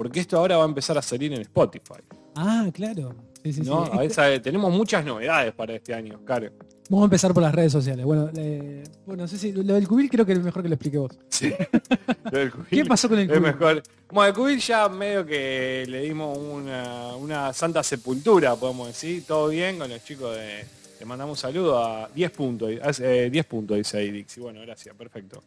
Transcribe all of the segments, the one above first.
porque esto ahora va a empezar a salir en Spotify. Ah, claro. Sí, sí, sí. veces, tenemos muchas novedades para este año, Oscar. Vamos a empezar por las redes sociales. Bueno, eh, bueno, no sé si lo del cubil creo que es mejor que lo explique vos. Sí. Lo del cubil ¿Qué pasó con el Es cubil? mejor. Bueno, el cubil ya medio que le dimos una, una santa sepultura, podemos decir. Todo bien con los chicos de... Le mandamos un saludo a 10 puntos. eh, 10 puntos dice ahí Dixie. Bueno, gracias, perfecto.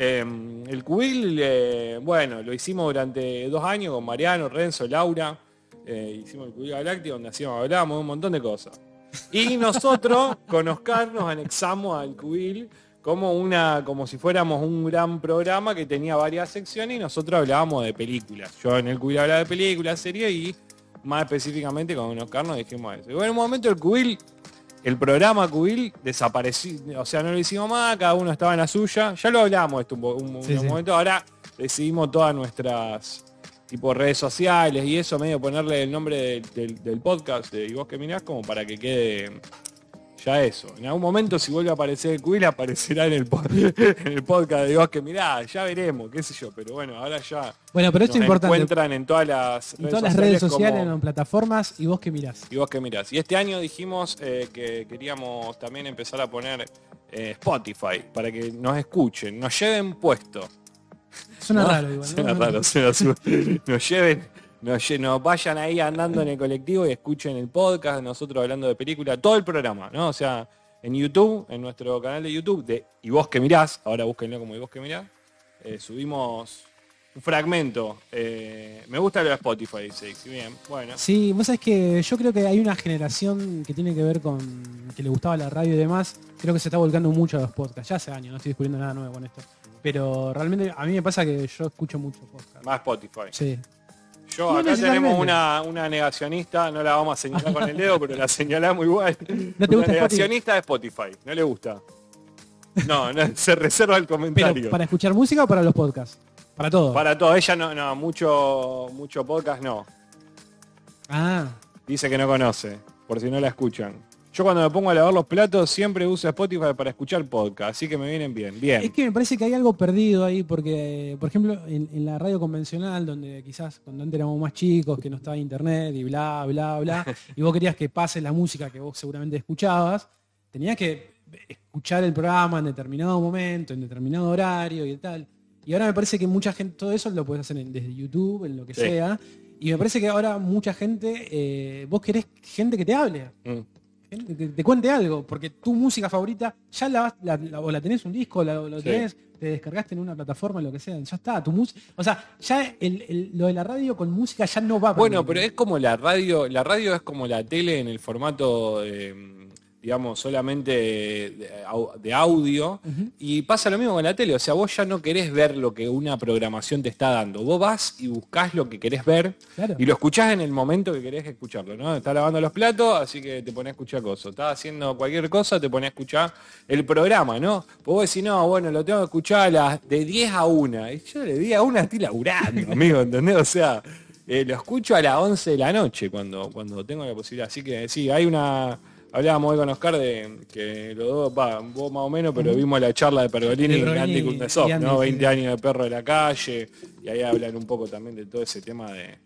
Eh, el cubil, eh, bueno, lo hicimos durante dos años con Mariano, Renzo, Laura. Eh, hicimos el cubil galáctico donde hacíamos, hablábamos de un montón de cosas. Y nosotros con Oscar nos anexamos al cubil como una, como si fuéramos un gran programa que tenía varias secciones y nosotros hablábamos de películas. Yo en el cubil hablaba de películas, series y más específicamente con Oscar nos dijimos eso. Y bueno, en un momento el cubil, el programa cubil desapareció, o sea, no lo hicimos más, cada uno estaba en la suya. Ya lo hablamos esto un, un- Sí, un sí. momento, ahora decidimos todas nuestras tipo redes sociales y eso, medio ponerle el nombre del, del- del podcast de Y vos que mirás como para que quede ya eso. En algún momento si vuelve a aparecer el cubil aparecerá en el, en el podcast de Y vos que mirás, ya veremos, qué sé yo, pero bueno, ahora ya Bueno, pero esto es nos importante. encuentran en todas las En todas las redes sociales, como- en plataformas y vos que mirás. y vos que mirás. Y este año dijimos eh, que queríamos también empezar a poner eh, Spotify para que nos escuchen, nos lleven puesto. Suena ¿no? raro igual. ¿no? Suena raro, suena su- nos lleven, nos, vayan ahí andando en el colectivo y escuchen el podcast, nosotros hablando de película, todo el programa, ¿no? O sea, en YouTube, en nuestro canal de YouTube de Y vos que mirás, ahora búsquenlo como Y vos que mirás, eh, subimos un fragmento. eh, me gusta lo de Spotify, dice. Bien, bueno. Sí, vos sabés que yo creo que hay una generación que tiene que ver con que le gustaba la radio y demás. Creo que se está volcando mucho a los podcasts. Ya hace años, no estoy descubriendo nada nuevo con esto. Pero realmente a mí me pasa que yo escucho mucho podcast. Más Spotify. Sí. Yo No acá tenemos una, una negacionista, no la vamos a señalar con el dedo, pero la señalamos igual. ¿No te gusta negacionista de Spotify, no le gusta. No, no, se reserva el comentario. Pero para escuchar música o para los podcasts. Para todo. Para todo, ella no, no, mucho, mucho podcast no. Ah, Dice que no conoce, por si no la escuchan. Yo cuando me pongo a lavar los platos siempre uso Spotify para escuchar podcast, así que me vienen bien. Bien. es que me parece que hay algo perdido ahí porque, por ejemplo, en, en la radio convencional, donde quizás cuando antes éramos más chicos, que no estaba internet y bla, bla, bla, y vos querías que pase la música que vos seguramente escuchabas, tenías que escuchar el programa en determinado momento, en determinado horario y tal. Y ahora me parece que mucha gente, todo eso lo puedes hacer en- desde YouTube, en lo que Sí. sea. Y me parece que ahora mucha gente, eh, vos querés gente que te hable. Mm. Que te cuente algo, porque tu música favorita ya la, vas- la- la- o la tenés un disco, la, lo Sí. tenés, te descargaste en una plataforma, lo que sea, ya está, tu música, o sea, ya el- el- lo de la radio con música ya no va. Bueno, pero es como la radio, la radio es como la tele en el formato, eh, digamos, solamente de, au- de audio. Y pasa lo mismo con la tele, o sea, vos ya no querés ver lo que una programación te está dando. Vos vas y buscás lo que querés ver Claro. y lo escuchás en el momento que querés escucharlo, ¿no? Estás lavando los platos, así que te pones a escuchar cosas. Estás haciendo cualquier cosa, te pones a escuchar el programa, ¿no? Vos decís, no, bueno, lo tengo que escuchar a las de 10 a 1. Y yo de 10 a 1 estoy laburando, amigo, ¿entendés? O sea, eh, lo escucho a las 11 de la noche cuando, cuando tengo la posibilidad. Así que sí, hay una... Hablábamos hoy con Oscar de que los dos, va, vos más o menos, pero vimos la charla de Pergolini y Andy Kundesov, ¿no? sí. 20 años de perro de la calle, y ahí hablan un poco también de todo ese tema de,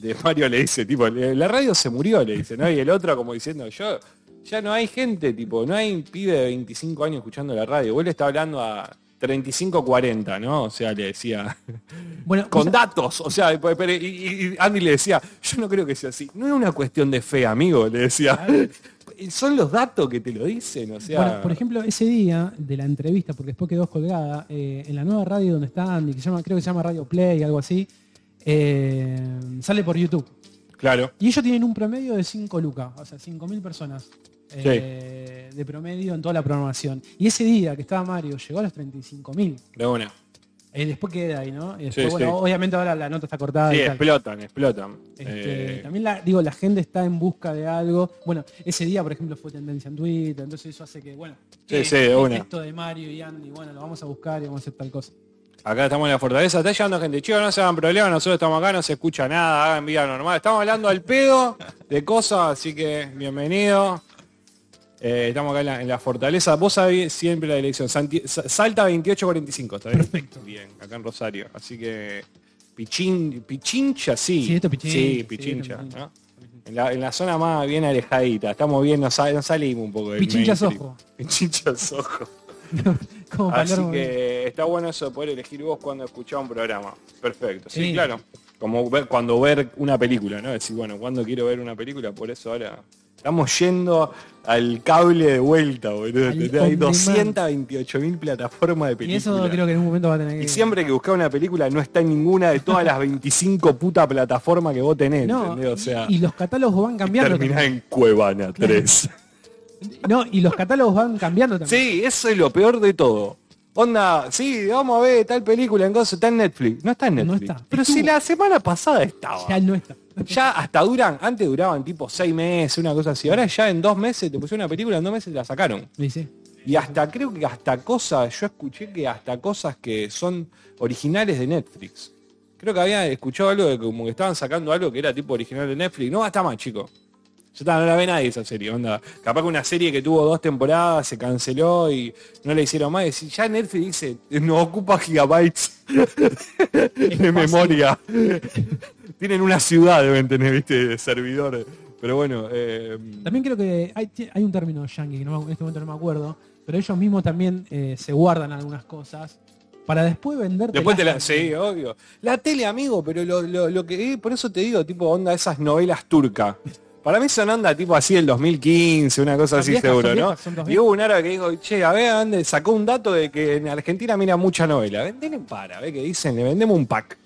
de Mario le dice, tipo, la radio se murió, le dice, ¿no? Y el otro como diciendo, yo, ya no hay gente, tipo, no hay un pibe de 25 años escuchando la radio. Vos le está hablando a 35, 40, ¿no? O sea, le decía, Bueno, con datos, o sea, y, y Andy le decía, yo no creo que sea así. No es una cuestión de fe, amigo, le decía. Son los datos que te lo dicen, o sea. bueno, por ejemplo, ese día de la entrevista, porque después quedó colgada, eh, en la nueva radio donde está Andy, que se llama, creo que se llama Radio Play, algo así, eh, sale por YouTube. claro. Y ellos tienen un promedio de 5 lucas, o sea, 5.000 personas eh, de promedio en toda la programación. Y ese día que estaba Mario llegó a los 35.000. De una. Eh, después queda ahí, ¿no? Y después, Sí, bueno, sí. obviamente ahora la nota está cortada. Sí, y explotan, explotan. Este, Eh, También la, digo, la gente está en busca de algo. Bueno, ese día, por ejemplo, fue tendencia en Twitter, entonces eso hace que, bueno, Sí, ¿qué- sí, de qué es una. esto de Mario y Andy, bueno, lo vamos a buscar y vamos a hacer tal cosa. Acá estamos en la fortaleza, está llegando gente, chicos, no se hagan problemas, nosotros estamos acá, no se escucha nada, hagan vida normal. Estamos hablando al pedo de cosas, así que bienvenido. Eh, estamos acá en la, en la fortaleza. Vos sabés siempre la dirección. Santi- Sa- Salta 2845, ¿está bien? Perfecto. Bien, acá en Rosario. Así que Pichin, Pichincha, sí. Sí, esto Pichincha. En la, en la zona más bien alejadita. Estamos bien, nos, sal- nos salimos un poco del Pichincha. Sojo. Pichincha Sojo. Así Palermo. que está bueno eso de poder elegir vos cuando escuchás un programa. Perfecto. Sí, Sí. claro. Como ver, cuando ver una película, ¿no? Decir, bueno, cuando quiero ver una película, por eso ahora estamos yendo al cable de vuelta, boludo. Hay demand. 228 mil plataformas de Y películas. eso creo que en un momento va a tener que... Y siempre que buscas una película no está en ninguna de todas las 25 puta plataformas que vos tenés, No, ¿entendés? O sea, y, y los catálogos van cambiando. terminás en Cuevana 3. No, y los catálogos van cambiando también. Sí, eso es lo peor de todo. Onda, sí, vamos a ver tal película en cosa, está en Netflix. No está en No Netflix. está. Pero si la semana pasada estaba. Ya no está. Ya hasta duran, antes duraban tipo seis meses, una cosa así. Ahora ya en dos meses te pusieron una película, en dos meses te la sacaron. Sí, sí. Y hasta creo que hasta cosas, yo escuché que hasta cosas que son originales de Netflix. Creo que había escuchado algo de que como que estaban sacando algo que era tipo original de Netflix. No está más, chico. Ya está, no la ve nadie esa serie, onda. Capaz que una serie que tuvo dos temporadas se canceló y no le hicieron más. Y ya Netflix dice, no ocupa gigabytes de memoria. Tienen una ciudad, deben tener, viste, de servidor. Pero bueno, eh, También creo que hay, hay un término yankee, que no en este momento no me acuerdo, pero ellos mismos también eh, se guardan algunas cosas para después vender. Después te la... Sí, obvio. La tele, amigo, pero lo, lo- lo que... eh, por eso te digo, tipo, onda esas novelas turcas. Para mí son onda tipo así el 2015, una cosa así viejas, seguro, ¿no? Y hubo un árabe que dijo, che, a ver, ¿dónde sacó un dato de que en Argentina mira mucha novela? Vendele para, ve que dicen, le vendemos un pack.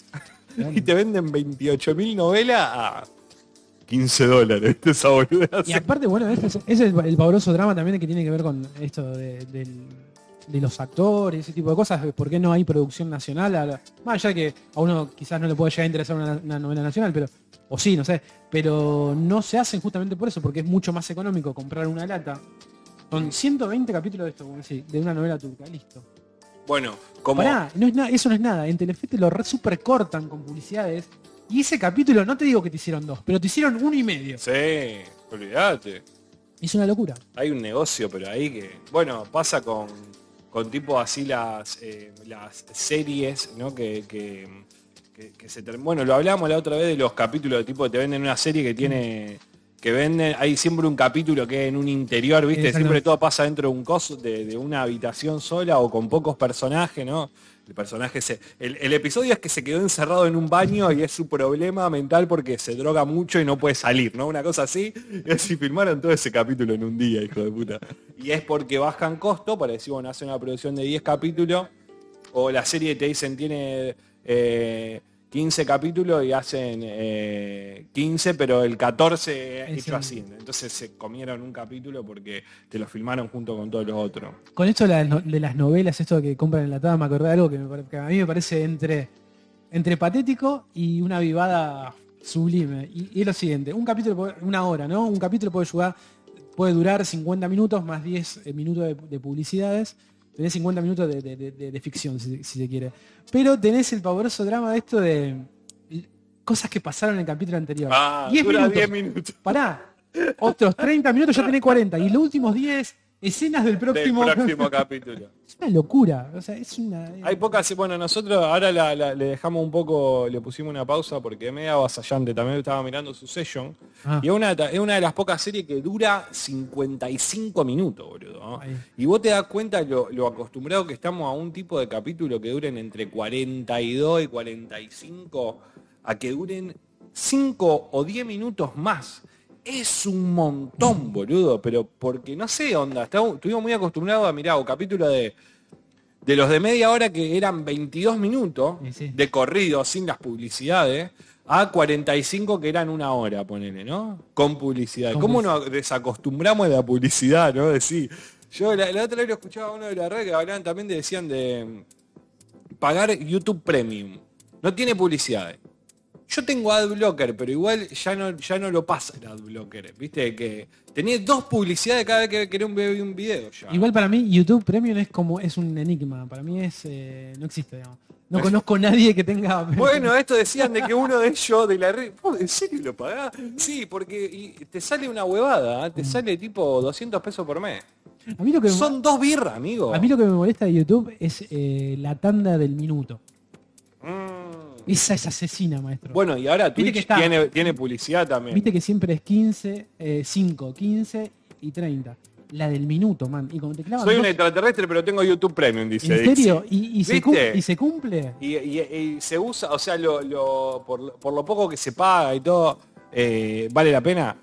y te venden 28.000 novelas a 15 dólares, ¿viste? esa. Y aparte, bueno, ese es, ese es el, pavoroso drama también que tiene que ver con esto de, del- de los actores, ese tipo de cosas. ¿Por qué no hay producción nacional? Más allá que a uno quizás no le puede llegar a interesar una, una novela nacional, pero o sí, no sé. Pero no se hacen justamente por eso, porque es mucho más económico comprar una lata. Con 120 capítulos de esto, como decís, de una novela turca, listo. Bueno, como... Pará, no es na- eso no es nada. En Telefe te lo re super cortan con publicidades. Y ese capítulo, no te digo que te hicieron dos, pero te hicieron uno y medio. Sí, olvídate. Es una locura. hay un negocio, pero ahí que, bueno, pasa con, con tipo así las, eh, las series, ¿no? Que, que, que- que se term- Bueno, lo hablamos la otra vez de los capítulos de tipo, te venden una serie que tiene, que venden, hay siempre un capítulo que es en un interior, ¿viste? Siempre todo pasa dentro de un coso, de, de una habitación sola o con pocos personajes, ¿no? El personaje se. El, el episodio es que se quedó encerrado en un baño y es su problema mental porque se droga mucho y no puede salir, ¿no? Una cosa así. Y así filmaron todo ese capítulo en un día, hijo de puta. Y es porque bajan costo para decir, bueno, hace una producción de 10 capítulos. O la serie te dicen tiene eh, 15 capítulos y hacen eh, 15, pero el 14 Es hecho así. Entonces se comieron un capítulo porque te lo filmaron junto con todos los otros. Con esto de las, novelas, esto que compran en la me acordé de algo que, me que a mí me parece entre, entre patético y una vivada sublime. Y, y es lo siguiente, un capítulo, puede- una hora, ¿no? Un capítulo puede jugar, puede durar 50 minutos más 10 eh, minutos de, de publicidades. Tenés 50 minutos de, de- de- de- ficción, si, si se quiere. Pero tenés el pavoroso drama de esto de l- cosas que pasaron en el capítulo anterior. Ah, 10 dura minutos. 10 minutos. Pará. Otros 30 minutos ya tenés 40. Y los últimos 10 escenas del Del próximo. capítulo. Es una locura. O sea, es una. Hay pocas, bueno, nosotros ahora la- la- le dejamos un poco, le pusimos una pausa porque es media avasallante, también estaba mirando su session. Ah. Y es una, es una de las pocas series que dura 55 minutos, boludo. Y vos te das cuenta lo, lo acostumbrado que estamos a un tipo de capítulo que duren entre 42 y 45, a que duren 5 o 10 minutos más. Es un montón, boludo, pero porque no sé, onda, estamos- estuvimos muy acostumbrados a mirar o capítulo de, de los de media hora que eran 22 minutos Sí, sí. de corrido sin las publicidades a 45 que eran una hora, ponele, ¿no? Con publicidad. Con ¿Cómo publicidad. nos desacostumbramos de la publicidad, no? Decir, yo la, la otra vez lo escuchaba a uno de la red que hablaban también de, decían de pagar YouTube Premium. No tiene publicidades. Yo tengo AdBlocker, pero igual ya no, ya no lo pasa el AdBlocker. Viste que tenés dos publicidades cada vez que querés un, un video ya. Igual para mí, YouTube Premium es como. es un enigma. Para mí es. eh, no existe, digamos. No conozco a nadie que tenga. Bueno, esto decían de que uno de ellos de la red. ¿Vos ¿En serio lo pagás? Sí, porque te sale una huevada, ¿eh? te sale tipo 200 pesos por mes. a mí lo que me- Son dos birras, amigo. A mí lo que me molesta de YouTube es eh, la tanda del minuto. Mm. Esa es asesina, maestro. Bueno, y ahora que Twitch está- tiene, tiene publicidad también. Viste que siempre es 15, eh, 5, 15 y 30. La del minuto, man. Y como te clavan Soy un extraterrestre, pero tengo YouTube Premium, dice ¿En serio? ¿Y, y se cum- ¿Viste? ¿Y se cumple? Y, se usa, o sea, lo, lo- por, lo- por lo poco que se paga y todo, eh, ¿vale la pena?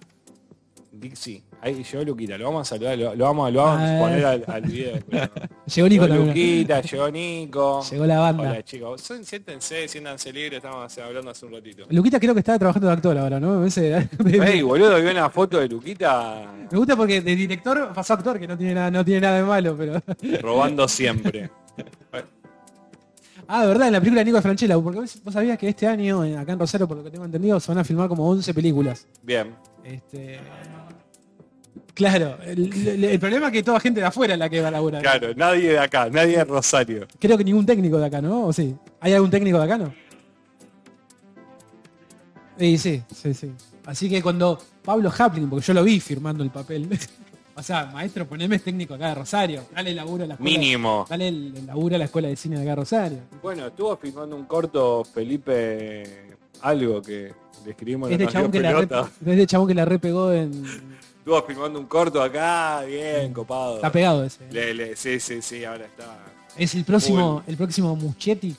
Dixie, ahí llegó Luquita, lo vamos a saludar, lo, lo vamos, lo vamos a Ah. poner al, al video. pero- Llegó Nico Llegó también. Luquita, llegó Nico. Llegó la banda. Hola chicos, Son- siéntense, siéntanse libres, estamos hablando hace un ratito. Luquita creo que estaba trabajando de actor ahora, ¿no? Me parece- Ey, boludo, vi una foto de Luquita Me gusta porque de director pasó a actor, que no tiene nada, no tiene nada de malo, pero. robando siempre. Ah, de verdad, en la película de Nico Franchella, porque vos, vos sabías que este año, acá en Rosario, por lo que tengo entendido, se van a filmar como 11 películas. Bien. Este. Claro, el, problema es que toda gente de afuera es la que va a laburar. Claro, nadie de acá, nadie de Rosario. Creo que ningún técnico de acá, ¿no? ¿O sí? ¿Hay algún técnico de acá, no? Sí, sí, sí, sí. Así que cuando Pablo Haplin, porque yo lo vi firmando el papel, o sea, maestro, poneme técnico acá de Rosario, dale el laburo a la escuela. Mínimo. Dale el, el laburo a la escuela de cine de acá de Rosario. Bueno, estuvo filmando un corto Felipe algo que le escribimos en Este la chabón, que la pelota. re, este chabón que la repegó en... Estuvo filmando un corto acá, bien, copado. Está pegado ese. Le- le- sí, sí, sí, ahora está Es el próximo, el próximo Muschietti,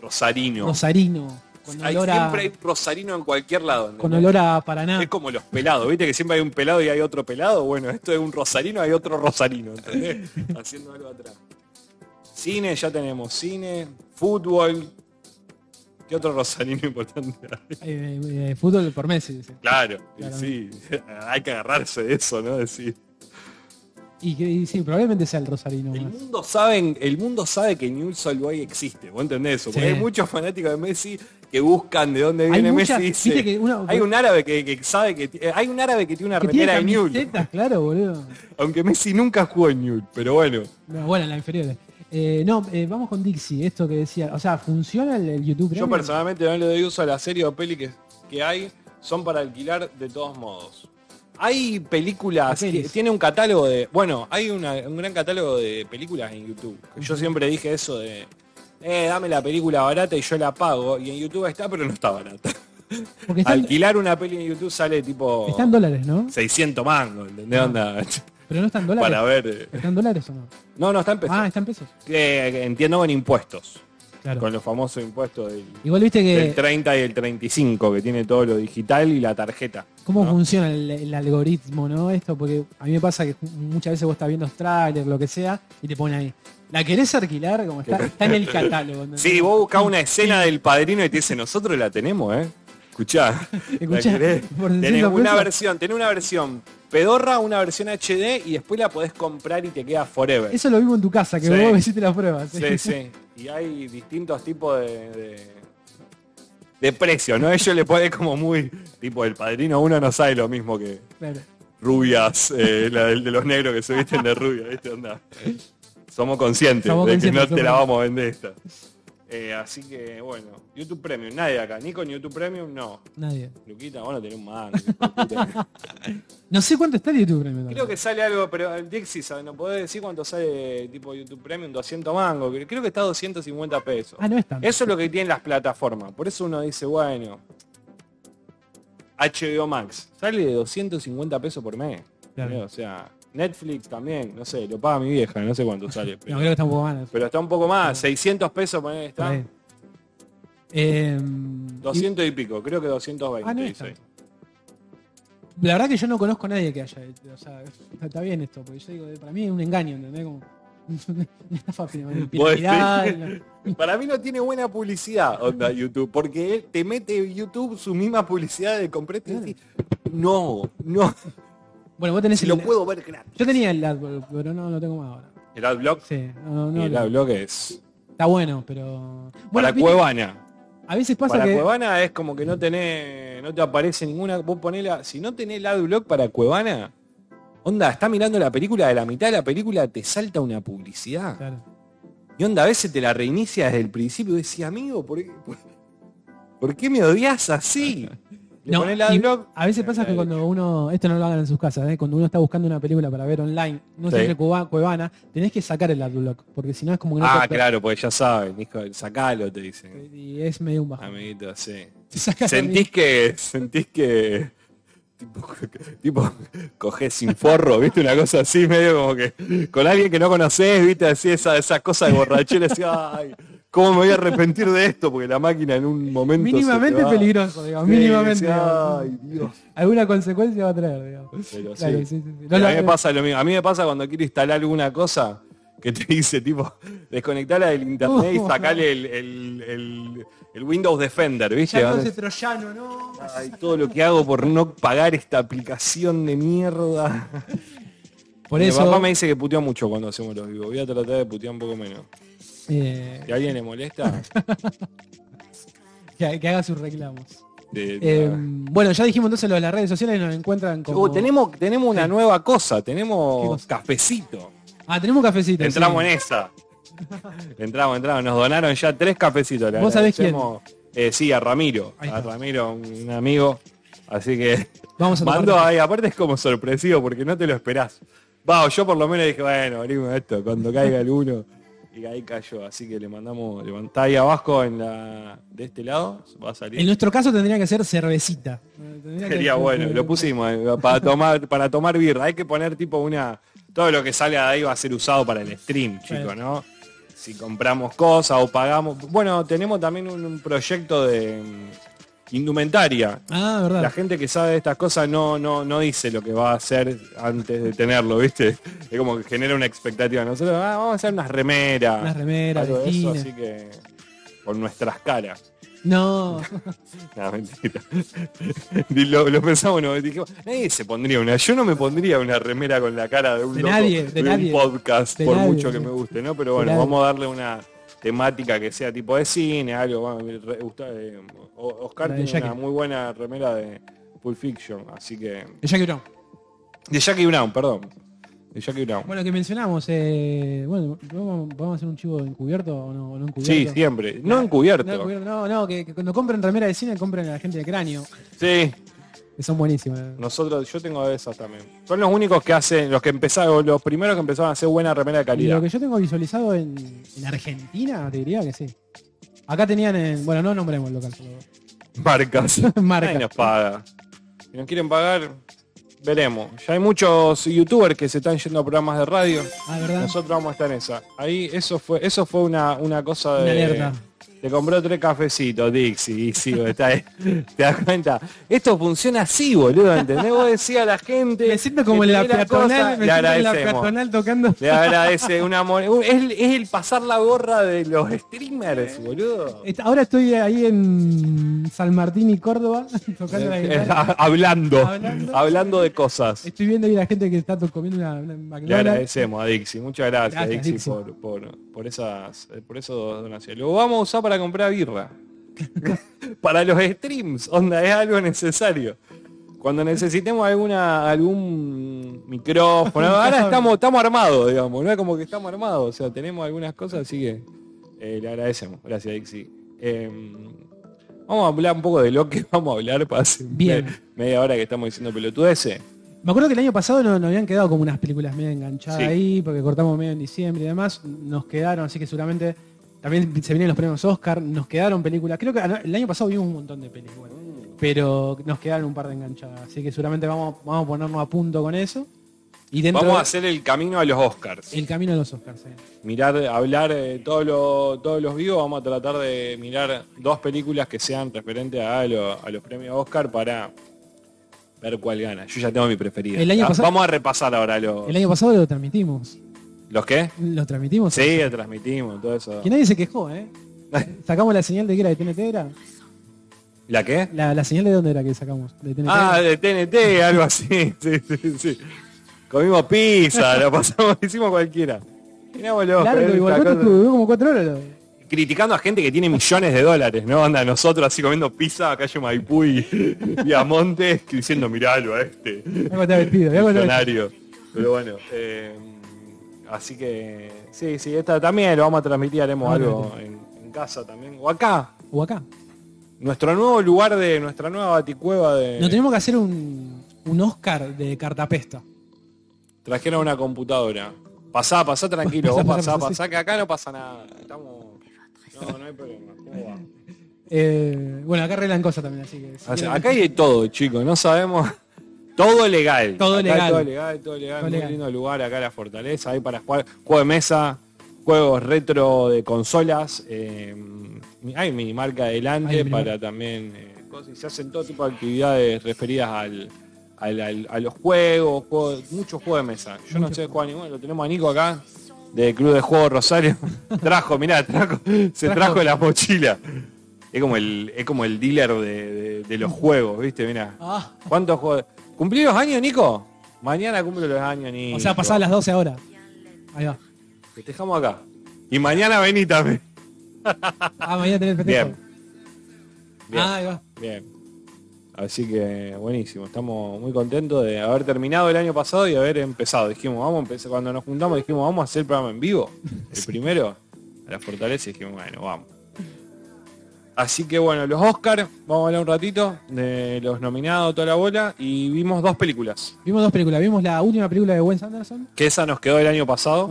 Rosarino. Rosarino, con Hay- olor a, siempre hay Rosarino en cualquier lado. con olor a Paraná. Es como los pelados, ¿viste? Que siempre hay un pelado y hay otro pelado. Bueno, esto es un rosarino, hay otro rosarino, ¿entendés? Haciendo algo atrás. Cine, ya tenemos cine, fútbol. ¿Qué otro rosarino importante hay? Eh, eh, fútbol por Messi, dice. Claro, sí, hay que agarrarse de eso, ¿no? Decir. Y que y sí, probablemente sea el Rosarino El más. mundo sabe, el mundo sabe que Newell's Old Boy existe, ¿vos entendés eso? Porque hay muchos fanáticos de Messi que buscan de dónde viene muchas- Messi. dice- que una- hay un árabe que, que sabe que hay un árabe que tiene una Que tiene remera de Newell's, camisetas, claro, boludo. aunque Messi nunca jugó en Newell's, pero bueno. No, bueno, en la inferior. Eh, no, eh, vamos con Dixie, esto que decía. O sea, ¿funciona el, el YouTube Yo Premium? personalmente no le doy uso a la serie o peli que, que hay, son para alquilar de todos modos. Hay películas, que tiene un catálogo de, bueno, hay una- un gran catálogo de películas en YouTube. que Yo siempre dije eso de, eh, dame la película barata y yo la pago. Y en YouTube está, pero no está barata. Porque están, Alquilar una peli en YouTube sale tipo están dólares, ¿no? 600 mangos, ¿entendés? Ah. Onda? Pero no están dólares. Para ver. eh. ¿Están dólares o no? No, no, está en pesos. Ah, están pesos. Que- que entiendo con impuestos. Claro. Con los famosos impuestos del, Igual viste del que 30 y el 35, que tiene todo lo digital y la tarjeta. cómo ¿no? funciona el, el algoritmo, ¿no? Esto, porque a mí me pasa que muchas veces vos estás viendo trailers, lo que sea, y te pone ahí. ¿La querés alquilar? Como está, está en el catálogo. ¿entendés? Sí, vos buscás una escena del padrino y te dice, nosotros la tenemos, ¿eh? Escuchá. ¿la Escuchá, querés? por Tenés 600 una pesos. versión, tenés una versión pedorra, una versión HD y después la podés comprar y te queda forever. Eso lo vimos en tu casa, que Sí. vos hiciste las pruebas. Sí, sí. Y hay distintos tipos de, de, de precios, ¿no? Ellos le ponen como muy, tipo, el padrino uno no sabe lo mismo que Claro. rubias, eh, la del de los negros que se visten de rubia, ¿viste? Onda. Somos conscientes Somos de conscientes, que no te la vamos a vender esta. Eh, así que, bueno, YouTube Premium, nadie acá. Nico en YouTube Premium, no. Nadie. Luquita, vos no tenés un mango. puta. No sé cuánto está el YouTube Premium. Creo que sale algo, pero el Dixie, ¿sabes? ¿No podés decir cuánto sale tipo YouTube Premium? 200 mangos. Creo que está a 250 pesos. Ah, no es tanto. Eso es lo que tienen las plataformas. Por eso uno dice, bueno, HBO Max sale de 250 pesos por mes. Claro. O sea, Netflix también, no sé, lo paga mi vieja, no sé cuánto sale. No, Pero, creo que está un poco más. pero está un poco más, 600 pesos Por está. ahí. Eh, 200 y pico, creo que 220. Ah, no dice. La verdad que yo no conozco a nadie que haya. O sea, está, bien esto, porque yo digo, para mí es un engaño, ¿entendés? Como una estafa piramidal. Vos piramidal. Para mí no tiene buena publicidad, onda YouTube, porque te mete YouTube su misma publicidad de compré Claro. No, no, Bueno, vos tenés si el- lo puedo ver gratis. Yo tenía el AdBlock, pero no lo tengo más ahora. El adblock, Sí, no, no, el no. adblock es está bueno, pero. Bueno, para Cuevana. A veces pasa Para que. Cuevana es como que no tenés, no te aparece ninguna, vos ponela, si no tenés el adblock para Cuevana, onda, está mirando la película, de la mitad de la película te salta una publicidad. Claro. Y onda, a veces te la reinicia desde el principio y decís, amigo, ¿por qué, por, por qué me odias así? Le No, a veces pasa que cuando uno, esto no lo hagan en sus casas, ¿eh? cuando uno está buscando una película para ver online, no Sí. siempre Cuevana, tenés que sacar el adblock, porque si no es como que no Ah, claro, porque ya saben, hijo, sacalo, te dicen. Y es medio un bajón. Amiguito, sí. Sentís que, sentís que, tipo, tipo, cogés sin forro, viste, una cosa así, medio como que, con alguien que no conocés, viste, así, esa, esa cosa de borrachera, así, ay, ¿cómo me voy a arrepentir de esto? Porque la máquina en un momento mínimamente peligroso, digamos, Sí, mínimamente. sí, ay, Dios. Alguna consecuencia va a traer, digamos. Pero Claro, sí. No a mí me pasa lo mismo. A mí me pasa cuando quiero instalar alguna cosa que te dice tipo desconectarla del internet y Uh. sacarle el, el- el- el Windows Defender, ¿viste? Ya no troyano, ¿no? Ay, todo lo que hago por no pagar esta aplicación de mierda. Por Mi eso, papá me dice que puteó mucho cuando hacemos los vivos. Voy a tratar de putear un poco menos. Eh, Si a alguien le molesta, que, que haga sus reclamos. de- Eh, bueno, ya dijimos entonces lo de las redes sociales, nos encuentran como... Uh, tenemos, tenemos una nueva cosa, ¿Qué tenemos cosa? cafecito. Ah, tenemos cafecito. Entramos sí. en esa. entramos, entramos. Nos donaron ya tres cafecitos. ¿Vos sabés quién? Eh, sí, a Ramiro. A. Ramiro, un amigo. Así que Vamos a tomar mandó ahí. Aparte es como sorpresivo porque no te lo esperás. Va, yo por lo menos dije, bueno, abrimos esto cuando caiga alguno. Y ahí cayó. Así que le mandamos, le mand- está ahí abajo en la, de este lado. Va a salir. En nuestro caso tendría que ser cervecita. Tendría que- Sería bueno, lo pusimos eh, para tomar, para tomar birra. Hay que poner tipo una. Todo lo que sale de ahí va a ser usado para el stream, chicos. ¿no? Si compramos cosas o pagamos. Bueno, tenemos también un, un proyecto de indumentaria. Ah, verdad. La gente que sabe de estas cosas no, no, no dice lo que va a hacer antes de tenerlo, ¿viste? Es como que genera una expectativa. Nosotros ah, vamos a hacer unas remeras. Unas remeras, algo de eso, vestines. así que. Con nuestras caras. No, No, mentira. Lo, lo pensamos, no, dijimos, nadie se pondría una. Yo no me pondría una remera con la cara de un, De loco, nadie, de un nadie. podcast, De por nadie, mucho que me guste, ¿no? Pero bueno, vamos a darle una temática que sea tipo de cine, algo. bueno, me re- gusta, eh, Oscar tiene una muy buena remera de Pulp Fiction, así que. de Jackie Brown. De Jackie Brown, perdón. De Jackie Brown. Bueno, que mencionamos, eh, bueno, ¿vamos, vamos a hacer un chivo encubierto o no, o no encubierto? sí, siempre. No encubierto. No, encubierto, no, no, que, que cuando compren remera de cine compren a la gente de cráneo, Sí, que son buenísimas. nosotros, yo tengo de esas también. Son los únicos que hacen, los que empezaron, los primeros que empezaron a hacer buena remera de Y calidad. lo que yo tengo visualizado en, en Argentina, te diría que sí. Acá tenían en, bueno, no nombremos el local, solo Marcas. marca. Nadie nos paga. Si nos quieren pagar, veremos. Ya hay muchos youtubers que se están yendo a programas de radio. Ah, ¿verdad? Nosotros vamos a estar en esa. Ahí eso fue, eso fue una, una cosa de. Una alerta. Te compró tres cafecitos, Dixie, y sí, está ahí. ¿Te das cuenta? Esto funciona así, boludo, ¿entendés? Vos decís a la gente. Me siento como en la peatonal, me le siento en la agradecemos. peatonal tocando. Le agradece una mon- Es, es el pasar la gorra de los streamers, boludo. Ahora estoy ahí en San Martín y Córdoba, tocando la Eh, guitarra. hablando, Hablando. hablando de cosas. Estoy viendo ahí la gente que está comiendo una, una Le agradecemos a Dixie, muchas gracias, Gracias, Dixie, Dixie. Por, por, por esas eh, por esos donaciones. Lo vamos a usar para comprar birra. para los streams, onda, es algo necesario. Cuando necesitemos alguna algún micrófono, ahora estamos, estamos armados, digamos, no es como que estamos armados, o sea, tenemos algunas cosas, así que eh, le agradecemos. Gracias, Dixie. Eh, vamos a hablar un poco de lo que vamos a hablar para hace Bien. me- media hora que estamos diciendo pelotudeces. Me acuerdo que el año pasado nos, nos habían quedado como unas películas medio enganchadas Sí. ahí, porque cortamos medio en diciembre y demás. Nos quedaron, así que seguramente también se vienen los premios Oscar, nos quedaron películas. Creo que el año pasado vimos un montón de películas, pero nos quedaron un par de enganchadas. Así que seguramente vamos, vamos a ponernos a punto con eso. Y Vamos a hacer el camino a los Oscars. el camino de los Oscars. sí. mirar, hablar eh, todos los todos los vivos, vamos a tratar de mirar dos películas que sean referentes a, lo- a los premios Oscar para ver cuál gana. Yo ya tengo mi preferida. El año Ah, pasado- Vamos a repasar ahora los, El año pasado lo transmitimos. los qué. Lo transmitimos. Sí, lo transmitimos, todo eso. Que nadie se quejó, ¿eh? Sacamos la señal de que era de TNT, ¿era? ¿La qué? La, la señal de dónde era que sacamos, de TNT. Ah, de TNT, algo así. Sí, sí, sí. Comimos pizza, lo pasamos, hicimos cualquiera. Largo, Oscar, igual, esta ¿cuánto cosa. estuvo? Duró como cuatro horas. lo- criticando a gente que tiene millones de dólares, ¿no? Anda, nosotros así comiendo pizza a calle Maipú y, y a Montes diciendo, miralo a este vestido, millonario. Pero bueno, eh, así que sí, sí, esta también lo vamos a transmitir, haremos algo en, en casa también, o acá. O acá. nuestro nuevo lugar de nuestra nueva baticueva de. No tenemos que hacer un, un Oscar de cartapesta. Trajeron una computadora. Pasá, pasá tranquilo, vos Pasá, pasá, pasá, pasá, que acá no pasa nada. Estamos. No, no hay problema. ¿Cómo va? Eh, bueno, acá arreglan cosas también, así que... si O sea, quieren- acá hay de todo, chicos, no sabemos. Todo legal. Todo Acá legal. Todo legal, todo legal. Todo Muy legal. lindo lugar acá la fortaleza. Hay para jugar juego de mesa, juegos retro de consolas. eh, hay mi marca Hay adelante para también eh, cosas. y Se hacen todo tipo de actividades referidas al, al- al- a los juegos, juegos muchos juegos de mesa. Yo no sé jugar ninguno, lo tenemos a Nico acá, de Club de Juego Rosario. trajo, mirá, trajo, se Trajo- la mochila. Es como el, es como el dealer de, de- de los juegos, ¿viste? Mirá. Ah, ¿Cuántos juegos? ¿Cumplí los años, Nico? Mañana cumplo los años, Nico. o sea, pasadas las 12 ahora. Ahí va. Festejamos acá. Y mañana vení también. Ah, mañana tenés festejo. Bien. Bien. Ah, ahí va. Bien. Así que buenísimo. Estamos muy contentos de haber terminado el año pasado y haber empezado. Dijimos, vamos a empezar. Cuando nos juntamos dijimos, vamos a hacer el programa en vivo. El primero, a la fortaleza, y dijimos, bueno, vamos. Así que bueno, los Oscars, vamos a hablar un ratito de los nominados, toda la bola, y vimos dos películas. Vimos dos películas. Vimos la última película de Wes Anderson. Que esa nos quedó el año pasado.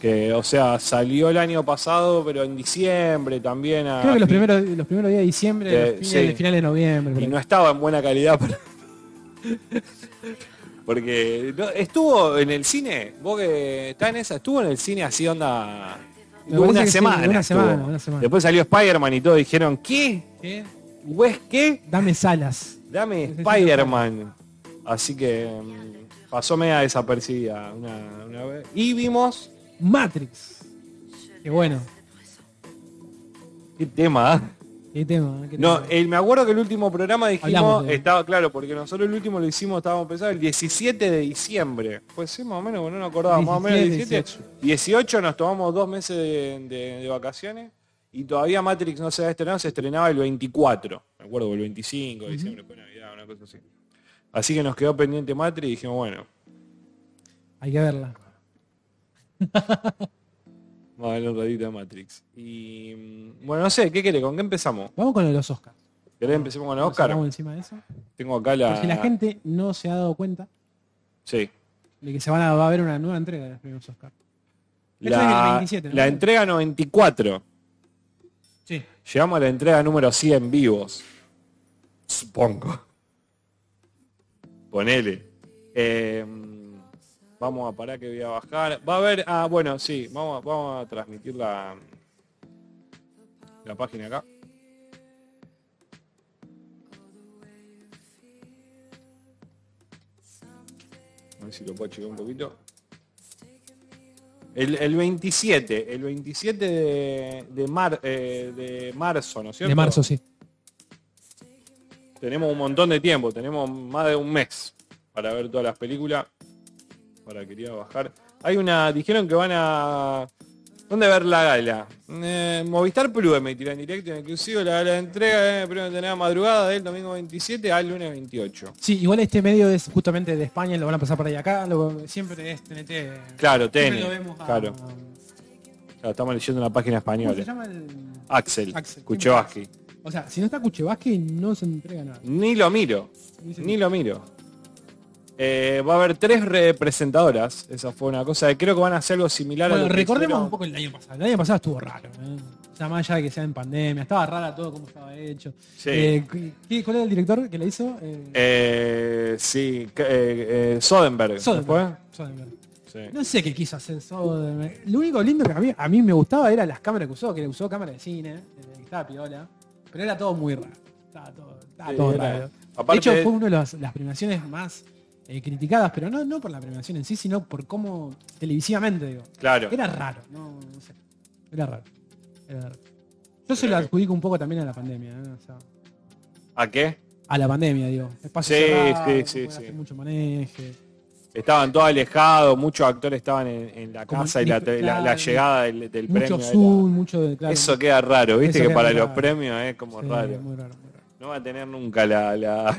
Que, o sea, salió el año pasado, pero en diciembre también. a- Creo que los primeros, los primeros días de diciembre, Eh, los finales, sí. finales de noviembre. Y no estaba en buena calidad. para- Porque no, estuvo en el cine, vos que está en esa, estuvo en el cine así onda... Una sí, semana, una semana, una semana. Después salió Spider-Man y todos dijeron, ¿qué? ¿Qué? ¿Wes qué? Dame salas. Dame Spider-Man. Así que mm, pasó media desapercibida una, una vez. Y vimos... Matrix. Qué bueno. ¿Qué tema? ah? Qué tema. qué No, tema. el, me acuerdo que el último programa dijimos, de- estaba claro, porque nosotros el último lo hicimos, estábamos pensando el 17 de diciembre. Pues sí, más o menos, no nos acordaba, más o menos 17, 17. 18 nos tomamos dos meses de, de- de vacaciones y todavía Matrix no se ha estrenado, se estrenaba el 24, me acuerdo, el 25 de diciembre, fue Navidad, una cosa así. Así que nos quedó pendiente Matrix y dijimos, bueno, Hay que verla. un ratito de Matrix. Y mm, bueno, no sé, ¿qué querés? ¿Con qué empezamos? Vamos con los Oscars. ¿Querés empecemos con el Nos Oscar? sacamos encima de eso. Tengo acá la... Porque la gente no se ha dado cuenta Sí. de que se van a, va a haber una nueva entrega de los premios Oscar. Esto es La, el 27, ¿no? la entrega 94. Sí. Llegamos a la entrega número 100 vivos. Supongo. Ponele. Eh, vamos a parar que voy a bajar. Va a haber... Ah, bueno, sí. Vamos, a- vamos a transmitir la, la página acá. A ver si lo puedo checar un poquito. El, el 27, el 27 de, de, mar- eh, de marzo, ¿no es cierto? De marzo, sí. Tenemos un montón de tiempo, tenemos más de un mes para ver todas las películas. Para quería bajar. Hay una, dijeron que van a... ¿Dónde ver la gala? Eh, Movistar Plus emitirá en directo, inclusive la gala de entrega, eh, primero tener madrugada del domingo 27 al lunes 28. Sí, igual este medio es justamente de España, lo van a pasar por ahí acá, lo- siempre es TNT. Claro, tenis. lo vemos a- Claro. Claro, estamos leyendo una página ¿Cómo se española. llama el...? Axel, Axel. Kuchevaski. O sea, si no está Kuchevaski no se entrega nada. Ni lo miro. Ni lo miro. Eh, va a haber tres representadoras. Esa fue una cosa. Creo que van a hacer algo similar a Bueno, lo que recordemos un poco el año pasado. El año pasado estuvo raro. ¿eh? Sea, más allá de que sea en pandemia, estaba rara todo como estaba hecho. Sí. Eh, ¿qué- ¿Cuál era el director que la hizo? Eh, Eh, sí, Soderbergh. ¿no Soderbergh. Soderbergh. fue? Sí. No sé qué quiso hacer Soderbergh. Lo único lindo que a mí, a mí me gustaba era las cámaras que usó, que usó cámara de cine, que estaba piola. Pero era todo muy raro. Estaba todo, estaba Sí, todo era- raro. aparte- de hecho, fue una de las, las premiaciones más eh, criticadas, pero no, no por la premiación en sí, sino por cómo televisivamente, digo. Claro. Era raro, no, no sé. Era raro. Era raro. Yo se lo adjudico un poco también a la pandemia, ¿eh? O sea, ¿A qué? a la pandemia, digo. Espacio Sí, cerrado, sí, sí, sí. mucho maneje. Estaban todos alejados, muchos actores estaban en, en la Como casa y la, llegada del, del Mucho premio. era- zoom, mucho de claro, Eso queda raro, viste que para los premios es como sí, raro. Muy raro, muy raro. No va a tener nunca la, la-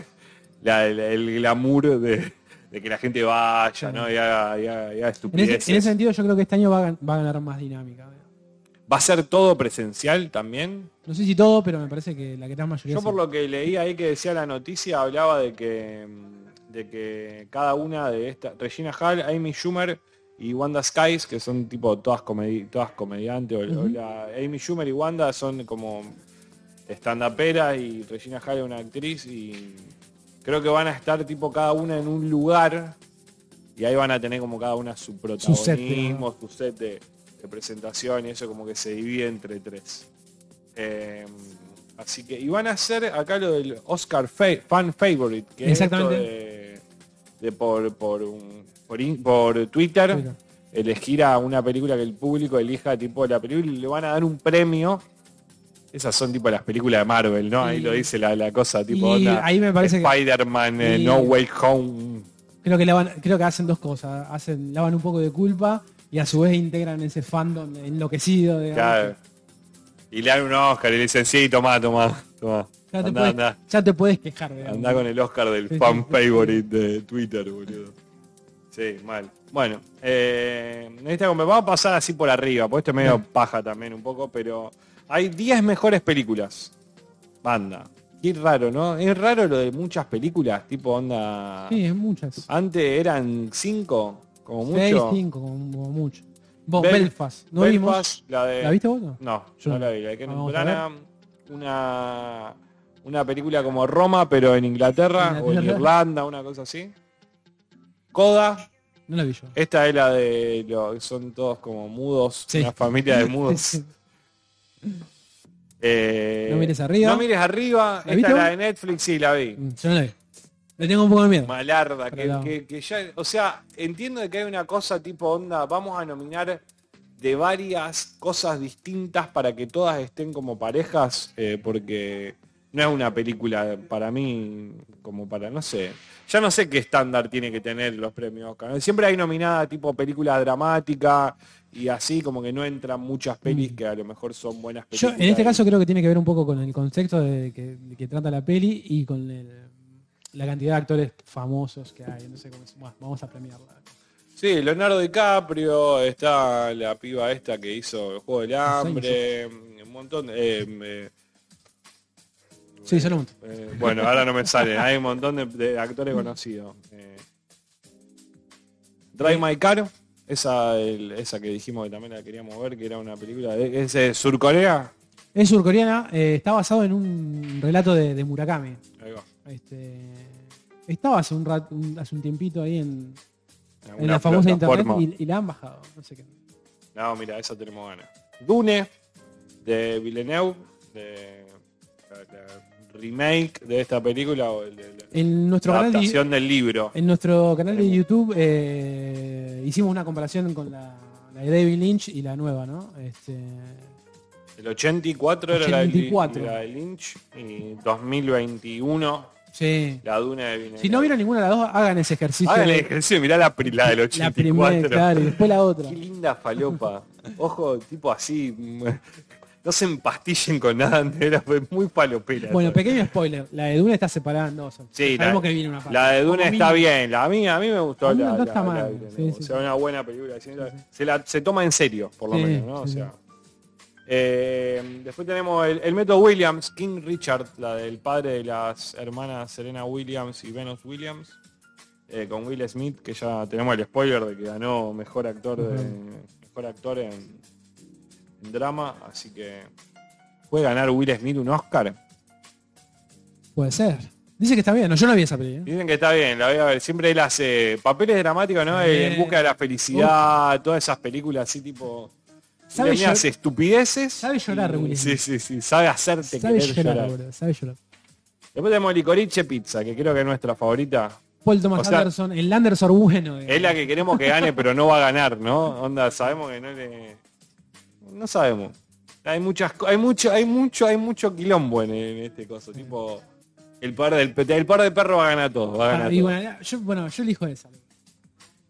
la- el glamour de, de que la gente vaya. ¿no? Y haga, y haga- y haga En ese, estupideces. en ese sentido yo creo que este año va a, gan- va a ganar más dinámica. ¿Va a ser todo presencial también? No sé si todo, pero me parece que la gran mayoría. Yo por lo que leí ahí que decía la noticia, hablaba de que, mm, de que cada una de estas, Regina Hall, Amy Schumer y Wanda Skies, que son tipo todas, comedi todas comediantes, o- o Ujú. la- Amy Schumer y Wanda son como stand-uperas y Regina Hall es una actriz y creo que van a estar tipo cada una en un lugar y ahí van a tener como cada una su protagonismo, su set, de, de presentación y eso como que se divide entre tres. Eh, así que, y van a hacer acá lo del Oscar Fa- Fan Favorite, que Exactamente. es esto de, de por, por, un- por, in- por Twitter, Twitter. elegir a una película que el público elija tipo la película y le van a dar un premio. Esas son tipo las películas de Marvel, ¿no? Ahí Y- lo dice la, la cosa tipo y onda, ahí me parece que- Spider-Man, eh, No Way Home. Creo que lavan, creo que hacen dos cosas. Hacen, lavan un poco de culpa y a su vez integran ese fandom enloquecido. digamos. Claro. Y le dan un Oscar y le dicen, sí, toma, toma, toma. Ya, te Andá, puedes, andá. ya te puedes quejar. digamos. Anda con el Oscar del Sí, fan sí. favorite de Twitter, boludo. Sí, mal. Bueno, eh, esta vamos a pasar así por arriba, porque esto es medio paja también un poco, pero hay 10 mejores películas. Banda. Qué raro, ¿no? Es raro lo de muchas películas, tipo onda... Sí, es muchas. Antes eran 5, como mucho. cinco, como, como mucho. Vos, Bel- Belfast. ¿No vimos? Belfast, la de... ¿La viste vos? no? No, Yo no la vi. La de Branagh, una, una película como Roma, pero en Inglaterra, o en. Irlanda, una cosa así. Coda, No la vi yo. esta es la de lo, son todos como mudos, Sí. una familia de mudos. Eh, No mires arriba. No mires arriba, ¿La esta vos? de Netflix, sí, la vi. Yo no la vi. Le tengo un poco de miedo. Malarda, que, la- que- que ya, o sea, entiendo de que hay una cosa tipo onda, vamos a nominar de varias cosas distintas para que todas estén como parejas, eh, porque no es una película para mí como para, no sé, ya no sé qué estándar tiene que tener los premios Oscar. Siempre hay nominada tipo película dramática y así como que no entran muchas pelis que a lo mejor son buenas Mm. Yo películas. en este caso creo que tiene que ver un poco con el concepto de que, de que trata la peli y con el- la cantidad de actores famosos que hay. No sé cómo es. Bueno, vamos a premiarla. Sí, Leonardo DiCaprio, está la piba esta que hizo el Juego del Hambre, un montón de... eh, eh, Sí, un. eh, bueno, ahora no me sale, hay un montón de, de actores conocidos. Eh, Drive My Car, esa, el- esa que dijimos que también la queríamos ver, que era una película de es de Surcorea. Es surcoreana, eh, está basado en un relato de, de Murakami. Ahí va. Este, estaba hace un, rat- un- hace un tiempito ahí en, en Alguna la famosa internet plataforma. y, y la han bajado. No sé qué. No, mira, esa tenemos ganas. Dune, de Villeneuve, de la, la remake de esta película o el la, En nuestro la canal de, adaptación del libro. en nuestro canal de YouTube eh, hicimos una comparación con la, la de David Lynch y la nueva, ¿no? Este, El 84 era la de, 84. la de Lynch y 2021 sí. la Duna de Villeneuve. Si no vieron ninguna de las dos, hagan ese ejercicio. Hagan el ejercicio mirá la, la del la primera, 84. claro, y después la otra. Qué linda falopa. Ojo, tipo así. No se empastillen con nada, era fue muy falopera. Bueno, pequeño spoiler. La de Duna está separada en dos. Sí, la, que viene una parte. la de Duna Como está mínimo. bien. La, a, mí, a mí me gustó la, no está la mal, sí, sí, o sea, sí. una buena película. Se, la, se toma en serio, por lo menos, ¿no? O sea. Eh, después tenemos el, el método Williams, King Richard, la del padre de las hermanas Serena Williams y Venus Williams, eh, con Will Smith, que ya tenemos el spoiler de que ganó mejor actor de, mejor actor en, en drama, así que puede ganar Will Smith un Oscar. Puede ser. Dice que está bien. No, yo no vi esa peli. ¿eh? Dicen que está bien, la voy a ver. Siempre él hace papeles dramáticos, ¿no? Bien. En busca de la felicidad, todas esas películas así tipo. ¿Sabe Sabe llor- hace estupideces. sabe llorar, Will Sí, Smith. sí, sí. Sabe hacerte Sabe querer llorar, llorar. Sabe llorar. Después tenemos Licorice Pizza, que creo que es nuestra favorita. Paul Thomas O sea, Anderson, el Anderson bueno. digamos. Es la que queremos que gane, pero no va a ganar, ¿no? Onda, sabemos que no le. No sabemos. Hay muchas hay mucho, hay mucho, hay mucho quilombo en, en este coso. Tipo. El poder del el poder del perro va a ganar todo. Va a ganar Ah, todo. bueno, yo, bueno, yo elijo esa.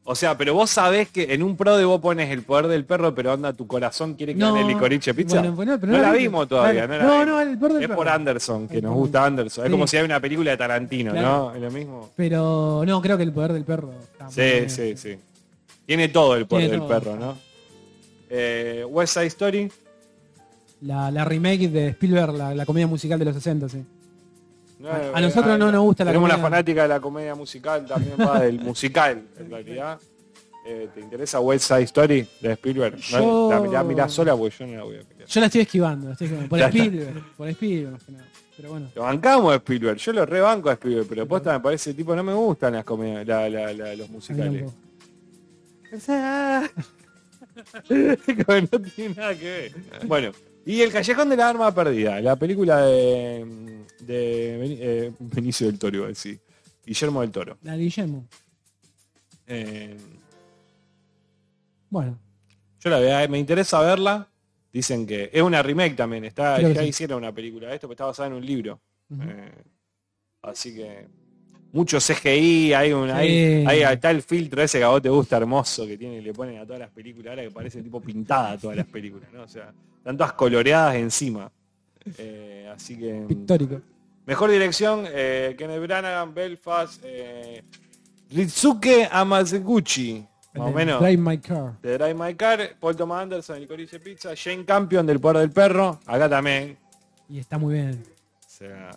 O sea, pero vos sabés que en un pro de vos pones el poder del perro, pero onda, tu corazón quiere que gane licorice pizza. bueno, bueno, pero no, la vi- vimos todavía, no, la No, el poder del Es perro. por Anderson, que El nos gusta Anderson. Es como si hay una película de Tarantino, Claro. ¿no? Es lo mismo. Pero no, creo que el poder del perro. muy Sí, bien. sí, sí. Tiene todo el poder del perro, ¿no? Eh, West Side Story, La, la remake de Spielberg, la, la comedia musical de los 60, sí. No, A- a nosotros no nos gusta la Tenemos una comedia. fanática de la comedia musical, también va del musical, en realidad. Eh, ¿Te interesa West Side Story de Spielberg? No, Yo- La, la mirás sola porque yo no la voy a mirar. Yo la estoy esquivando, la estoy esquivando. Por. Spielberg, por Spielberg más que nada. Pero bueno. Lo bancamos a Spielberg, yo lo rebanco a Spielberg, pero posta me parece tipo, no me gustan las comedias, la- la- la- los musicales. Como no tiene nada que ver. Bueno, y El Callejón de la Arma Perdida, la película de, de eh, Benicio del Toro, decir. Guillermo del Toro. La Guillermo. Eh, Bueno, yo la veo, me interesa verla. Dicen que es una remake también, está, Creo ya sí. hicieron una película de esto, pero está basada en un libro. Eh, así que mucho CGI, hay un, Sí. hay, hay está el filtro ese que a vos te gusta hermoso que tiene, le ponen a todas las películas, ahora que parece tipo pintada todas las películas, ¿no? O sea, están todas coloreadas encima. Eh, así que. pictórico. Mejor dirección, eh, Kenneth Branagh, Belfast, eh, Ritsuke Amaseguchi, más o El de menos. Drive My Car. De Drive My Car, Paul Thomas Anderson, Licorice Pizza, Jane Campion del Poder del Perro, acá también. Y está muy bien. O sea,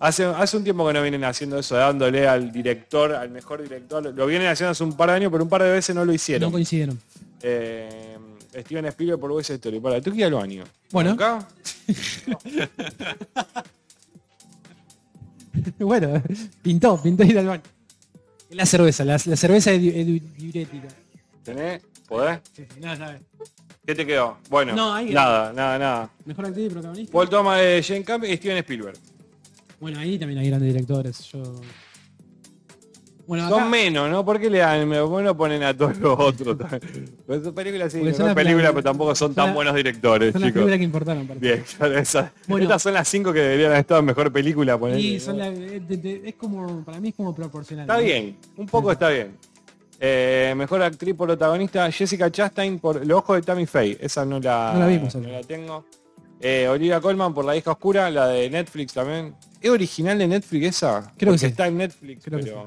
hace, hace un tiempo que no vienen haciendo eso, dándole al director, al mejor director. Lo vienen haciendo hace un par de años, pero un par de veces no lo No hicieron. coincidieron. Eh, Steven Spielberg por West Story. Para, tú que al baño. Bueno. Acá, bueno, pintó, pintó ir al baño. La cerveza, la, la cerveza es, di- es di- diurética. tenés, podés. Sí, sí, nada, sabe. ¿Qué te quedó? Bueno, No, nada, nada, nada. Mejor actriz y protagonista. Paul Thomas, eh, Jane Campion y Steven Spielberg. Bueno, ahí también hay grandes directores. Yo... Bueno, acá, Son menos, ¿no? ¿Por qué le dan? ¿Por qué no ponen a todos los otros? Pues son películas sí, son las películas, películas- pero tampoco son son tan las- buenos directores, son las chicos. películas que importaron. para Bien, claro, esa- Bueno. estas son las cinco que deberían haber estado en mejor película. ponele, Y ¿no? son la- es, de- de- es como, para mí es como proporcional. Está ¿no? bien, un poco está bien. Eh, mejor actriz protagonista, Jessica Chastain por Los ojos de Tammy Faye. Esa no la, No la vimos, no la tengo. Eh, Olivia Colman por La hija oscura, la de Netflix también. ¿Es original de Netflix esa? Creo que Porque sí. está en Netflix, Creo que pero...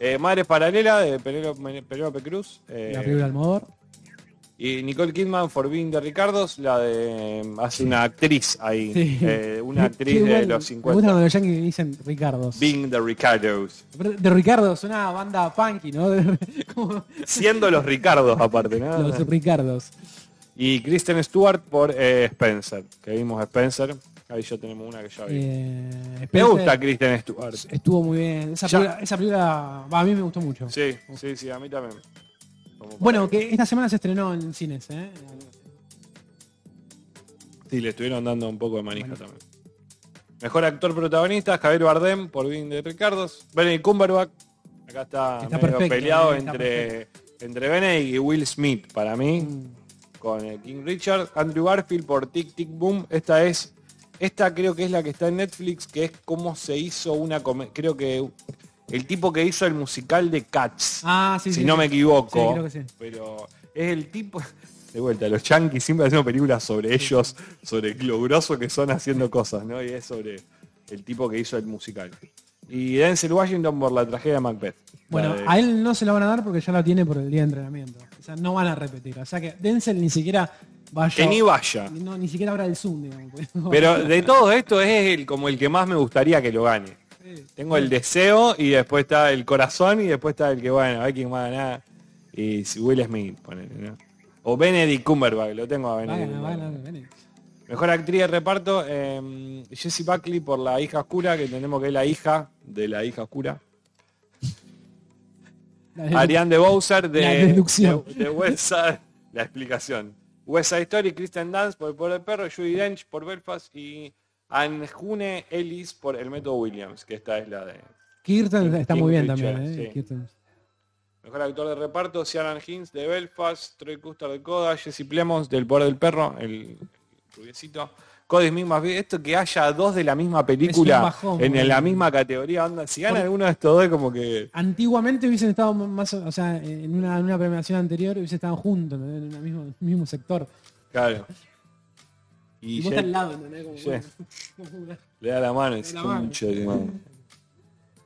Eh, Madre Paralela de Penélope Cruz. eh, La película de Almodóvar. y Nicole Kidman por Being de Ricardos, la de... Hace una actriz ahí. Sí. eh, una Qué actriz de los Me gusta 50. cuando los yankees dicen Ricardos. Being the Ricardos. De Ricardo suena a banda punky, ¿no? Como Siendo los Ricardos aparte, ¿no? los Ricardos. Y Kristen Stewart por eh, Spencer, que vimos Spencer. Ahí ya tenemos una que ya vi. Eh, Me gusta Kristen Stewart. Estuvo muy bien. Esa película, esa película, va, a mí me gustó mucho. Sí, sí, sí, a mí también. Bueno, que esta semana se estrenó en cines, ¿eh? Sí, le estuvieron dando un poco de manija también. Mejor actor protagonista, Javier Bardem por Being de Ricardos. Benedict Cumberbatch. Acá está, Está medio perfecto, peleado eh, está entre, entre Benedict y Will Smith, para mí. Mm. Con el King Richard, Andrew Garfield por Tic Tic Boom. Esta es, esta creo que es la que está en Netflix, que es cómo se hizo una comedia. Creo que el tipo que hizo el musical de Cats, Ah, sí, si sí, no sí. me equivoco. Creo que. Pero es el tipo. De vuelta, los yankees siempre hacen películas sobre ellos, sobre lo grosso que son haciendo cosas, ¿no? Y es sobre el tipo que hizo el musical. Y Denzel Washington por la tragedia de Macbeth. Bueno, La de- a él no se lo van a dar porque ya lo tiene por el día de entrenamiento. O sea, no van a repetir. O sea que Denzel ni siquiera vaya. que ni vaya. No, ni siquiera habrá el Zoom, digamos. Pero de todo esto es el, como el que más me gustaría que lo gane. Sí. Tengo el deseo y después está el corazón y después está el que, bueno, hay quien va a ganar. Y si Will Smith, ponele, ¿no? O Benedict Cumberbatch, lo tengo a a a Benedict. Mejor actriz de reparto, eh, Jessie Buckley por La hija oscura, que entendemos que es la hija de la hija oscura. Ariane de Bowser de, de, de West Side- la explicación. West Side Story, Kristen Dance por El Poder del Perro, Judy Dench por Belfast y Anjune Ellis por El Método Williams, que esta es la de Kirsten está King muy bien Richard, también, ¿eh? sí. Mejor actor de reparto, Ciaran Hinds de Belfast, Troy Custer de Coda, Jesse Plemons del Poder del Perro, el rubiecito. Cody Smith más bien, esto que haya dos de la misma película bajón, en la misma categoría, onda, si gana alguno de estos dos es como que Antiguamente hubiesen estado más, o sea, en una, en una premiación anterior hubiesen estado juntos, ¿no? en el mismo, mismo sector. claro. Y, Y vos Jake- estás al lado, ¿entendés? Como, Sí. bueno, le da la mano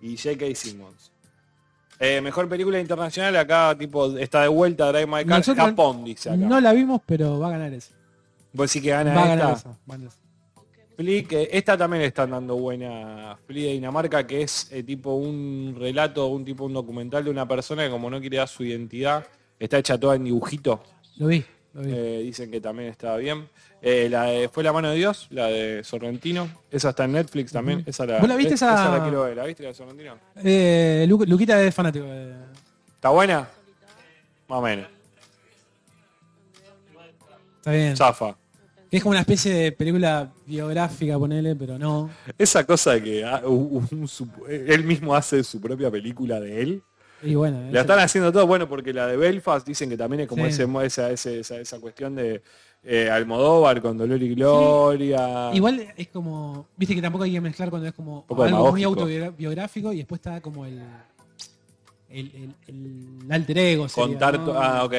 y J.K. Simmons. Eh, mejor película internacional, acá tipo está de vuelta Drive My Car, Nosotros Japón dice acá. No la vimos, pero va a ganar ese. Vos sí que Va gana a ganar esta. esa. Bueno, Flea, que esta también le están dando buena Flea de Dinamarca, que es eh, tipo un relato, un tipo un documental de una persona que como no quiere dar su identidad, está hecha toda en dibujito. Lo vi, lo vi. Eh, dicen que también estaba bien. Eh, la de Fue la mano de Dios, la de Sorrentino. Esa está en Netflix también. esa, la, ¿Vos la viste eh, esa? la quiero ver. ¿La viste la de Sorrentino? Eh, Lu- Luquita es fanático. ¿Está buena? Más o menos. Está bien. Zafa. Es como una especie de película biográfica, ponele, pero no. Esa cosa de que ah, un- un sup- él mismo hace su propia película de él. Y bueno, La ese- están haciendo todo, bueno, porque la de Belfast dicen que también es como Sí. ese, esa, ese- esa, esa cuestión de eh, Almodóvar con Dolor y Gloria. igual es como, viste que tampoco hay que mezclar cuando es como algo muy demagógico. autobiográfico y después está como el el, el- el alter ego. sería, Contar ¿no? Ah, ok,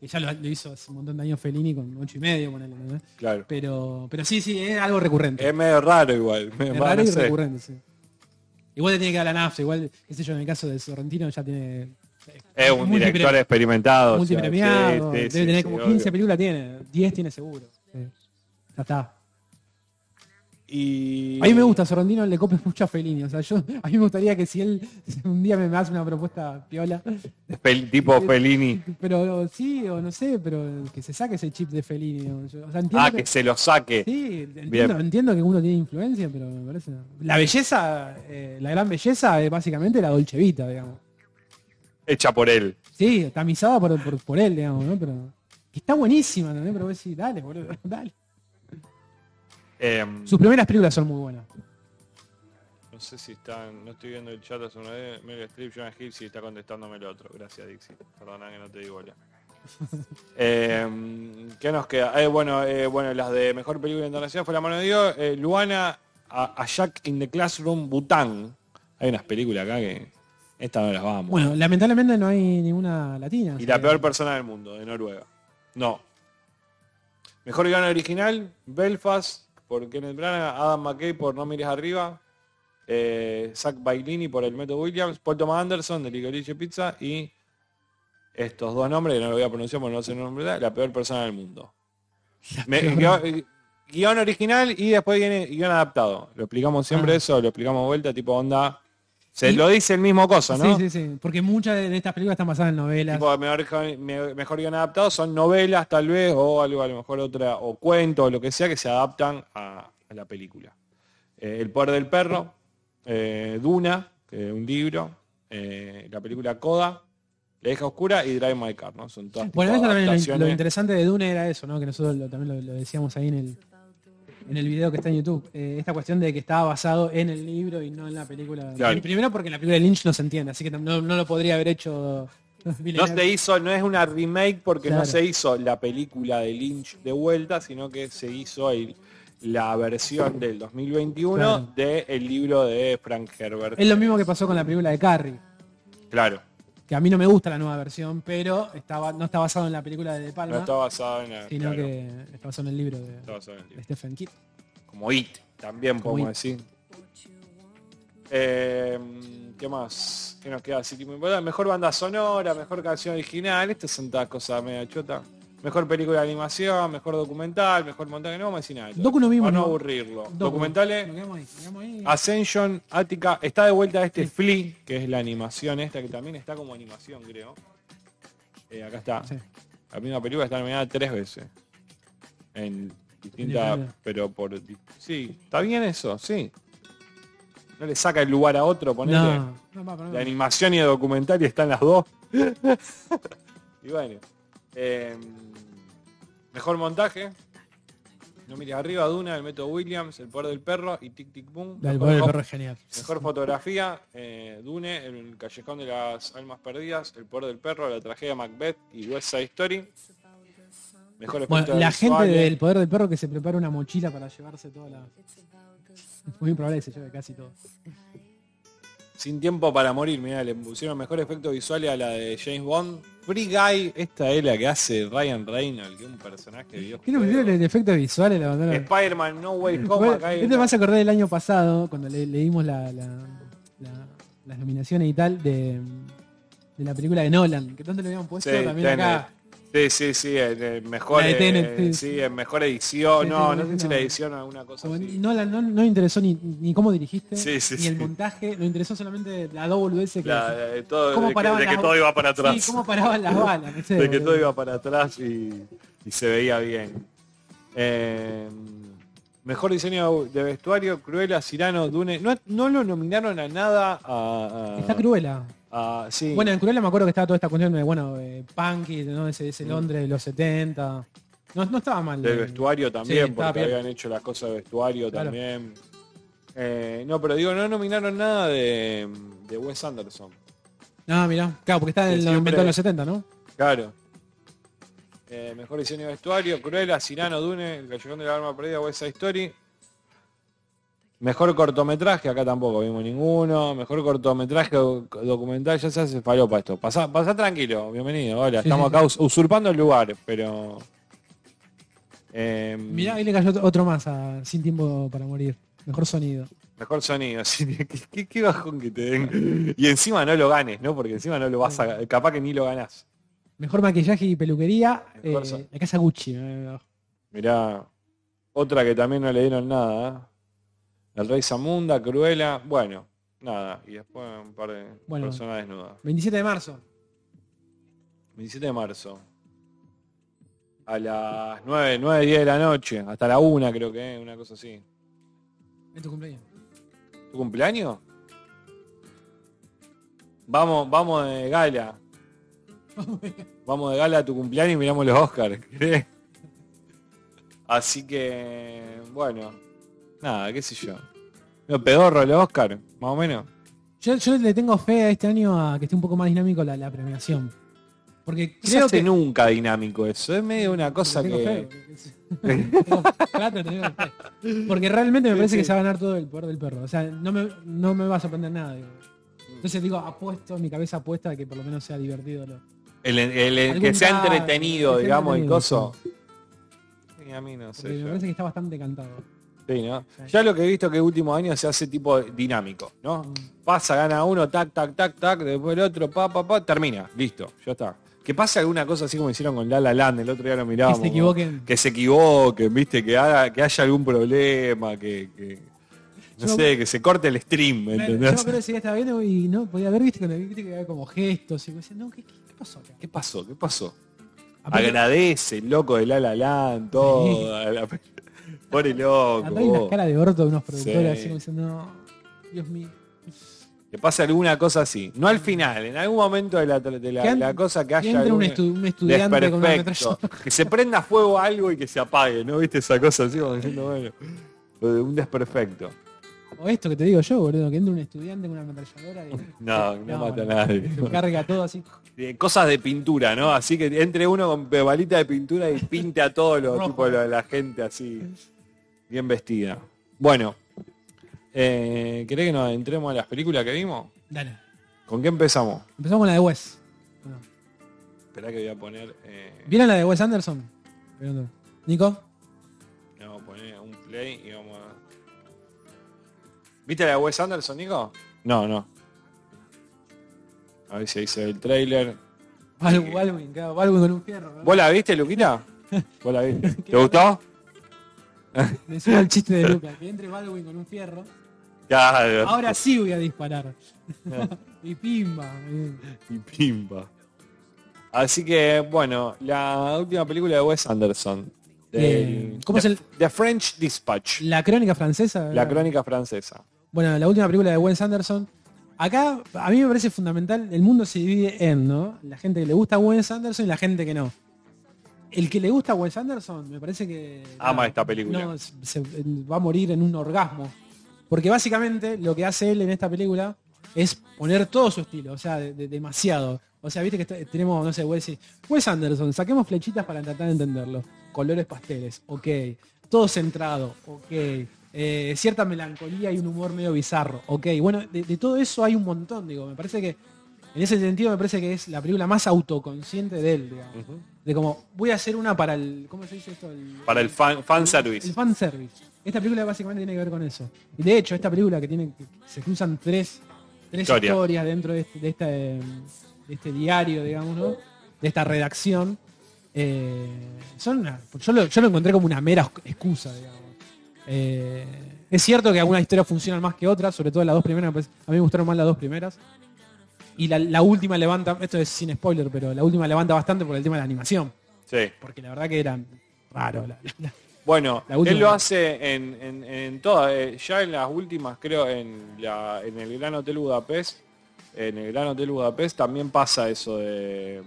Que ya lo, lo hizo hace un montón de años Fellini con ocho y medio, ponele, ¿no? claro. Pero, pero sí, sí, es algo recurrente. Es medio raro igual. me- Es raro no y sé. recurrente, sí. Igual te tiene que dar la nafta, igual, qué sé yo, en el caso de Sorrentino ya tiene... Es un director experimentado. o sea, multipremiado, sí, sí, debe tener sí, como obvio. 15 películas tiene, 10 tiene seguro. Ya está. Y... A mí me gusta Sorrentino, le copia mucho a Fellini. O sea, yo, a mí me gustaría que si él un día me hace una propuesta piola, Pel- tipo Fellini. pero sí, o no sé, pero que se saque ese chip de Fellini. ¿no? O sea, Ah, que, que se lo saque. sí, entiendo, que uno tiene influencia, pero me parece... La belleza, eh, la gran belleza es básicamente la Dolce Vita, digamos. Hecha por él. Sí, tamizada por, por, por él, digamos, ¿no? Pero que está buenísima también, pero vos decís, dale, boludo, dale. Em, Sus primeras películas son muy buenas. No sé si están, no estoy viendo el chat hace una vez, Meryl Streep, Jonah Hill, si está contestándome el otro. Gracias, Dixie. Perdona que no te digo bola. Eh, ¿Qué nos queda? Eh, bueno, eh, bueno, las de mejor película internacional fue La mano de Dios, eh, Luana, a, a Jack in the Classroom, Bután. Hay unas películas acá que estas no las vamos. Bueno, lamentablemente no hay ninguna latina. y la que- peor persona del mundo, de Noruega. No. Mejor guion original, Belfast, por Kenneth Branagh, Adam McKay por No mires arriba, eh, Zach Bailini por El Método Williams, Paul Thomas Anderson de Licorice Pizza y estos dos nombres, que no lo voy a pronunciar porque no sé el nombre, la peor persona del mundo. Me- eh, guion original y después viene guion adaptado. Lo explicamos siempre Ah. eso, lo explicamos vuelta, tipo onda. Se Y- lo dice el mismo cosa, ¿no? Sí, sí, sí. Porque muchas de estas películas están basadas en novelas. Tipo, mejor, mejor guion adaptado son novelas tal vez o algo a lo mejor otra o cuentos o lo que sea que se adaptan a, a la película. Eh, el poder del perro, eh, Duna, es un libro, eh, la película Coda, La hija oscura y Drive My Car, ¿no? Son todas Bueno, eso también lo, interesante de Dune era eso, ¿no? Que nosotros lo- también lo, lo decíamos ahí en el en el video que está en YouTube. Eh, esta cuestión de que estaba basado en el libro y no en la película. Claro. Primero porque en la película de Lynch no se entiende, así que no, no lo podría haber hecho No se hizo, no es una remake porque no se hizo la película de Lynch de vuelta, sino que se hizo el- la versión del 2021 Claro. del libro de Frank Herbert. Es lo mismo que pasó con la película de Carrie. Claro, Que a mí no me gusta la nueva versión, pero estaba, no está basado en la película de De Palma, no está basado en la, sino claro, que está basado en el libro de, en el libro. de Stephen King. Como It, también Como podemos It. decir. Eh, ¿Qué más? ¿Qué nos queda? Así que importante. Mejor banda sonora, mejor canción original. Estas son todas cosas media chota. Mejor película de animación, mejor documental, mejor montaje. No vamos a decir nada. de. Docu no vimos, Para no ¿no? aburrirlo. Docu. Documentales. Nos quedamos ahí, nos quedamos ahí. Ascension, Attica, está de vuelta este Flea, que es la animación esta, que también está como animación, creo. Eh, acá está. Sí. La misma película está nominada tres veces. En Diferente. pero por... Sí, está bien eso, sí. No le saca el lugar a otro, ponele. No, no, va. De animación y de documental y están las dos. y bueno. eh, mejor montaje. No mires arriba, Duna, el método Williams, el poder del perro y Tic Tic Boom. Mejor poder del perro es genial. Mejor fotografía, eh, Dune, El Callejón de las Almas Perdidas, El Poder del Perro, La Tragedia Macbeth y West Side Story. Mejor Bueno, la gente del poder del perro que se prepara una mochila para llevarse toda la... Muy probable que se lleve casi todo. Sin tiempo para morir, mira, le pusieron mejor efectos visuales a la de James Bond. Free Guy, esta es la que hace Ryan Reynolds, que es un personaje de ¿Qué nos videojuego. pusieron el efecto visual? La? Spider-Man No Way Home, acá me una- hace acordar del año pasado, cuando le, leímos la, la- la- las nominaciones y tal de, de la película de Nolan, que tanto le habían puesto Sí, también acá. Sí, sí, sí, el mejor, eh, sí. el mejor edición. No, no sé si la edición o alguna cosa así. No, la- no, no interesó ni, ni cómo dirigiste, Sí, ni el montaje, me interesó solamente la WS que La- de todo, cómo de que, paraban de que las- todo iba para atrás. Sí, cómo paraban las balas, no sé, de que todo iba para atrás y, y se veía bien. Eh, mejor diseño de vestuario, Cruella, Cirano, Dune. No, no lo nominaron a nada a... a- Está Cruella. A- sí. Bueno, en Cruella me acuerdo que estaba toda esta cuestión de, bueno, eh, punky, ¿no? Ese, ese Mm. Londres de los 70. No, no estaba mal. del eh. vestuario también, Sí, porque bien. habían hecho las cosas de vestuario Claro. también. Eh, no, pero digo, no nominaron nada de, de Wes Anderson. No, mirá. Claro, porque está en siempre- los 70, ¿no? Claro. Eh, mejor diseño de vestuario, Cruella, Cirano, Dune, El Callejón de la Arma Perdida, West Side Story. Mejor cortometraje, acá tampoco vimos ninguno. Mejor cortometraje documental, ya se hace falopa esto. Pasá, pasá tranquilo, bienvenido. Hola, Sí, estamos sí, acá us- usurpando el lugar, pero... eh, Mirá, ahí le cayó otro más a Sin Tiempo para Morir. Mejor sonido. Mejor sonido, sí, qué, qué- qué bajón que te den. Y encima no lo ganes, ¿no? Porque encima no lo vas a... Capaz que ni lo ganás. Mejor maquillaje y peluquería. Eh, la casa Gucci. eh, Mirá, otra que también no le dieron nada. ¿eh? El Rey Zamunda, Cruella, bueno, nada. Y después un par de Bueno. personas desnudas. 27 de marzo. 27 de marzo. A las 9, 9, 10 de la noche. Hasta la 1 creo que una cosa así. Es tu cumpleaños. ¿Tu cumpleaños? Vamos, vamos de gala. Vamos de gala a tu cumpleaños y miramos los Oscars. Así que, bueno, nada, qué sé yo. Medio pedorro el Oscar, más o menos. Yo, yo le tengo fe a este año a que esté un poco más dinámico la, la premiación. Porque No creo que... nunca dinámico eso. Es medio una cosa tengo que... fe, tengo plata, tengo fe. Porque realmente me parece que se va a ganar todo el poder del perro. O sea, no me, no me va a sorprender nada. digo. Entonces digo, apuesto, mi cabeza apuesta a que por lo menos sea divertido. lo- El, el- el que sea entretenido, digamos, el coso. Sí, a mí no sé. me parece que está bastante cantado. Sí, ¿no? Sí. Ya lo que he visto que último año se hace tipo dinámico, ¿no? Mm. Pasa, gana uno, tac, tac, tac, tac, después el otro, pa, pa, pa, termina, listo, ya está. Que pase alguna cosa así como hicieron con La La Land, el otro día lo Que mirábamos. se equivoquen. Que se equivoquen, viste, que, haga, que haya algún problema, que, que- no Yo- sé, que se corte el stream, ¿me Claro, entendés? Yo creo que sí, estaba viendo y no podía ver, viste, cuando viste que había como gestos y me decía, no, ¿qué, qué, qué pasó acá? ¿Qué pasó? ¿Qué pasó? Aparte, Agradece el loco de La La Land, todo. a la- Pobre loco. acá hay unas vos. caras de orto de unos productores Sí. así como diciendo, no, Dios mío. Que pase alguna cosa así. No al final, en algún momento de la, de la, Que an- la cosa que haya entre un, algún estu- un estudiante con una. Que se prenda fuego algo y que se apague, ¿no? ¿Viste esa cosa así como diciendo, bueno, lo de un desperfecto? O esto que te digo yo, boludo, que entre un estudiante con una ametralladora y No, no mata a nadie. Se carga todo así. Eh, Cosas de pintura, ¿no? Así que entre uno con balita de pintura y pinte a todos los Rojo. tipo lo de la gente así, bien vestida. Bueno, eh, ¿querés que nos entremos a las películas que vimos? Dale. ¿Con qué empezamos? Empezamos con la de Wes. Bueno, Esperá que voy a poner... eh, ¿Vieron la de Wes Anderson? Nico. Le Vamos a poner un play y vamos a... ¿Viste la de Wes Anderson, Nico? No, no. A ver si ahí se ve el trailer. Bal- Baldwin, claro, Baldwin con un fierro. ¿Vos la viste, Luquita? ¿Vos la viste? ¿Te gustó? Me suena el chiste de Lucas, que entre Baldwin con un fierro. Claro. Ahora sí voy a disparar. y pimba. Y pimba. Así que, bueno, la última película de Wes Anderson. Eh, ¿cómo es The- el- The French Dispatch. La crónica francesa. La crónica francesa. Bueno, la última película de Wes Anderson. Acá, a mí me parece fundamental, el mundo se divide en, ¿no? La gente que le gusta a Wes Anderson y la gente que no. El que le gusta a Wes Anderson, me parece que... Ama esta película. no, se, se- va a morir en un orgasmo. Porque básicamente lo que hace él en esta película es poner todo su estilo, o sea, de- de- demasiado. O sea, viste que está- tenemos, no sé, Wes, Wes Anderson, saquemos flechitas para tratar de entenderlo. Colores pasteles, ok. Todo centrado, ok. Eh, cierta melancolía y un humor medio bizarro, ok. Bueno, de, de todo eso hay un montón, digo. Me parece que, en ese sentido, me parece que es la película más autoconsciente de él, digamos. De como, voy a hacer una para el, ¿cómo se dice esto? El- Para el fan, fan el service. fan service. Esta película básicamente tiene que ver con eso. Y de hecho, esta película que tiene, que se cruzan tres, tres Historia. historias dentro de este, de, esta, eh, de este diario, digamos, ¿no? De esta redacción. eh, son una- yo, lo, yo lo encontré como una mera excusa, digamos. Eh, es cierto que algunas historias funcionan más que otras, sobre todo las dos primeras, pues, a mí me gustaron más las dos primeras. Y la, la última levanta, esto es sin spoiler, pero la última levanta bastante por el tema de la animación. Sí. Porque la verdad que era raro. la- la- Bueno, él lo hace en, en, en todas, eh, ya en las últimas, creo, en, la, en el Gran Hotel Budapest, en el Gran Hotel Budapest también pasa eso de,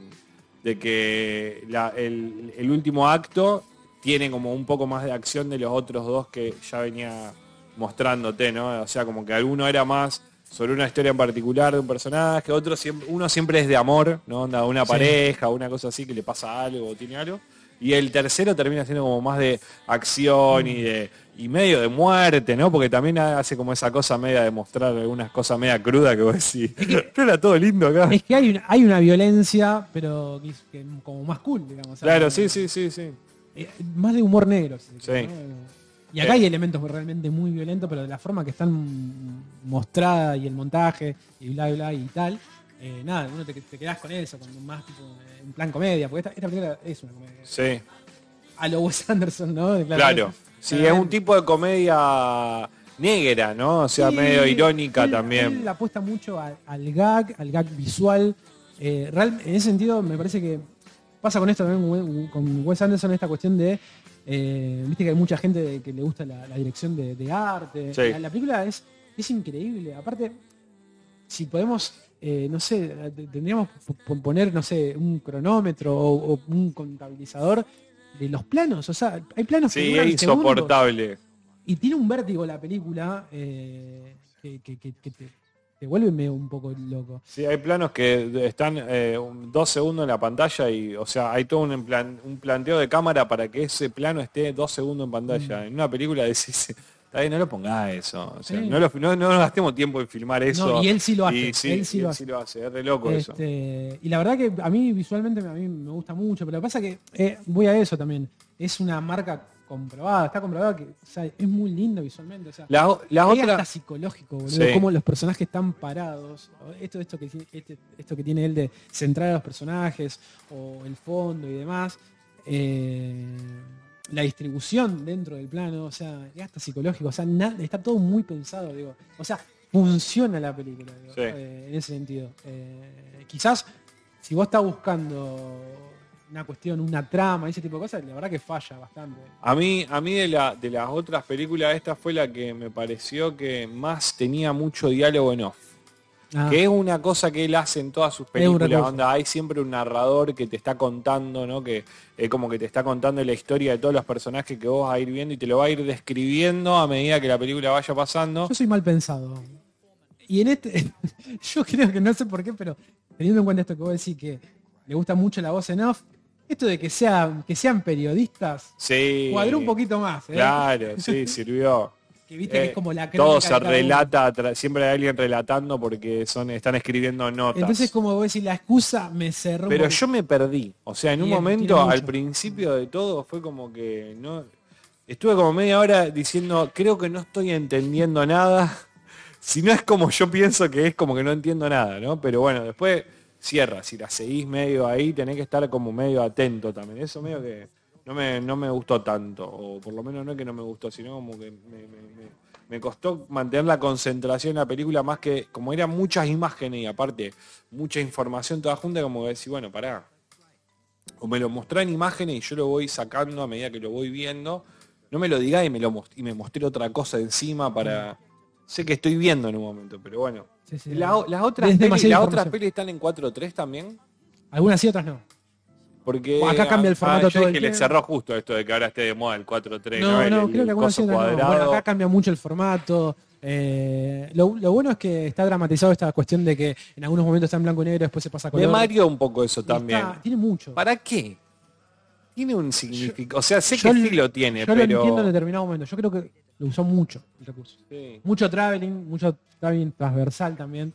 de que la- el, el último acto tiene como un poco más de acción de los otros dos que ya venía mostrándote, ¿no? O sea, como que alguno era más sobre una historia en particular de un personaje, otro siempre, uno siempre es de amor, ¿no? Onda, una pareja, una cosa así que le pasa algo o tiene algo. Y el tercero termina siendo como más de acción y de y medio de muerte, ¿no? Porque también hace como esa cosa media de mostrar algunas cosas media crudas que vos decís. No era todo lindo acá. Es que hay una, hay una violencia, pero que, es- que como más cool, digamos. Claro, sí, sí, sí, sí. eh, más de humor negro. si Sí. ¿no? Y acá Eh. hay elementos realmente muy violentos, pero de la forma que están mostrada y el montaje y bla, bla, y tal. eh, nada, uno te, te quedás con eso, con más tipo eh, en plan comedia, porque esta, esta película es una comedia. Sí, A lo Wes Anderson, ¿no? De claro. Sí, es un tipo de comedia negra, ¿no? O sea, Sí, medio irónica él- también. Él apuesta mucho al, al gag, al gag visual. Eh, real- en ese sentido, me parece que pasa con esto también con- con Wes Anderson, esta cuestión de. Eh, Viste que hay mucha gente que le gusta la, la dirección de, de arte. Sí. La, la película es, es increíble. Aparte, si podemos, eh, no sé, tendríamos que poner, no sé, un cronómetro o, o un contabilizador de los planos. O sea, hay planos que Sí, es segundos. insoportable. Y tiene un vértigo la película eh, que- que te, te vuelve un poco loco. Sí, hay planos que están eh, dos segundos en la pantalla y, o sea, hay todo un, plan- un planteo de cámara para que ese plano esté dos segundos en pantalla. Mm. En una película decís, no lo pongas eso. O sea, Sí. no, lo- no- gastemos tiempo en filmar eso. No, y él sí lo hace, Y sí, él sí y lo hace. lo hace. Es re loco eso. Este, y la verdad que a mí visualmente a mí me gusta mucho, pero lo que pasa que eh, voy a eso también. Es una marca comprobada, está comprobada que o sea, es muy lindo visualmente. O sea, Las las es hasta otras... psicológico, boludo, Sí. cómo los personajes están parados. Esto, esto, que, este- esto que tiene él de centrar a los personajes, o el fondo y demás. eh, la distribución dentro del plano, o sea, es hasta psicológico, o sea, na- está todo muy pensado, digo. O sea, funciona la película, digo, Sí. eh, en ese sentido. Eh, quizás si vos estás buscando una cuestión, una trama, ese tipo de cosas, la verdad que falla bastante. A mí, a mí de, la, de las otras películas, esta fue la que me pareció que más tenía mucho diálogo en off. Ah, Que es una cosa que él hace en todas sus películas, onda, hay siempre un narrador que te está contando, ¿no? Que es como que te está contando la historia de todos los personajes que vos vas a ir viendo y te lo va a ir describiendo a medida que la película vaya pasando. Yo soy mal pensado. Y en este, yo creo que no sé por qué, pero teniendo en cuenta esto que vos decís que le gusta mucho la voz en off, esto de que sean, que sean periodistas, Sí. cuadró un poquito más. ¿eh? Claro, sí, sirvió. Que viste que Eh, es como la Todo crónica se relata, tra- siempre hay alguien relatando porque son, están escribiendo notas. Entonces, como vos decís, la excusa me cerró. Pero yo me perdí. O sea, en un momento, al principio de todo, fue como que no. Estuve como media hora diciendo, creo que no estoy entendiendo nada. Si no es como yo pienso que es, como que no entiendo nada, ¿no? Pero bueno, después cierra. Si la seguís medio ahí, tenés que estar como medio atento también. Eso medio que no me, no me gustó tanto. O por lo menos no es que no me gustó, sino como que me, me- costó mantener la concentración en la película más que, como eran muchas imágenes y aparte mucha información toda junta, como que decir, bueno, pará. O me lo mostrá en imágenes y yo lo voy sacando a medida que lo voy viendo. No me lo diga y me lo y me mostré otra cosa encima para. Sé que estoy viendo en un momento, pero bueno. Sí, sí. La las otras Es pelis, demasiada las otras pelis están en 4.3 también. Algunas sí, otras no. Porque Acá cambia el ah, formato yo todo dije el le cerró justo esto de que ahora esté de moda el 4.3. No, El- no, el- creo el que algunas sí, otras no. Bueno, acá cambia mucho el formato. eh, lo, lo bueno es que está dramatizado esta cuestión de que en algunos momentos está en blanco y negro, después se pasa a color. De Mario un poco eso está- también. tiene mucho. ¿Para qué? Tiene un significado. O sea, sé Yo que sí lo tiene, Yo lo pero. entiendo en determinado momento. Yo creo que lo usó mucho el recurso. Sí. Mucho traveling, mucho traveling transversal también.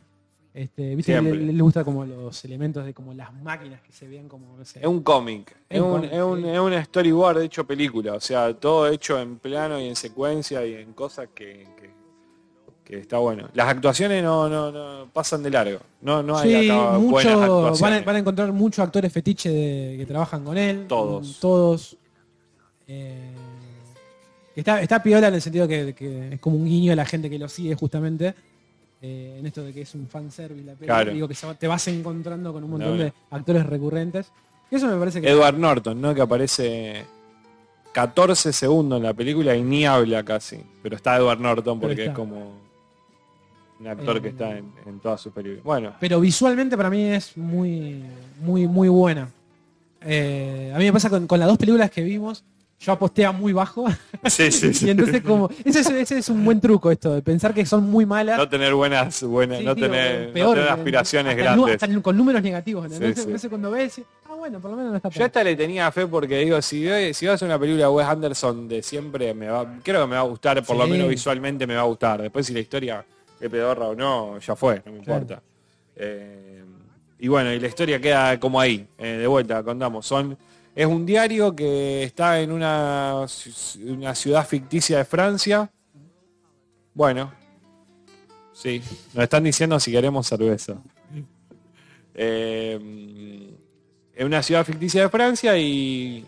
Este, ¿viste? Le, le- gusta como los elementos de como las máquinas que se vean como, no sé. Es un cómic, es un es, un, es un storyboard hecho película, o sea, todo hecho en plano y en secuencia y en cosas que, que, que está bueno. Las actuaciones no, no, no pasan de largo. No, no hay Sí, acá buenas van, a, actuaciones. van a encontrar muchos actores fetiche de- que trabajan con él. Todos. Todos. Eh, está, está piola en el sentido que, que es como un guiño a la gente que lo sigue justamente. eh, en esto de que es un fanservice la peli. Claro. Digo que te vas encontrando con un montón No, de actores recurrentes. Y eso me parece que... Edward Norton, ¿no? Que aparece 14 segundos en la película y ni habla casi. Pero está Edward Norton porque es como un actor Eh, que está en, en todas sus películas. Bueno, Pero visualmente para mí es muy, muy, muy buena. Eh, a mí me pasa con, con las dos películas que vimos, yo aposté a muy bajo. sí, sí, sí. y entonces como, ese es, ese es un buen truco esto, de pensar que son muy malas. No tener buenas, buenas, Sí, no, digo, tener, no peor, tener aspiraciones hasta grandes. hasta con números negativos. ¿entendés? Sí, sí. Entonces cuando ves, ah bueno, por lo menos no está Yo esta le tenía fe porque digo, si, ve- si va a hacer una película de Wes Anderson de siempre, me va, creo que me va a gustar, por lo menos visualmente me va a gustar. Después si la historia es pedorra o no, ya fue, no me Claro. importa. Eh, y bueno, y la historia queda como ahí, eh, de vuelta, contamos. Son, es un diario que está en una, una ciudad ficticia de Francia. Bueno, sí, nos están diciendo si queremos cerveza. Eh, en una ciudad ficticia de Francia y,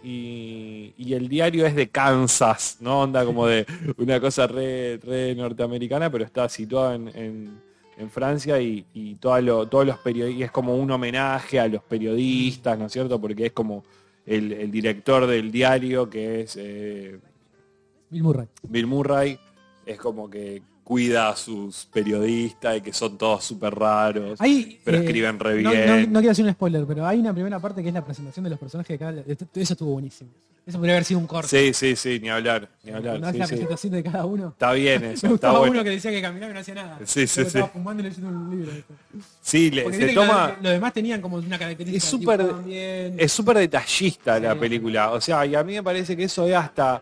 y- el diario es de Kansas, ¿no? Onda como de una cosa re, re norteamericana, pero está situado en, en- Francia y, y todos los periodistas, es como un homenaje a los periodistas, ¿no es cierto? Porque es como el, el director del diario, que es eh, Bill Murray. Bill Murray, es como que cuida a sus periodistas y que son todos súper raros. Hay, Pero eh, escriben re bien. no- no quiero hacer un spoiler, pero hay una primera parte que es la presentación de los personajes de cada... Eso estuvo buenísimo. Eso podría haber sido un corte. Sí, sí, sí, ni hablar, ni hablar. Hace sí, la sí. presentación de cada uno. Está bien Me eso, está gustaba bueno. uno que decía que caminaba y no hacía nada. Sí, sí, sí. Estaba fumando y leyendo un libro. Sí, le- se toma... lo- Los demás tenían como una característica. Es súper-. Es súper detallista la película. O sea, y a mí me parece que eso es hasta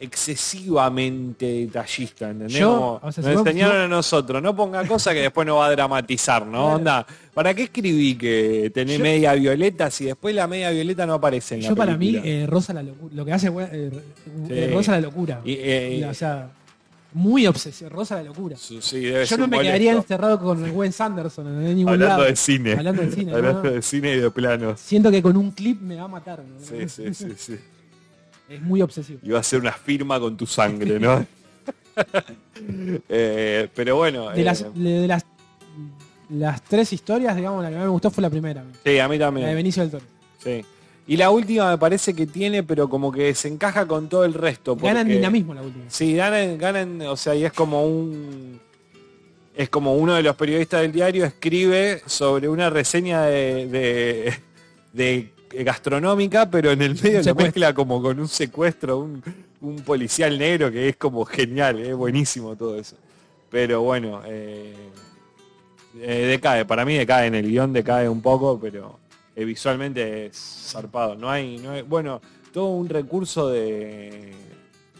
excesivamente detallista, ¿entendés? Yo, Como o sea, nos si enseñaron a nosotros, no ponga cosas que después no va a dramatizar, ¿no? Claro. Onda, ¿para qué escribí que tenés Yo- media violeta si después la media violeta no aparece en la Yo para mí, eh, Rosa la locura. Lo que hace eh, Sí. eh, Rosa la locura. Y, eh, Y, o sea, muy obsesión. Rosa la locura. su- sí, debe Yo no me molesto. quedaría encerrado con el buen Sanderson en ningún Hablando lado. de cine. Hablando de cine, Hablando ¿no? de cine y de planos. Siento que con un clip me va a matar. ¿no? Sí, sí, sí, sí. Es muy obsesivo. Iba a ser una firma con tu sangre, ¿no? Eh, pero bueno. De eh, las, de las, las tres historias, digamos, la que más me gustó fue la primera. sí, a mí La de también. Benicio del Toro. Sí. Y la última me parece que tiene, pero como que se encaja con todo el resto. Ganan porque- dinamismo la última. Sí, ganan, ganan, o sea, y es como un... Es como uno de los periodistas del diario escribe sobre una reseña de, de, de gastronómica, pero en el medio lo mezcla como con un secuestro, un, un policial negro que es como genial, es buenísimo todo eso. Pero bueno, eh, eh, decae, para mí decae en el guion, decae un poco, pero eh, visualmente es zarpado. No hay, no hay- bueno, todo un recurso de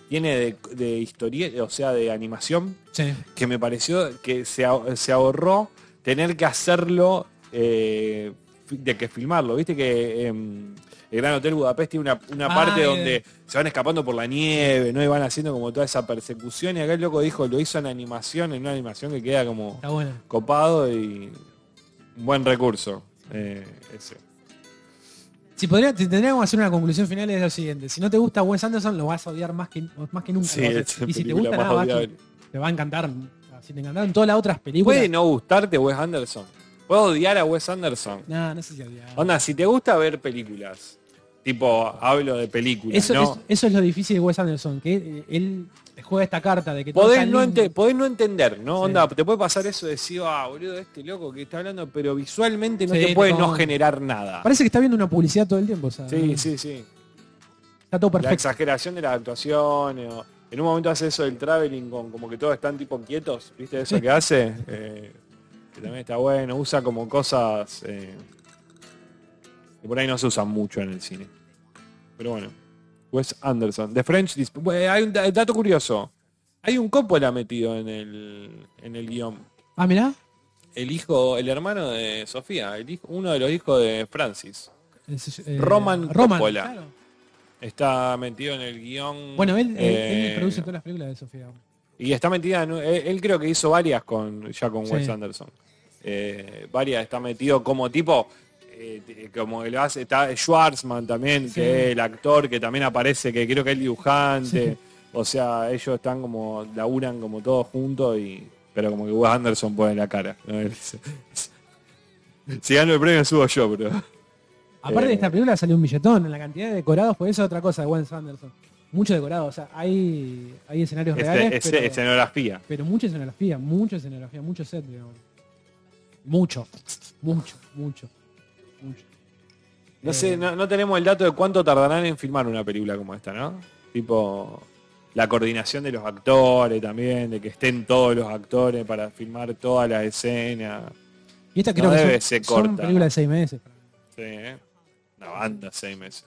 tiene de, de historia, o sea, de animación, Sí. que me pareció que se, se ahorró tener que hacerlo eh, de que filmarlo. Viste que em, el Gran Hotel Budapest tiene una, una Ah, parte eh. donde se van escapando por la nieve, ¿no? Y van haciendo como toda esa persecución. Y acá el loco dijo, lo hizo en animación, en una animación que queda como bueno. copado y un buen recurso. eh, ese. Si, podría, tendríamos que hacer una conclusión final es lo siguiente. Si no te gusta Wes Anderson, lo vas a odiar más que, más que nunca. Sí, y si te gusta nada odiable. te va a encantar. Si te encantaron todas las otras películas. Puede no gustarte Wes Anderson. Puedo odiar a Wes Anderson. No, no sé si odiar. Onda, si te gusta ver películas, tipo, hablo de películas, Eso, ¿no? es, eso es lo difícil de Wes Anderson, que eh, él juega esta carta de que Podés no, ente- podés no entender, ¿no? Sí. Onda, te puede pasar eso de decir, ah, boludo, este loco que está hablando, pero visualmente no Sí, te puede no generar nada. Parece que está viendo una publicidad todo el tiempo. O sea, Sí, sí, sí. Está todo La perfecto. exageración de las actuaciones. en un momento hace eso del traveling con como que todos están tipo quietos, ¿viste eso Sí. que hace? Eh, que también está bueno, usa como cosas eh, que por ahí no se usan mucho en el cine. Pero bueno. Wes Anderson, The French Disp- Bueno, Hay un da- dato curioso. Hay un Coppola metido en el, en el guion. Ah, mirá. El hijo, el hermano de Sofía, el hijo, uno de los hijos de Francis. Es, eh, Roman Coppola. claro. Está metido en el guion. Bueno, él, él- él eh, produce todas las películas de Sofía. Y está metida, en, él, él creo que hizo varias con ya con Sí. Wes Anderson. Eh, varias está metido como tipo, eh, como que lo hace, está Schwarzman también, Sí. que es el actor que también aparece, que creo que es el dibujante. O sea, ellos están como, laburan como todos juntos y. Pero como que Wes Anderson pone la cara. si gano el premio subo yo, pero. Aparte Eh. de esta película salió un billetón en la cantidad de decorados, pues eso es otra cosa de Wes Anderson. Mucho decorado, o sea, hay, hay escenarios Este- reales, este- pero, escenografía. pero mucha escenografía, mucha escenografía, mucho set, digamos. Mucho, mucho, mucho, mucho. No Eh. sé, no, no tenemos el dato de cuánto tardarán en filmar una película como esta, ¿no? Tipo, la coordinación de los actores también, de que estén todos los actores para filmar toda la escena. Y esta No creo que debe son, ser son corta. películas de seis meses. Sí, ¿eh? Una banda, seis meses.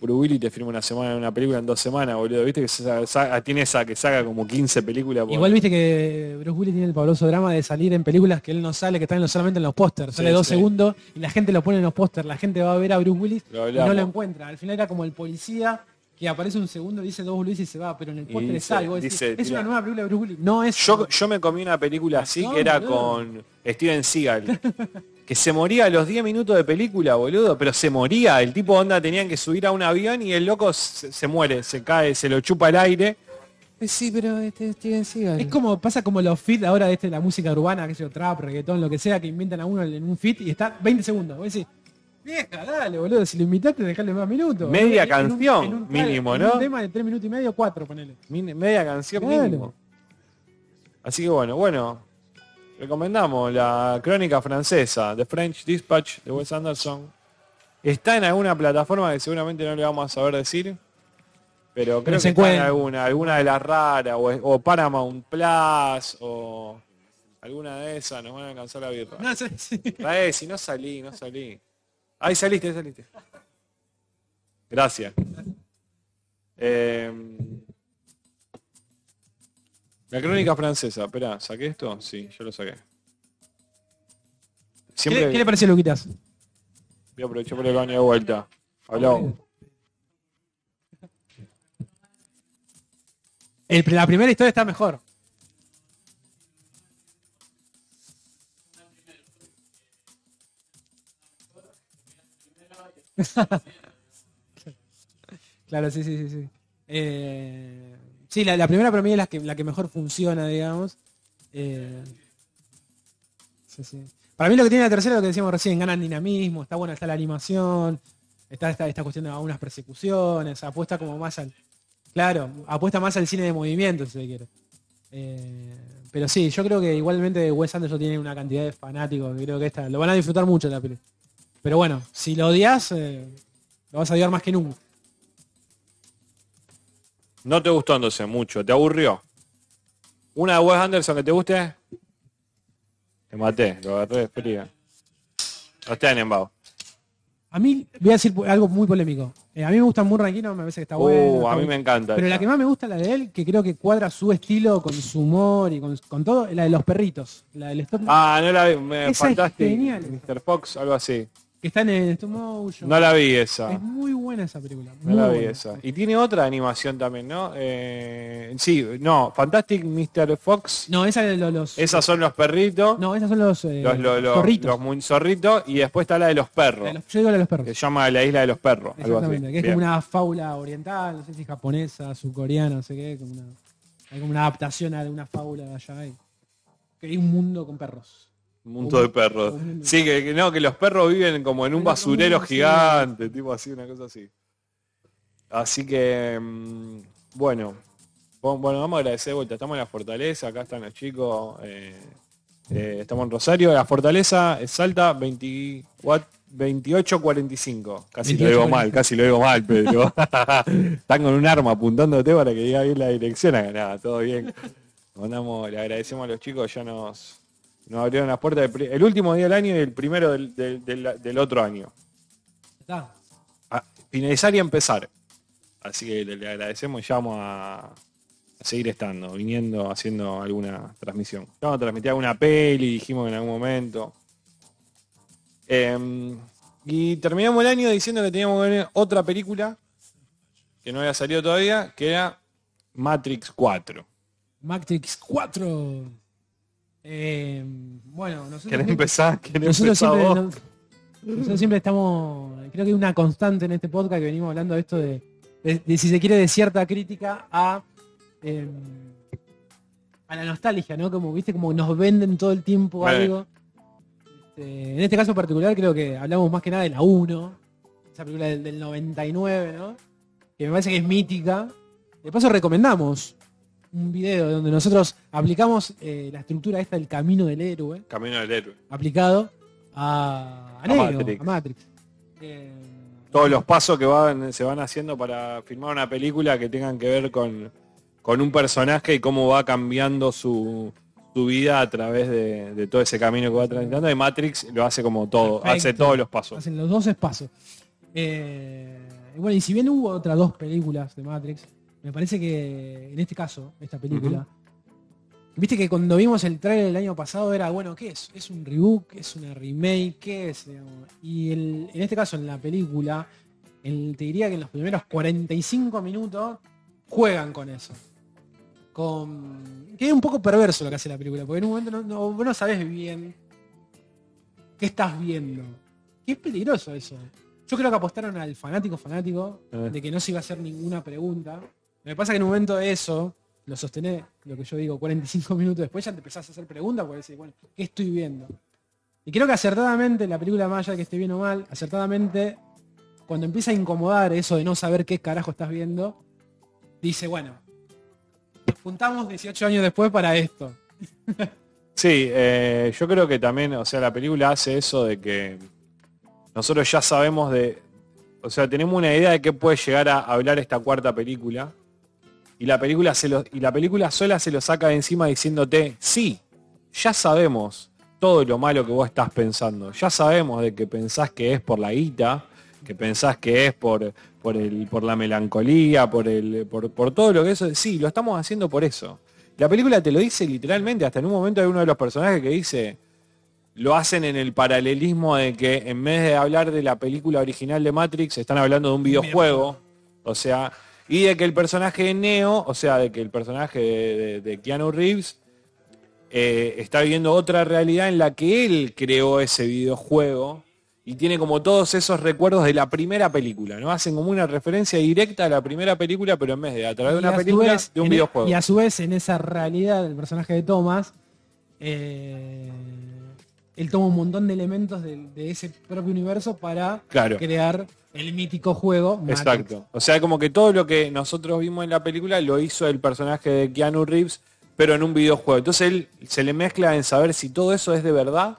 Puro Willy te firma una semana en una película en dos semanas, boludo. Viste que sa- tiene esa que saca como 15 películas por- Igual viste que Bruce Willis tiene el pavoroso drama de salir en películas que él no sale, que están solamente en los pósters. Sale Sí, dos sí. segundos y la gente lo pone en los pósters. La gente va a ver a Bruce Willis y no lo encuentra. Al final era como el policía que aparece un segundo, dice dos Willis y se va, pero en el póster está algo. es tira- una nueva película de Bruce Willis. No es. Yo, yo me comí una película así No, que era boludo. con Steven Seagal. Que se moría a los 10 minutos de película, boludo. Pero se moría. El tipo onda tenían que subir a un avión y el loco se, se muere, se cae, se lo chupa el aire. Eh, Sí, pero este es Steven Seagal. Es como, pasa como los fit ahora de este, la música urbana, que sé yo, trap, reggaetón, lo que sea, que inventan a uno en un fit y está 20 segundos. Vos decís, vieja, dale, boludo, si lo invitaste, dejale más minutos. Media En un- canción, en un- mínimo, en ¿no? Un tema de 3 minutos y medio, 4, ponele. Min- Media canción Claro. mínimo. Así que bueno, bueno. Recomendamos la crónica francesa, The French Dispatch de Wes Anderson. Está en alguna plataforma que seguramente no le vamos a saber decir. Pero creo que está en alguna, alguna de las raras, o, o Paramount Plus, o alguna de esas, nos van a alcanzar la birra. No, sí, sí. Trae, si no salí, no salí. Ahí saliste, ahí saliste. Gracias. Eh, la crónica francesa, espera, ¿saqué esto? Sí, yo lo saqué. ¿Qué, Siempre le- qué le pareció, Luquitas? voy a aprovechar por el baño de vuelta. Hablamos. El- la primera historia está mejor. claro, sí, sí, sí, sí. Eh, sí, la, primera para mí es la que, mejor funciona, digamos. Eh. Para mí lo que tiene la tercera lo que decíamos recién, ganan dinamismo, está buena, está la animación, está esta, cuestión de algunas persecuciones, apuesta como más al, Claro, apuesta más al cine de movimiento, si se quiere. Eh, pero sí, yo creo que igualmente Wes Anderson tiene una cantidad de fanáticos creo que esta lo van a disfrutar mucho la peli. Pero bueno, si lo odias, eh, lo vas a odiar más que nunca. No te gustó entonces mucho, te aburrió. ¿Una de Wes Anderson que te guste? Te maté, lo agarré de fría. No embao. A mí, voy a decir algo muy polémico. Eh, a mí me gusta muy Ranquino, me parece que está Uh, bueno. a mí me encanta. Pero la que más me gusta, la de él, que creo que cuadra su estilo con su humor y con, con todo, es la de los perritos. La del stop Ah, no la vi. Me Esa es fantástico. genial. Mr. Fox, algo así. Que está en stop motion. No la vi esa. Es muy buena esa película. No la vi buena. esa. Y tiene otra animación también, ¿no? Eh, sí, no, Fantastic Mr. Fox. No, esa es de los... los- Esas son los perritos, No, esas son los, eh, los, los, los, zorritos. los zorritos, y después está la de los La perros, de yo digo la de los perros. que se llama La Isla de los Perros, algo así. Exactamente, que es Bien. como una fábula oriental, no sé si japonesa, surcoreana, no sé qué, como una, hay como una adaptación a una fábula de allá. y- que hay un mundo con perros. Un mundo de perros. Sí, que, que no, que los perros viven como en un basurero gigante, tipo así, una cosa así. Así que, mm, bueno, Bueno, vamos a agradecer de vuelta. Estamos en la Fortaleza, acá están los chicos. eh, eh, estamos en Rosario. La Fortaleza es Salta 24 28.45. Casi lo digo mal, 28.45. casi lo digo mal, pero están con un arma apuntándote para que diga bien la dirección. Nada, todo bien. Mandamos, le agradecemos a los chicos, ya nos, nos abrieron las puertas del el último día del año y el primero del, del- del- del otro año. Está. A finalizar y empezar. Así que le, le agradecemos y vamos a, a seguir estando, viniendo, haciendo alguna transmisión. Vamos a transmitir alguna peli, dijimos en algún momento. Eh, y terminamos el año diciendo que teníamos que ver otra película que no había salido todavía, que era Matrix 4. Matrix 4. Eh, bueno, nosotros, ¿Querés siempre- empezar? ¿Querés nosotros empezar siempre, vos? nos- nosotros siempre estamos, creo que hay una constante en este podcast que venimos hablando de esto de, de- de si se quiere de cierta crítica a eh, a la nostalgia, ¿no? Como viste, como nos venden todo el tiempo algo. Este, en este caso particular creo que hablamos más que nada de la 1, esa película del, del 99, ¿no? Que me parece que es mítica. De paso recomendamos un video donde nosotros aplicamos eh, la estructura esta del camino del héroe Camino del héroe. aplicado a, a A Neo, Matrix. a Matrix. Eh, Todos los pasos que van, se van haciendo para filmar una película que tengan que ver con, con un personaje y cómo va cambiando su, su vida a través de, de todo ese camino que va transitando. Y Matrix lo hace como todo, Perfecto. hace todos los pasos. hacen los dos espacios. Eh, bueno, y si bien hubo otras dos películas de Matrix, me parece que en este caso, esta película, viste que cuando vimos el trailer el año pasado era, bueno, ¿qué es? ¿Es un reboot? ¿Es una remake? ¿Qué es? Digamos? Y el- en este caso, en la película, el- te diría que en los primeros 45 minutos juegan con eso. Con... Que es un poco perverso lo que hace la película, porque en un momento no, no, vos no sabés bien qué estás viendo. Y es peligroso eso. Yo creo que apostaron al fanático fanático Eh. de que no se iba a hacer ninguna pregunta. Me pasa que en un momento de eso, lo sostené, lo que yo digo, 45 minutos después ya te empezás a hacer preguntas porque decís, bueno, ¿qué estoy viendo? Y creo que acertadamente, la película de que esté bien o mal, acertadamente, cuando empieza a incomodar eso de no saber qué carajo estás viendo, dice, bueno, juntamos 18 años después para esto. Sí, eh, yo creo que también, o sea, la película hace eso de que nosotros ya sabemos de, o sea, tenemos una idea de qué puede llegar a hablar esta cuarta película y la película se lo, y la película sola se lo saca de encima diciéndote, sí, ya sabemos todo lo malo que vos estás pensando, ya sabemos de que pensás que es por la guita, que pensás que es por, por, el, por la melancolía, por, el, por, por todo lo que eso, sí, lo estamos haciendo por eso. La película te lo dice literalmente, hasta en un momento hay uno de los personajes que dice, lo hacen en el paralelismo de que en vez de hablar de la película original de Matrix, están hablando de un videojuego. O sea, y de que el personaje de Neo, o sea, de que el personaje de, de- de Keanu Reeves eh, está viviendo otra realidad en la que él creó ese videojuego y tiene como todos esos recuerdos de la primera película, ¿no? Hacen como una referencia directa a la primera película, pero en vez de a través de una película, vez, de un en- videojuego. Y a su vez, en esa realidad del personaje de Thomas, eh, él toma un montón de elementos de, de ese propio universo para Claro. crear el mítico juego. Matrix. Exacto. O sea, como que todo lo que nosotros vimos en la película lo hizo el personaje de Keanu Reeves, pero en un videojuego. Entonces él se le mezcla en saber si todo eso es de verdad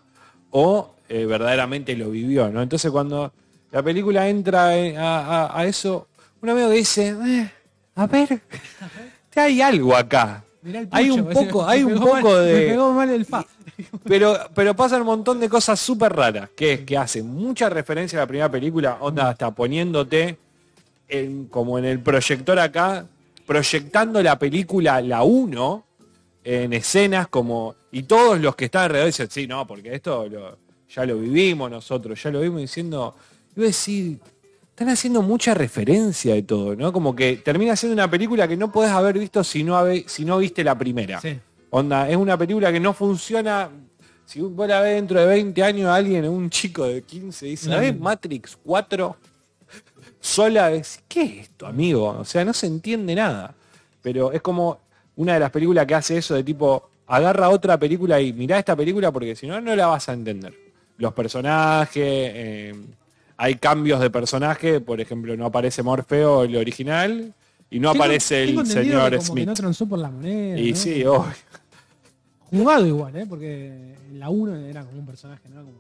o eh, verdaderamente lo vivió, ¿no? Entonces cuando la película entra eh, a, a- a eso, un amigo que dice, "Eh, a ver, hay algo acá. Mirá el Hay un poco, hay un poco mal- de... Me pegó mal el fa. Pero, pero pasan un montón de cosas súper raras, que es que hacen mucha referencia a la primera película, onda hasta poniéndote en- como en el proyector acá, proyectando la película, la 1, en escenas como, y todos los que están alrededor dicen, sí, no, porque esto ya lo vivimos nosotros, ya lo vimos diciendo, a decir, están haciendo mucha referencia de todo, ¿no? Como que termina siendo una película que no podés haber visto si no, si no viste la primera. Onda, es una película que no funciona. Si vos la ves dentro de 20 años, alguien, un chico de 15, dice. ¿sabés Matrix 4? Sola, es, ¿qué es esto, amigo? O sea, no se entiende nada. Pero es como una de las películas que hace eso de tipo, agarra otra película y mirá esta película porque si no, no la vas a entender. Los personajes, eh, hay cambios de personaje, por ejemplo, no aparece Morfeo el original y no Tengo- aparece tengo el señor que como que Smith. no transó por la moneda. y ¿no? sí, obvio. Jugado igual, ¿eh? Porque en la 1 era como un personaje, ¿no? Como-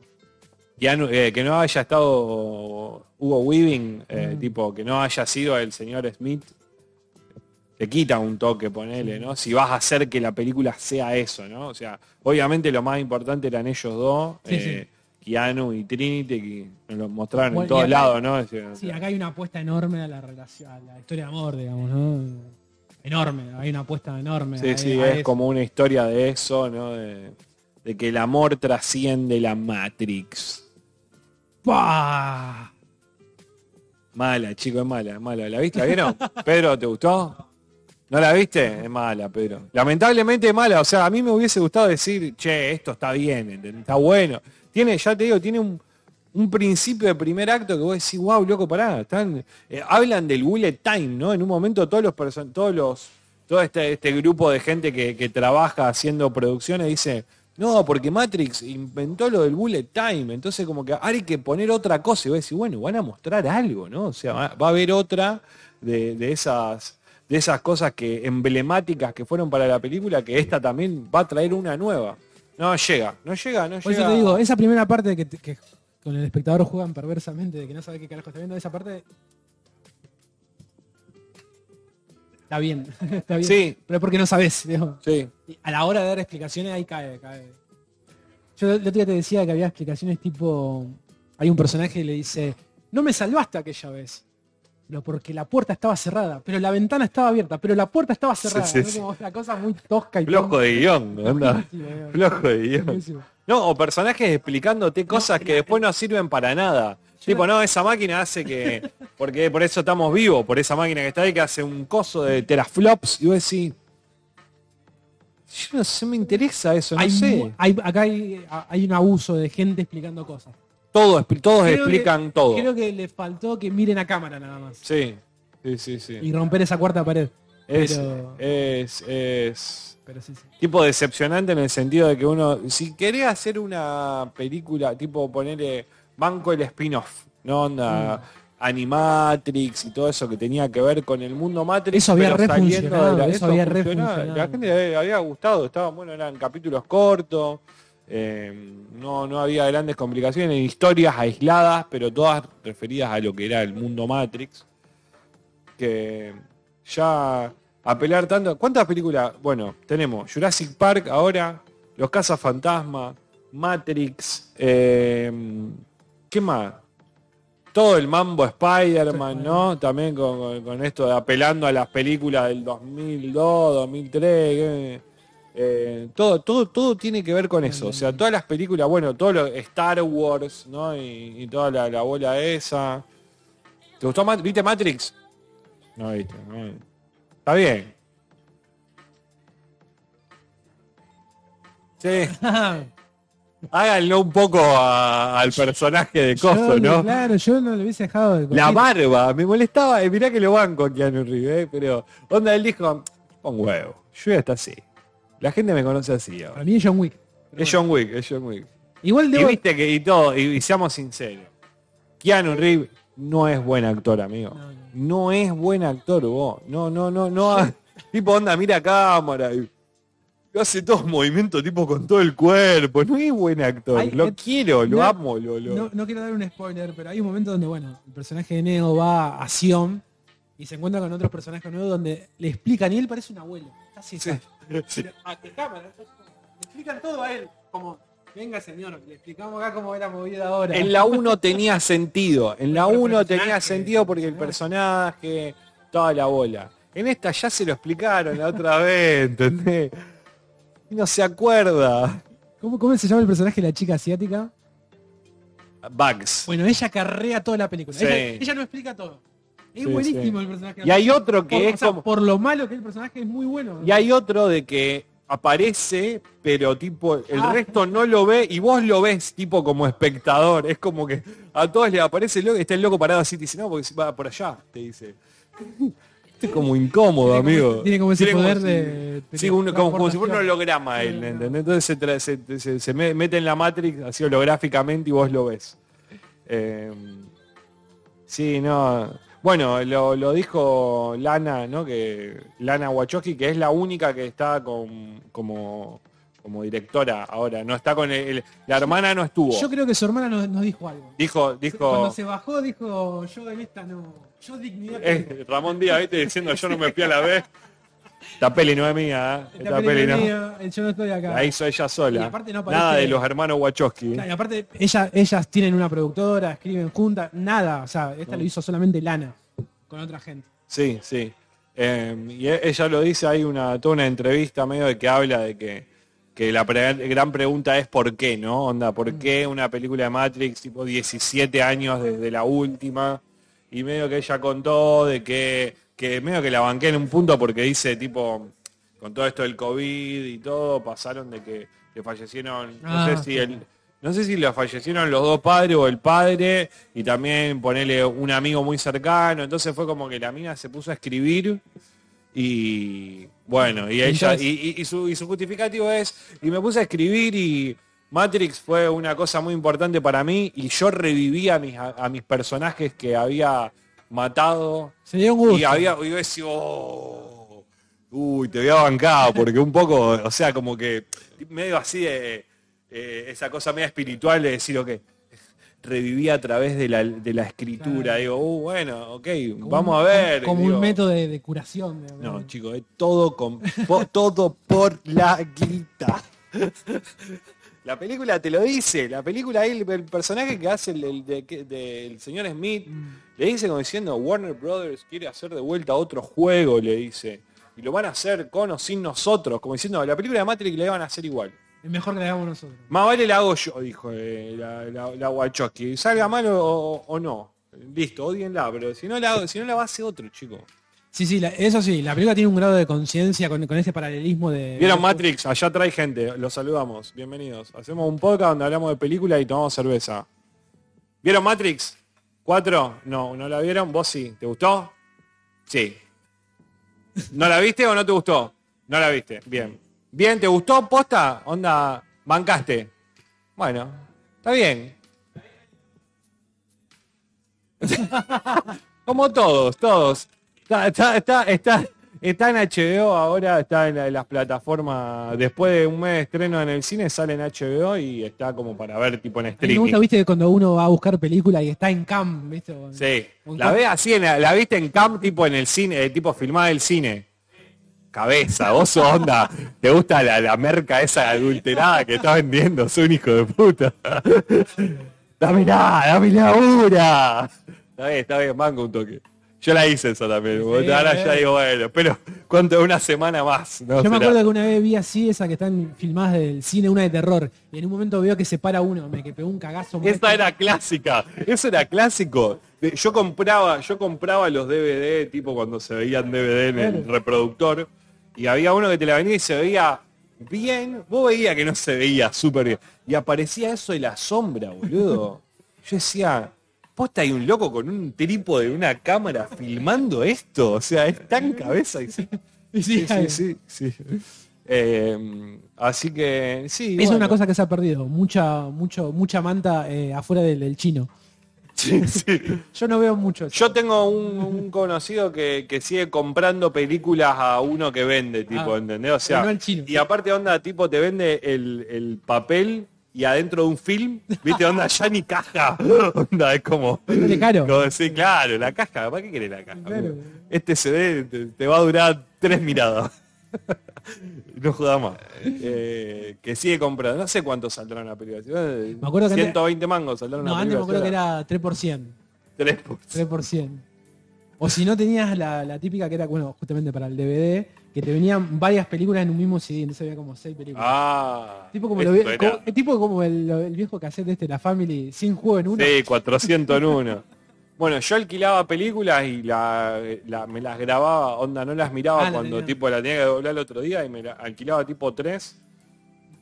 eh, que no haya estado Hugo Weaving, eh, Mm. tipo, que no haya sido el señor Smith, te quita un toque, ponele, ¿no? Si vas a hacer que la película sea eso, ¿no? O sea, obviamente lo más importante eran ellos dos, Sí, eh, Keanu y Trinity, que nos lo mostraron Bueno, en todos lados, ¿no? Es Sí, acá hay una apuesta enorme a la relación, a la historia de amor, digamos, ¿no? Enorme, hay una apuesta enorme. sí, a- sí, a es eso. como una historia de eso, ¿no? De, de que el amor trasciende la Matrix. ¡Pah! Mala, chico, es mala, es mala. ¿La viste? ¿La vieron? Pedro, ¿te gustó? ¿No la viste? Es mala, Pedro. Lamentablemente es mala. O sea, a mí me hubiese gustado decir, che, esto está bien, está bueno. Tiene, ya te digo, tiene un, principio de primer acto que vos decís, wow, loco, pará. Están, eh, hablan del bullet time, ¿no? En un momento todos los todos los, todo este, este grupo de gente que, que trabaja haciendo producciones dice, no, porque Matrix inventó lo del bullet time. Entonces como que hay que poner otra cosa. Y vos decís, bueno, van a mostrar algo, ¿no? O sea, va, va a haber otra de, de esas de esas cosas que emblemáticas que fueron para la película, que esta también va a traer una nueva. No llega, no llega, no Por llega. eso te digo, esa primera parte que, que con el espectador juegan perversamente, de que no sabe qué carajo está viendo, esa parte está bien, está bien. Sí. Pero es porque no sabes, digamos. Sí, Y A la hora de dar explicaciones ahí cae, cae. Yo el otro día te decía que había explicaciones tipo. Hay un personaje que le dice, no me salvaste aquella vez. Porque la puerta estaba cerrada, pero la ventana estaba abierta, pero la puerta estaba cerrada. sí, ¿no? sí. Como una cosa muy tosca y flojo de guion, digamos. Flojo de guion. No, o personajes explicándote cosas que después no sirven para nada. Tipo, no, esa máquina hace que. Porque por eso estamos vivos, por esa máquina que está ahí que hace un coso de teraflops. Y vos decís. Yo no sé, me interesa eso, no Hay sé. hay- acá hay, hay un abuso de gente explicando cosas. Todos, todos Creo explican que- todo. Creo que le faltó que miren a cámara nada más. Sí, sí, sí, sí. Y romper esa cuarta pared. Es, Pero, es, es pero sí, sí. tipo decepcionante en el sentido de que uno, si querés hacer una película, tipo ponerle banco el spin-off, ¿no? Onda Animatrix y todo eso que tenía que ver con el mundo Matrix. Eso había re saliendo funcionado, eso eso había re funcionaba. funcionado. La gente le había gustado, estaban bueno, eran capítulos cortos, eh, no, no había grandes complicaciones, historias aisladas, pero todas referidas a lo que era el mundo Matrix. Que ya apelar tanto. ¿Cuántas películas? Bueno, tenemos Jurassic Park ahora, Los Casas Fantasma, Matrix, eh, ¿qué más? Todo el mambo Spider-Man, ¿no? También con, con- con esto de apelando a las películas del 2002, 2003. eh, eh, todo, todo, todo tiene que ver con eso. O sea, todas las películas, bueno, todo lo Star Wars, ¿no? Y, y toda la, la bola esa. ¿Te gustó Matrix? ¿Viste Matrix? No viste, no. Está bien. Sí. Háganlo un poco a- al personaje de Coso, Yo, ¿no? Claro, yo no le hubiese dejado de La barba, me molestaba, eh, mirá que lo banco a Keanu Reeves, eh, pero onda él dijo, pon huevo, yo ya está así. La gente me conoce así ahora. Para mí es John Wick. Es. John Wick, es John Wick. Igual Y debo, viste que y todo, y, y seamos sinceros. Keanu Reeves no es buen actor, amigo. No, no. No es buen actor vos. No, no, no, no. tipo onda, mira cámara. Y hace todos movimientos tipo con todo el cuerpo. No es buen actor. Ay, lo eh, quiero, lo no, amo, lo, lo- no, no quiero dar un spoiler, pero hay un momento donde, bueno, el personaje de Neo va a Sion y se encuentra con otros personajes nuevos donde le explican y él parece un abuelo. Casi Sí, sí. Pero, ¿A qué cámara? Le explican todo a él. Como, venga señor, le explicamos acá cómo era movida ahora. En la 1 tenía sentido. En la Pero el 1 tenía sentido porque el personaje, toda la bola. En esta ya se lo explicaron la otra vez, ¿entendés? Y no se acuerda. ¿Cómo, ¿Cómo se llama el personaje de la chica asiática? Bugs. Bueno, ella carrea toda la película. Sí. Ella, ella lo explica todo. Es Sí, buenísimo sí. el personaje. Y hay otro que por, es o sea, como- por lo malo que es el personaje es muy bueno. Y hay otro de que aparece, pero tipo, el Ah. resto no lo ve y vos lo ves tipo como espectador. Es como que a todos les aparece el loco, está el loco parado así, te dice, no, porque va por allá, te dice. Esto es como incómodo, Tiene amigo. tiene como ese poder de Sí, como, como si fuera un holograma él, ¿entendés? Entonces se, tra- se- se- se me- mete en la Matrix así holográficamente y vos lo ves. Eh, sí, no. Bueno, lo, lo dijo Lana, ¿no? Que Lana Wachowski, que es la única que está con, como, como directora ahora. No está con el, la hermana no estuvo. Yo creo que su hermana nos, nos dijo algo. Dijo, dijo. Cuando se bajó dijo, yo en esta no. Yo dignidad. eh, Ramón Díaz, ¿viste? Diciendo yo no me fui a la vez. Esta peli no es mía, ¿eh? esta Esta peli peli no es no. mía, eh, yo no estoy acá. La hizo ella sola. aparte no aparece- Nada de los hermanos Wachowski. Claro, y aparte, ella, ellas tienen una productora, escriben juntas, nada. O sea, esta lo hizo solamente Lana, con otra gente. Sí, sí. Eh, y e- ella lo dice, hay una, toda una entrevista medio de que habla de que, que la pre- gran pregunta es por qué, ¿no? Onda, ¿por qué una película de Matrix tipo 17 años desde la última? Y medio que ella contó de que que medio que la banqué en un punto porque dice tipo, con todo esto del COVID y todo, pasaron de que, que fallecieron, no Ah, sé si sí. el, no sé si le fallecieron los dos padres o el padre y también ponerle un amigo muy cercano. Entonces fue como que la mina se puso a escribir y bueno, y ella, Entonces- y, y- y su, y su justificativo es, y me puse a escribir y Matrix fue una cosa muy importante para mí y yo reviví a mis, a, a mis personajes que había matado un gusto. y había, y decía, "Oh, uy, te había bancado, porque un poco, o sea, como que medio así de eh, esa cosa media espiritual de decir, ok, reviví a través de la, de la escritura. Claro. Digo, uh, bueno, ok, Como vamos un- a ver. Como digo, un método de, de curación. No, chicos, es todo, con, po- todo por la guita. La película te lo dice, la película ahí, el, el personaje que hace el, el de- señor Smith, Mm. le dice como diciendo, Warner Brothers quiere hacer de vuelta otro juego, le dice. Y lo van a hacer con o sin nosotros, como diciendo, la película de Matrix la iban a hacer igual. Es mejor que la hagamos nosotros. Más vale la hago yo, dijo eh, la, la, la Wachowski. Salga mal o, o no. Listo, odienla, pero si no la si no la va a hacer otro, chico. Sí, sí, eso sí, la película tiene un grado de conciencia con, con este paralelismo de... ¿Vieron Matrix? Allá trae gente, los saludamos, bienvenidos. Hacemos un podcast donde hablamos de película y tomamos cerveza. ¿Vieron Matrix? ¿Cuatro? No, ¿no la vieron? ¿Vos sí? ¿Te gustó? Sí. ¿No la viste o no te gustó? No la viste, bien. Bien, ¿te gustó? ¿Posta? Onda, bancaste. Bueno, está bien. Como todos, todos. Está, está, está, está, está en HBO ahora, está en, la- en las plataformas. Después de un mes de estreno en el cine, sale en HBO y está como para ver tipo en A mí me streaming. gusta, viste, cuando uno va a buscar película y está en cam, viste. Sí. La cam- ve así, en la, la viste en cam tipo en el cine, eh, tipo filmada del cine. Cabeza, vos onda. Te gusta la, la merca esa adulterada que está vendiendo, sos un hijo de puta. Dámela, dame la hora. Está bien, está bien, mango un toque. Yo la hice eso también. Sí, Ahora eh. ya digo, bueno, pero ¿cuánto? Una semana más. ¿no? Yo me acuerdo que una vez vi así esa que están filmadas del cine, una de terror, y en un momento veo que se para uno, me que pegó un cagazo. Esta era clásica, eso era clásico. Yo compraba, yo compraba los DVD, tipo cuando se veían DVD en el reproductor, y había uno que te la venía y se veía bien, vos veías que no se veía súper bien. Y aparecía eso de la sombra, boludo. Yo decía, posta hay un loco con un trípode de una cámara filmando esto. O sea, es tan cabeza y sí. Sí, Sí, sí. Eh, así que sí. Es bueno. una cosa que se ha perdido, mucha, mucho, mucha manta eh, afuera del, del chino. Sí, sí. Yo no veo mucho. eso. Yo tengo un, un conocido que, que sigue comprando películas a uno que vende, tipo, Ah, ¿entendés? O sea, no chino. y aparte onda, tipo, te vende el, el papel y adentro de un film, viste, onda, ya ni caja. Onda, es como... Sale caro. como decir, claro, la caja, ¿para qué querés la caja? Claro. Este CD te, te va a durar tres miradas. no jodas más. Eh, que sigue comprando. No sé cuánto saldrá una película. Me acuerdo que antes- 120 mangos saldrá una No, antes me acuerdo que era 3%. Tres por- 3%. O si no tenías la, la típica que era, bueno, justamente para el DVD, que te venían varias películas en un mismo CD, entonces había como seis películas. Ah. tipo como, lo, como- tipo como el, el viejo cassette este, la Family, sin juego en uno. Sí, 400 en uno. Bueno, yo alquilaba películas y la, la- me las grababa, onda, no las miraba Ah, la cuando tenía. tipo la tenía que doblar el otro día y me la alquilaba tipo 3,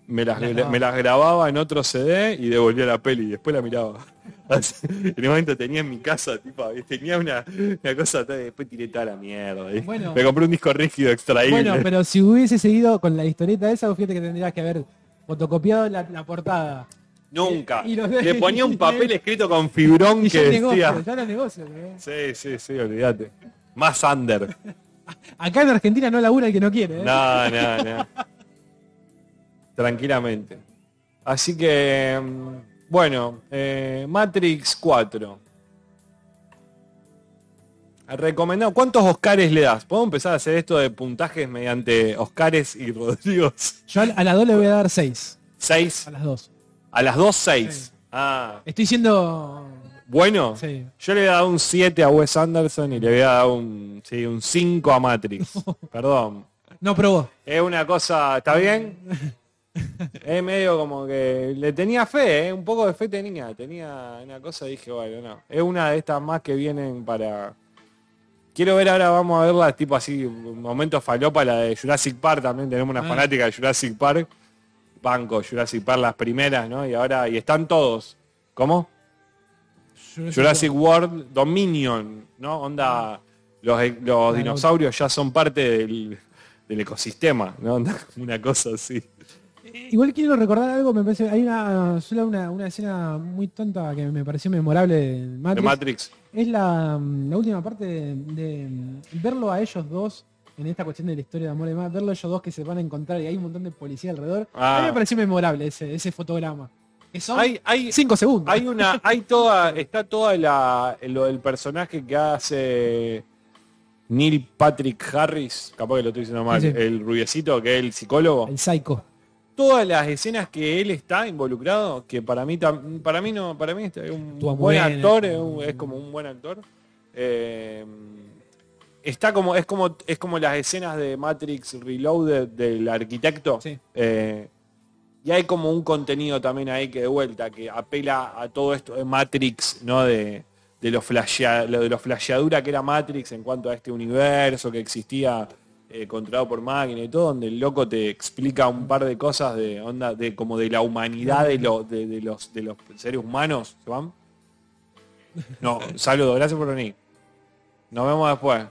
me las, me las grababa en otro CD y devolvía la peli y después la miraba. Así, en el momento tenía en mi casa, tipo, tenía una, una cosa, después tiré toda la mierda. Bueno. me compré un disco rígido extraíble. Bueno, pero si hubiese seguido con la historieta esa, fíjate que tendrías que haber fotocopiado la, la portada. Nunca. y los- Le ponía un papel escrito con fibrón Y que ya negocio, decía... ya negocio. ¿no? Sí, sí, sí, olvídate. Más under. Acá en Argentina no labura el que no quiere. ¿eh? No, no, no. Tranquilamente. Así que, mm, bueno, eh, Matrix 4. Recomendado. ¿Cuántos Oscars le das? ¿Puedo empezar a hacer esto de puntajes mediante Oscars y Rodrigos? Yo a, a la 2 le voy a dar 6. ¿Seis? A las 2. A las dos, seis. Sí. Ah, Estoy siendo... bueno. Sí. Yo le voy a dar un 7 a Wes Anderson y le voy a dar un, sí, un 5 a Matrix. Perdón. No probó. Es una cosa, ¿está bien? Es medio como que le tenía fe, ¿eh? un poco de fe tenía, tenía una cosa, dije, bueno, no. Es una de estas más que vienen para Quiero ver ahora, vamos a verla, tipo así, momento falopa, la de Jurassic Park también, tenemos una Ah. fanática de Jurassic Park. Banco, Jurassic Park, las primeras, ¿no? Y ahora, y están todos. ¿Cómo? Jurassic World Dominion, ¿no? Onda, los, los Claro. dinosaurios ya son parte del, del ecosistema, ¿no? Onda, Una cosa así. Igual quiero recordar algo, me parece, hay una, una, una escena muy tonta que me pareció memorable de De Matrix. Es la, la última parte de, de verlo a ellos dos en esta cuestión de la historia de amor y demás, verlo a ellos dos que se van a encontrar y hay un montón de policía alrededor. A mí Ah. me pareció memorable ese, ese fotograma. Que son Hay, hay, cinco segundos. hay una, hay toda, está toda la, lo del personaje que hace Neil Patrick Harris, capaz que lo estoy diciendo mal, Sí, sí. el rubiecito que es el psicólogo. El psycho. Todas las escenas que él está involucrado, que para mí para mí no, para mí es un buen actor, es, un- es como un buen actor. Eh, está como, es como, es como las escenas de Matrix Reloaded del arquitecto. Sí. Eh, y hay como un contenido también ahí que de vuelta, que apela a todo esto de Matrix, ¿no? De, de lo, flashea- lo de lo flasheadura que era Matrix en cuanto a este universo que existía eh, controlado por máquina y todo, donde el loco te explica un par de cosas de onda, de como de la humanidad de, lo- de, los, de los seres humanos. ¿Se van? No, saludos, gracias por venir. Nos vemos después.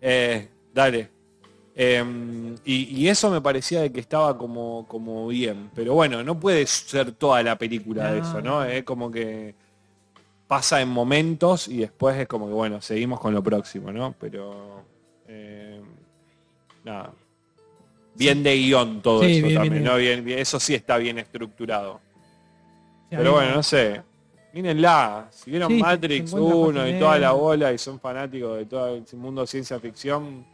Eh, dale. Eh, y, eso me parecía de que estaba como, como bien. Pero bueno, no puede ser toda la película de eso, ¿no? Es como que pasa en momentos y después es como que, bueno, seguimos con lo próximo, ¿no? Pero... eh, nada. Bien de guion todo Sí, eso bien, también, bien, ¿no? Bien, eso sí está bien estructurado. Sí, Pero bueno, no sé. Mírenla. Si vieron Sí, Matrix 50 1 y toda la bola y son fanáticos de todo el mundo de ciencia ficción.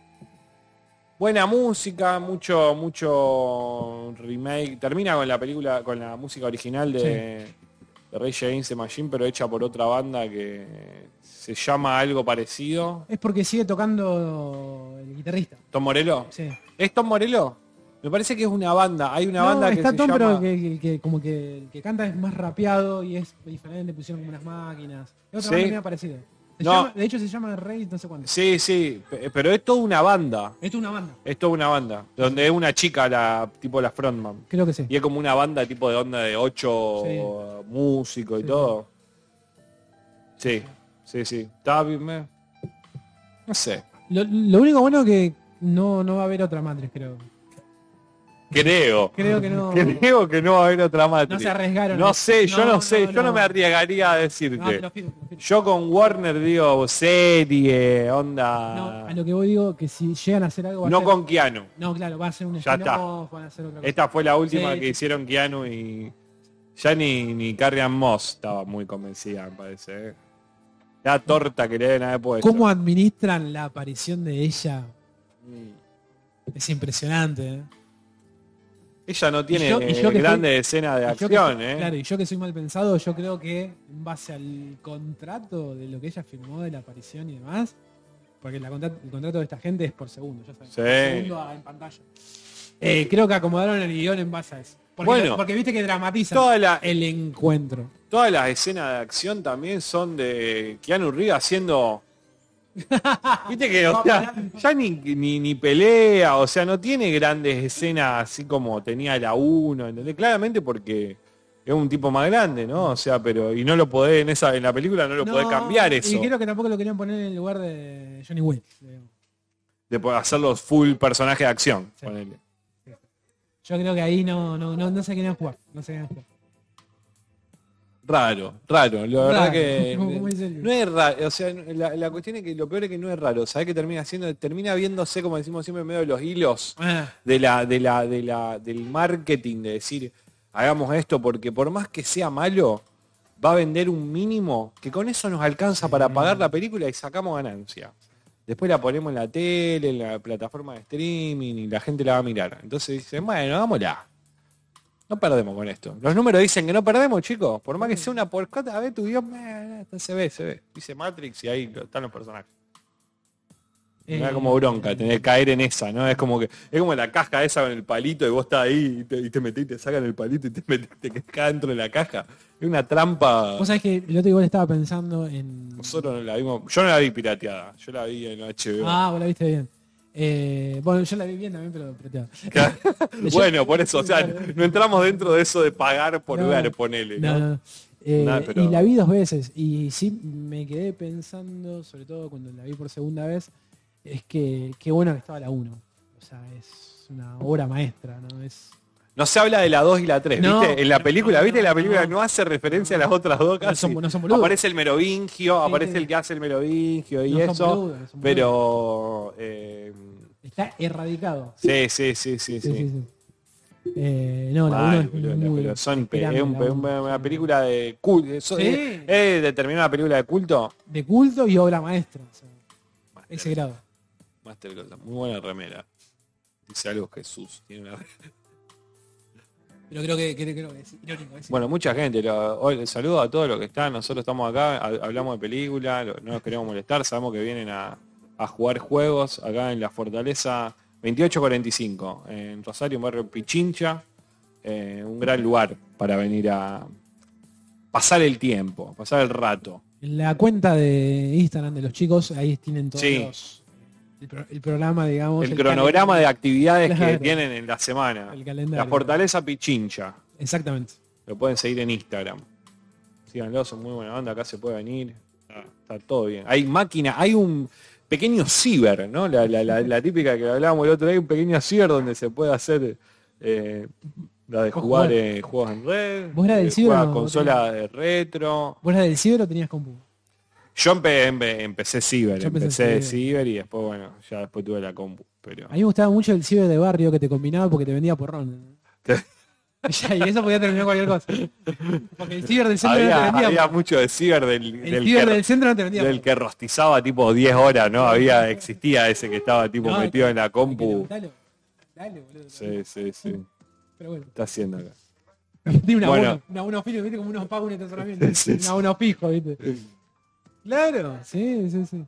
Buena música, mucho, mucho remake. Termina con la película, con la música original de, de Rage Against the Machine, pero hecha por otra banda que se llama algo parecido. Es porque sigue tocando el guitarrista. ¿Tom Morello? Sí. ¿Es Tom Morello? Me parece que es una banda. Hay una No, banda que está se Tom, llama... pero que, como que el que canta es más rapeado y es diferente, pusieron como unas máquinas. Es otra Sí. banda parecida. Se No. llama- de hecho se llama Rey no sé cuánto. Sí, sí, pe- pero es toda una banda. Es una banda. Es toda una banda. Donde es una chica, la tipo la frontman. Creo que sí. Y es como una banda tipo de onda de ocho Sí. músicos y Sí, todo. Sí, sí, sí. Bien, me- No sé. Lo, lo único bueno que no, no va a haber otra Matrix, creo. Creo. Creo que no. Creo que no va a haber otra Matrix. No se arriesgaron. No sé, yo no, No, sé. no, yo no no. me arriesgaría a decirte. No, te lo firmo, te lo firmo. Yo con Warner digo serie, No, onda. a lo que voy digo que si llegan a hacer algo No con Keanu. No, claro, va a ser un Ya está. van a hacer otra cosa. Esta fue la última Sí, que hicieron Keanu y ya ni, ni Carrie Ann Moss estaba muy convencida, me parece. La torta que le deben haber puesto. ¿Cómo administran la aparición de ella? Es impresionante, ¿eh? Ella no tiene Y yo- y yo que grandes escenas de acción, soy- ¿eh? Claro, y yo que soy mal pensado, yo creo que en base al contrato de lo que ella firmó de la aparición y demás, porque la el contrato de esta gente es por segundo, ya saben. Sí. por segundo en pantalla. Eh, creo que acomodaron el guion en base a eso. Porque, Bueno. porque viste que dramatiza Toda la- el encuentro. Todas las escenas de acción también son de Keanu Reeves haciendo... Viste que, o sea, ya ni, ni, ni pelea, o sea, no tiene grandes escenas así como tenía la 1, ¿entendés? Claramente porque es un tipo más grande, ¿no? O sea, pero, y no lo podés, en esa, en la película no lo podés No, cambiar eso. Y creo que tampoco lo querían poner en el lugar de Johnny Wick. De hacerlos full personaje de acción. Sí. ponele. Yo creo que ahí no, no, no, no se jugar. No se jugar. Raro, raro. La verdad Raro, que no es raro. O sea, la, la cuestión es que lo peor es que no es raro. ¿Sabés qué termina haciendo? Termina viéndose, como decimos siempre, en medio de los hilos Ah, de la, de la, de la, del marketing, de decir, hagamos esto, porque por más que sea malo, va a vender un mínimo que con eso nos alcanza para pagar la película y sacamos ganancia. Después la ponemos en la tele, en la plataforma de streaming y la gente la va a mirar. Entonces dicen, bueno, hagámosla. No perdemos con esto. Los números dicen que no perdemos, chicos. Por más que sea una porcota, a ver tu guion, eh, se ve, se ve. Dice Matrix y ahí están los personajes. Me da Eh, como bronca tener que caer en esa, ¿no? Es como que es como la caja esa con el palito y vos estás ahí y te, y te metís, te sacan el palito y te metés, te quedás dentro de la caja. Es una trampa. Vos sabés que el otro igual estaba pensando en... Nosotros no la vimos. Yo no la vi pirateada. Yo la vi en HBO. Ah, vos la viste bien. Eh, bueno, yo la vi bien también, pero pirateada. bueno, por eso, o sea, no entramos dentro de eso de pagar por No, ver, ponele, ¿no? No, no. Eh, Nada, pero- Y la vi dos veces y sí me quedé pensando, sobre todo cuando la vi por segunda vez, es que qué bueno que estaba la 1. O sea, es una obra maestra, ¿no? Es, No se habla de la 2 y la 3, No, ¿viste? En la película, no, ¿viste? La película no. hace referencia a las otras dos casi. son- no son boludos. aparece el merovingio, Sí, aparece sí. el que hace el merovingio y son eso. boludos, son pero eh, está erradicado. sí, sí, sí, sí, Sí. Eh, no, la 1 es boludo, muy pero son es un la una película de culto. ¿Es, determinada película de culto? de culto y obra maestra. o sea, Master, ese grado. Master. Muy buena remera. Dice algo Jesús. Tiene una Pero creo que, creo, creo que es irónico. es Bueno, mucha gente. Lo, hoy, saludo a todos los que están. Nosotros estamos acá, ha- hablamos de película, no nos queremos molestar. Sabemos que vienen a, a jugar juegos acá en la Fortaleza 2845, en Rosario, en barrio Pichincha. Eh, un gran lugar para venir a pasar el tiempo, pasar el rato. En la cuenta de Instagram de los chicos, ahí tienen todos Sí. los- el, pro- el programa, digamos. El cronograma de actividades que tienen en la semana. El calendario. La Fortaleza Pichincha. Exactamente. Lo pueden seguir en Instagram. Síganlo, son muy buena banda, acá se puede venir. Está, está todo bien. Hay máquina, hay un pequeño ciber, ¿no? La, la- la- la típica que hablábamos el otro día, un pequeño ciber donde se puede hacer eh, la de jugar eh, juegos en red, ¿Vos eras del eh, ciber jugar o no? consola de retro. ¿Vos eras del ciber o tenías compu? Yo empe- empe- empecé ciber, Yo empecé ciber. y después, bueno, ya después tuve la compu. Pero... A mí me gustaba mucho el ciber de barrio que te combinaba porque te vendía porrón. Y eso podía terminar cualquier cosa. Porque el ciber del centro no te Había, vendía. había mucho de ciber del, el del ciber que- del centro no te vendía. del que rostizaba tipo 10 horas, ¿no? Había, existía ese que estaba tipo No, metido en la compu. levantarlo. Dale, boludo. Sí, sí, sí. Pero bueno. Está haciendo acá. Tiene una Bueno. abono, un abono fijo, viste como unos pagos un estacionamiento. Sí, un sí. abono fijo, viste. Claro, sí, sí, sí.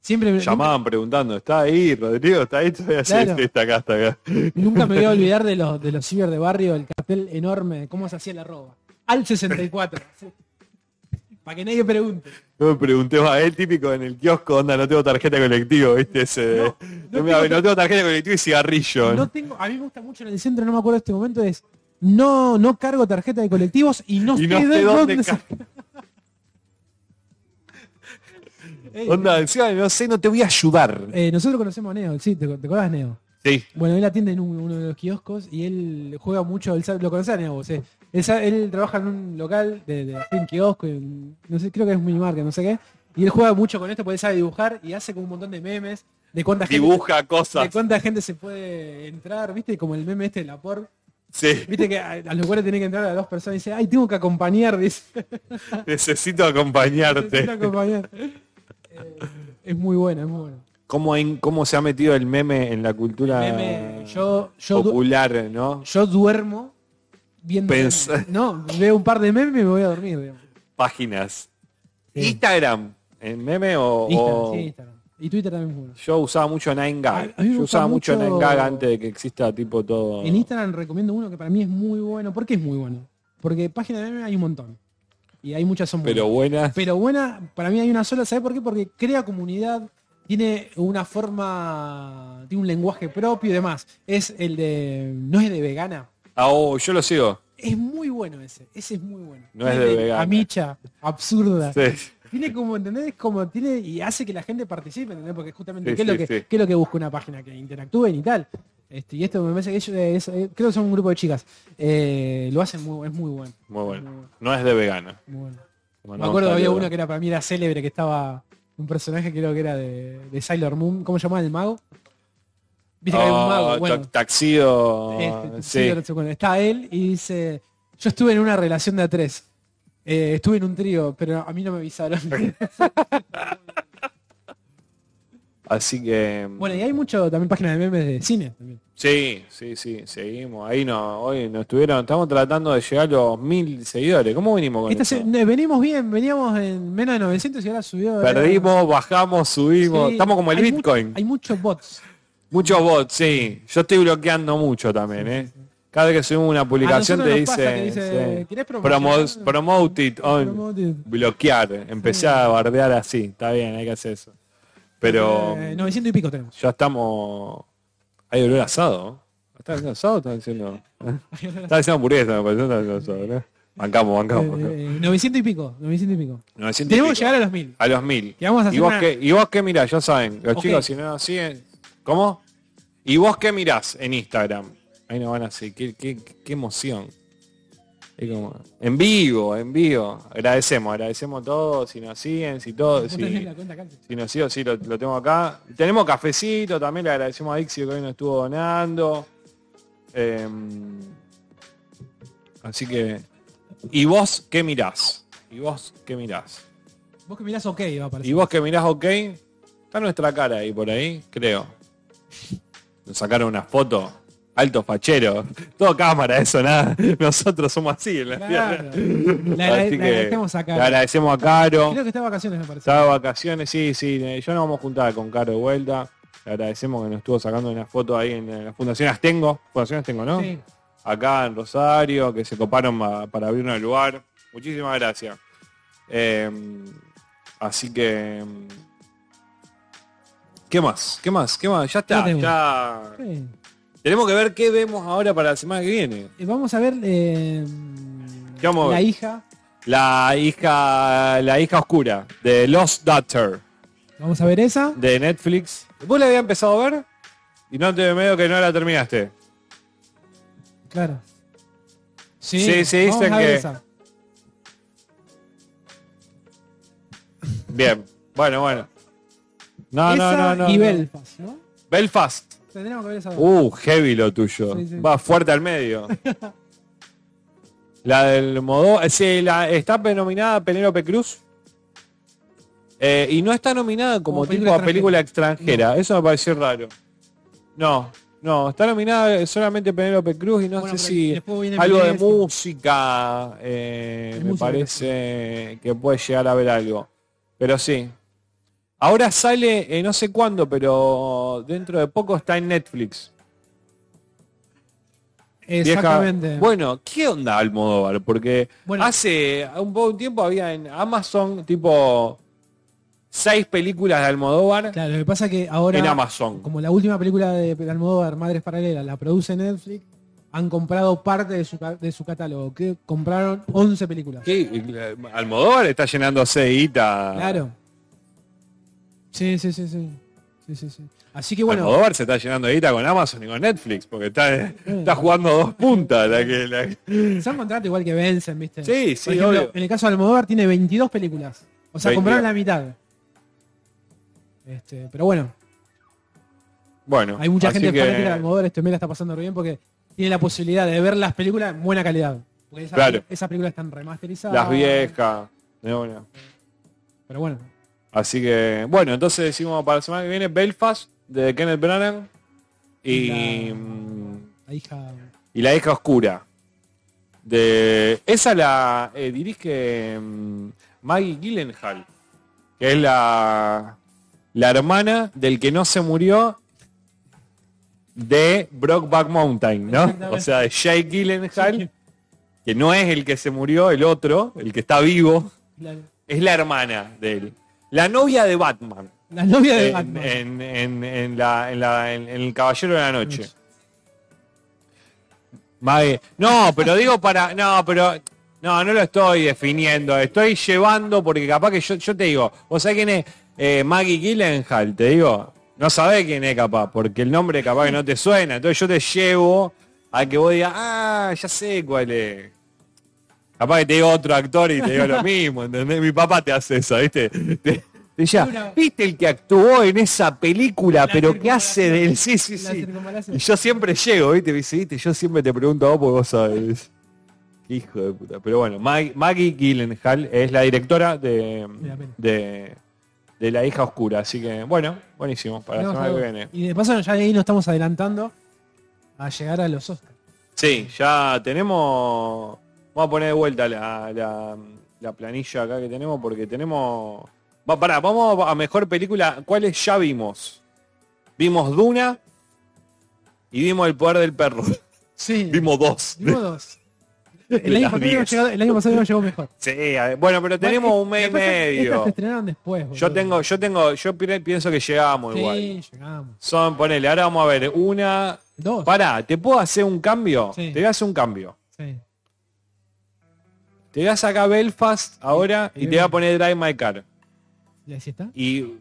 Siempre me- Llamaban preguntando, ¿está ahí, Rodrigo? ¿Está ahí? Todavía Claro. está acá, está acá. Nunca me voy a olvidar de los de los ciber de barrio, el cartel enorme de cómo se hacía la roba. Al 64. Para que nadie pregunte. No me pregunté más, es el típico en el kiosco, onda, no tengo tarjeta colectivo, ¿viste? Ese, No, no, no tengo- no tengo tarjeta colectivo y cigarrillo. No tengo, a mí me gusta mucho en el centro, no me acuerdo de este momento, es no, no cargo tarjeta de colectivos y no, y no sé sé de dónde dónde Ey, Onda, encima, no sé, no te voy a ayudar. eh, nosotros conocemos a Neo, sí, ¿te, te acuerdas de Neo? Sí, Bueno, él atiende en un- uno de los kioscos y él juega mucho, él sabe- lo conoces a Neo, vos, eh. él, sabe- él trabaja en un local de, de un kiosco, en- no sé, creo que es minimarket, no sé qué, y él juega mucho con esto porque él sabe dibujar y hace como un montón de memes de cuánta gente, dibuja de cosas. cuánta gente se puede entrar, viste, como el meme este de la por, Sí, viste que a, a los cuales tienen que entrar a dos personas y dice, ay, tengo que acompañar, dice. necesito acompañarte. Necesito acompañar. Es muy bueno, es muy bueno. ¿Cómo, en- ¿Cómo se ha metido el meme en la cultura Meme, yo, yo, popular, no? yo duermo viendo Pens-. No, veo un par de memes y me voy a dormir, digamos. Páginas. Sí. Instagram, ¿en meme o...? Instagram, o- sí, Instagram. Y Twitter también bueno. Yo usaba mucho 9gag. A- a mí me Yo usaba mucho mucho- 9gag antes de que exista tipo todo... En Instagram recomiendo uno que para mí es muy bueno. ¿Por qué es muy bueno? Porque páginas de memes hay un montón. Y hay muchas son Pero buenas. Pero buena, para mí hay una sola, ¿sabes por qué? Porque crea comunidad, tiene una forma, tiene un lenguaje propio y demás. Es el de, no es de vegana. Ah, oh, yo lo sigo. Es muy bueno ese, ese es muy bueno. No es de vegana. Amicha, absurda. Sí. Tiene como, ¿entendés? Como tiene, y hace que la gente participe, ¿entendés? Porque justamente, Sí, ¿qué, es lo que, qué es lo que busca una página? Que interactúen y tal. Este, y esto me parece que ellos, eh, es- eh, creo que son un grupo de chicas. Eh, lo hacen muy, es muy bueno. Muy bueno. Muy bueno. No es de vegano. muy bueno. Me acuerdo había uno que era para mí era célebre, que estaba un personaje creo que era de, de Sailor Moon, ¿cómo se llamaba el mago? Viste que hay un Oh, mago, ta- bueno, Taxido. este, sí. está él y dice, yo estuve en una relación de a tres, Eh, estuve en un trío, pero a mí no me avisaron. Así que. Bueno, y hay mucho también páginas de memes de cine también. Sí, sí, sí, seguimos. Ahí no, hoy nos estuvieron, estamos tratando de llegar a los mil seguidores. ¿Cómo venimos con Esta eso? se- ne- venimos bien, veníamos en menos de 900 y ahora subió. eh, Perdimos, bajamos, subimos. Sí, Estamos como el hay mu- Bitcoin. hay muchos bots. Muchos bots, sí. Yo estoy bloqueando mucho también, ¿eh? Cada vez que subimos una publicación te dice, dice, promote it on. Promote it. bloquear. Empecé a bardear así. Está bien, hay que hacer eso. Pero Eh, 900 y pico tenemos. ya estamos. Hay olor asado. ¿Está haciendo asado o está diciendo? Está diciendo hamburguesa, me parece. Está haciendo asado, ¿no? Bancamos, bancamos. bancamos. Eh, 900 y pico, 900 y pico. 900 y Tenemos que llegar a los 1000. a los mil. Que vamos a ¿Y hacer vos, una- qué, ¿Y vos qué mirás? Ya saben, los chicos si no siguen. ¿Cómo? ¿Y vos qué mirás en Instagram? Ahí nos van a seguir. Qué, qué, qué emoción. Como, en vivo, en vivo. Agradecemos, agradecemos a todos, si nos siguen, si tenés si, si nos siguen, sí, lo, lo tengo acá. Tenemos cafecito, también le agradecemos a Dixie que hoy nos estuvo donando. Em, así que. ¿Y vos qué mirás? ¿Y vos qué mirás? Vos que mirás ok va a aparecer. Y vos que mirás ok, está nuestra cara ahí por ahí, creo. Nos sacaron una foto. Alto fachero. Todo cámara, eso, nada. Nosotros somos así en la Claro. Le, agrade- Así le que agradecemos a Le Caro. agradecemos a Caro. Creo que está de vacaciones me parece. Está de vacaciones, sí, sí. Yo nos vamos a juntar con Caro de vuelta. Le agradecemos que nos estuvo sacando una foto ahí en, la Fundación Astengo. Fundación Astengo, ¿no? Sí. acá en Rosario, que se coparon para abrirnos el lugar. Muchísimas gracias. Eh, así que... ¿Qué más? ¿Qué más? ¿Qué más? Ya está. Ya... Sí. Tenemos que ver qué vemos ahora para la semana que viene. Eh, Vamos a ver eh, ¿Qué vamos a la ver? hija. La hija, la hija oscura de Lost Daughter Vamos a ver esa. de Netflix. ¿Vos la habías empezado a ver? Y no te medio que no la terminaste. Claro. Sí, Sí, sí, vamos dicen a ver que- esa. Bien. Bueno, bueno. No, no, Esa no, no. y no. Belfast, ¿no? Belfast. Tendríamos que ver esa. Uh, heavy lo tuyo. Sí, sí. Va fuerte al medio. la del modo. Sí, la, está nominada Penélope Cruz. Eh, y no está nominada como, Como tipo a película extranjera. Eso me pareció raro. No, no, está nominada solamente Penélope Cruz y no Bueno, sé si algo de música eh, me música, parece que puede llegar a ver algo. Pero sí. Ahora sale, eh, no sé cuándo, pero dentro de poco está en Netflix. Vieja- Exactamente. Bueno, ¿qué onda Almodóvar? Porque Bueno. hace un poco tiempo había en Amazon tipo seis películas de Almodóvar Claro, lo que pasa que ahora, en Amazon. como la última película de Almodóvar, Madres Paralelas, la produce Netflix, han comprado parte de su, de su catálogo, que compraron 11 películas. ¿Qué? Almodóvar está llenándose de guita. Claro. Sí, sí, sí, sí. Sí, sí, sí. Así que bueno, Almodóvar se está llenando de guita con Amazon y con Netflix, porque está, está jugando a dos puntas. La que, la- son contratos igual que vencen, ¿viste? Sí, sí, ejemplo, obvio. En el caso de Almodóvar tiene 22 películas. O sea, 22. compraron la mitad. Este, pero bueno, Bueno, hay mucha gente que- fanática de Almodóvar, este me la está pasando re bien porque tiene la posibilidad de ver las películas en buena calidad. Porque esas, Claro. esas películas están remasterizadas. las viejas. de una. Pero bueno, Así que, bueno, entonces decimos para la semana que viene Belfast de Kenneth Branagh y, La- mm, la hija... y La hija oscura. De, esa la eh, dirige mm, Maggie Gyllenhaal, que es la, la hermana del que no se murió de Brokeback Mountain, ¿no? O sea, de Jake Gyllenhaal, que no es el que se murió, el otro, el que está vivo, es la hermana de él. La novia de Batman. la novia de En, Batman. en- en- en la- en la- en- en El Caballero de la Noche. No, pero digo para. No, pero. No, no lo estoy definiendo. Estoy llevando porque capaz que yo, yo te digo. ¿Vos sabés quién es eh, Maggie Gyllenhaal? Te digo. No sabés quién es capaz, porque el nombre capaz que no te suena. Entonces yo te llevo a que vos digas, ah, ya sé cuál es. Capaz que te digo otro actor y te digo lo mismo, ¿entendés? Mi papá te hace eso, ¿viste? Te, ¿viste el que actuó en esa película, La pero que hace del... Sí, sí, sí. Y yo siempre llego, ¿viste? ¿viste? Yo siempre te pregunto a vos porque vos sabés. Qué hijo de puta. Pero bueno, Mag- Maggie Gyllenhaal es la directora de, de, de la hija oscura. Así que, bueno, buenísimo, para la semana que viene. Y de paso ya ahí nos estamos adelantando a llegar a los Oscars. Sí, ya tenemos. Vamos a poner de vuelta la, la- la planilla acá que tenemos porque tenemos. Va, pará, vamos a mejor película. ¿Cuáles ya vimos? Vimos Duna y vimos El poder del perro. Sí. vimos dos. Vimos dos. El año, pasado habíamos diez. llegado, el año pasado habíamos llegado mejor. Sí, bueno, pero tenemos Bueno, un mes y medio. se estrenaron después. Yo tengo, yo tengo, yo pi- pienso que llegamos igual. Sí, llegamos. Son, ponele, ahora vamos a ver, una. Dos. Pará, ¿te puedo hacer un cambio? Sí. Te voy a hacer un cambio. Sí. Te voy a sacar Belfast ahora y te voy a poner Drive My Car. ¿Y así está? Y.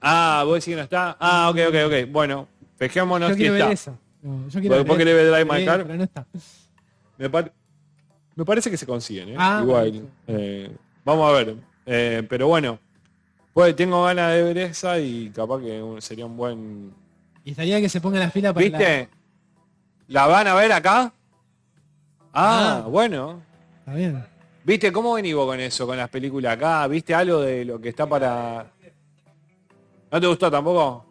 Ah, vos decís que no está. Ah, ok, ok, ok. Bueno, fijémonos Yo si quiero ver está. esa. No, yo quiero ¿Vos- vos ver querés ver Drive. My Car? Pero no está. Me, par- me parece que se consiguen, ¿eh? Ah, Igual. eh, vamos a ver. Eh, pero bueno. Pues tengo ganas de ver esa y capaz que sería un buen. Y estaría que se ponga las pilas para la- ¿Viste? ¿La van a ver acá? Ah, Ah. bueno. Está bien. ¿Viste cómo venís vos con eso, con las películas acá? ¿Viste algo de lo que está para... ¿No te gustó tampoco?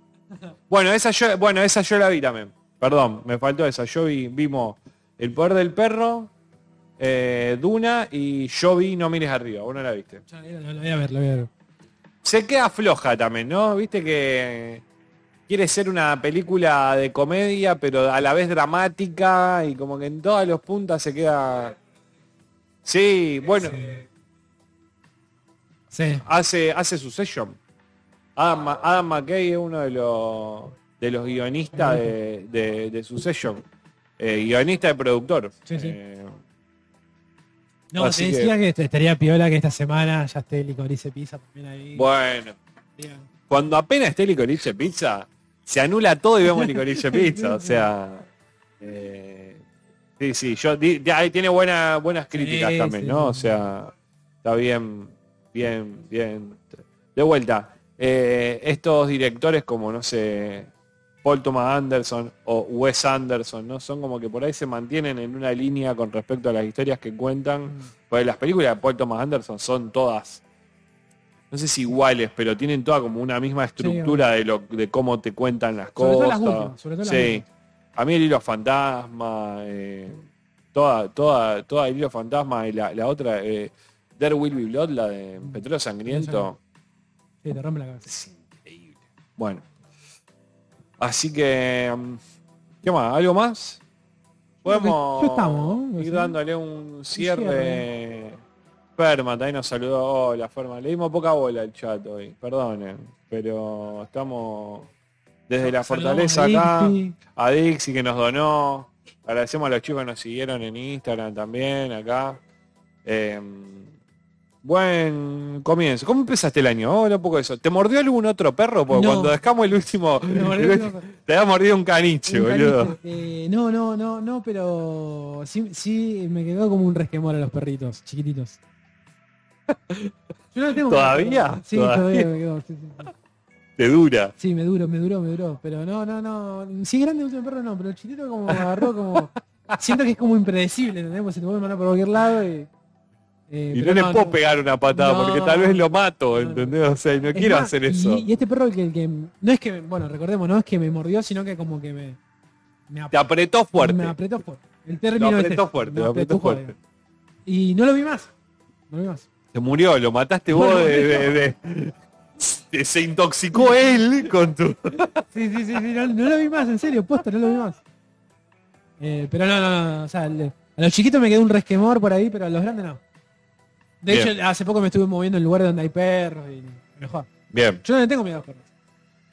Bueno, esa yo, bueno, esa yo la vi también. Perdón, me faltó esa. Yo vi, vimos El Poder del Perro, eh, Duna y yo vi No Mires Arriba. Vos no la viste. Lo voy a ver, lo voy a ver. Se queda floja también, ¿no? Viste que quiere ser una película de comedia, pero a la vez dramática y como que en todas los puntas se queda... Sí, bueno, Sí. hace, hace Succession. Adam, Ma- Adam McKay es uno de los de los guionistas de, de, de Succession. Eh, guionista y productor. Sí, sí. Eh, No, te que- decía que... estaría piola que esta semana ya esté Licorice Pizza también ahí. bueno, Bien. cuando apenas esté Licorice Pizza, se anula todo y vemos Licorice Pizza. O sea, eh, sí, sí, yo di- ahí tiene buena, buenas críticas Sí, también, sí, ¿no? O sea, está bien, bien, bien. De vuelta, eh, estos directores como, no sé, Paul Thomas Anderson o Wes Anderson, ¿no? Son como que por ahí se mantienen en una línea con respecto a las historias que cuentan. Porque las películas de Paul Thomas Anderson son todas, no sé si iguales, pero tienen toda como una misma estructura de, lo, de cómo te cuentan las Sobre todo cosas. las últimas, sobre todo las sí. últimas. A mí el hilo fantasma, eh, toda, toda, toda el hilo fantasma y la, la otra, eh, There Will Be Blood, la de Petróleo Sangriento. Sí, te rompe la cabeza. Es increíble. Bueno. Así que. mm, ¿Qué más? ¿Algo más? Podemos Ya estamos, ¿no? ir dándole un cierre. cierre. Ferma también nos saludó. Hola, Ferma. Le dimos poca bola al chat hoy. Perdonen. Pero estamos desde la fortaleza acá. A Dixie que nos donó. Agradecemos a los chicos que nos siguieron en Instagram también acá. Eh, buen comienzo. ¿Cómo empezaste el año? Hola, un poco de eso. ¿Te mordió algún otro perro? Porque No. cuando dejamos el último, el te había mordido un caniche, Un boludo. caniche. Eh, no, no, no, no, pero sí, sí me quedó como un resquemor a los perritos, chiquititos. Yo no tengo ¿Todavía? Sí, ¿Todavía? todavía, me quedó. Sí, sí. Te dura. Sí, me duró, me duró, me duró. Pero no, no, no. Si es grande el último perro, no, pero el chiquitito como agarró como. Siento que es como impredecible, ¿entendés? Porque Se te puede mandar por cualquier lado y. eh, Y no le puedo pegar una patada No. porque tal vez lo mato. ¿entendés? O sea, no Es quiero más, hacer y- eso. Y, este perro que. No es que, bueno, recordemos, no es que me mordió, sino que como que me. Me, ap- Te apretó fuerte. me apretó fuerte. El término apretó ese, fuerte, me lo apretó apretó fuerte. Y no lo vi más. No lo vi más. Se murió, lo mataste vos de- Se intoxicó él con tu... Sí, sí, sí, sí, no, no lo vi más, en serio, posta, no lo vi más. Eh, pero no, no, no, o sea, le- a los chiquitos me quedó un resquemor por ahí, pero a los grandes no. De Bien. hecho, hace poco me estuve moviendo en lugares donde hay perros y mejor. Bien, Yo no le tengo miedo a los perros.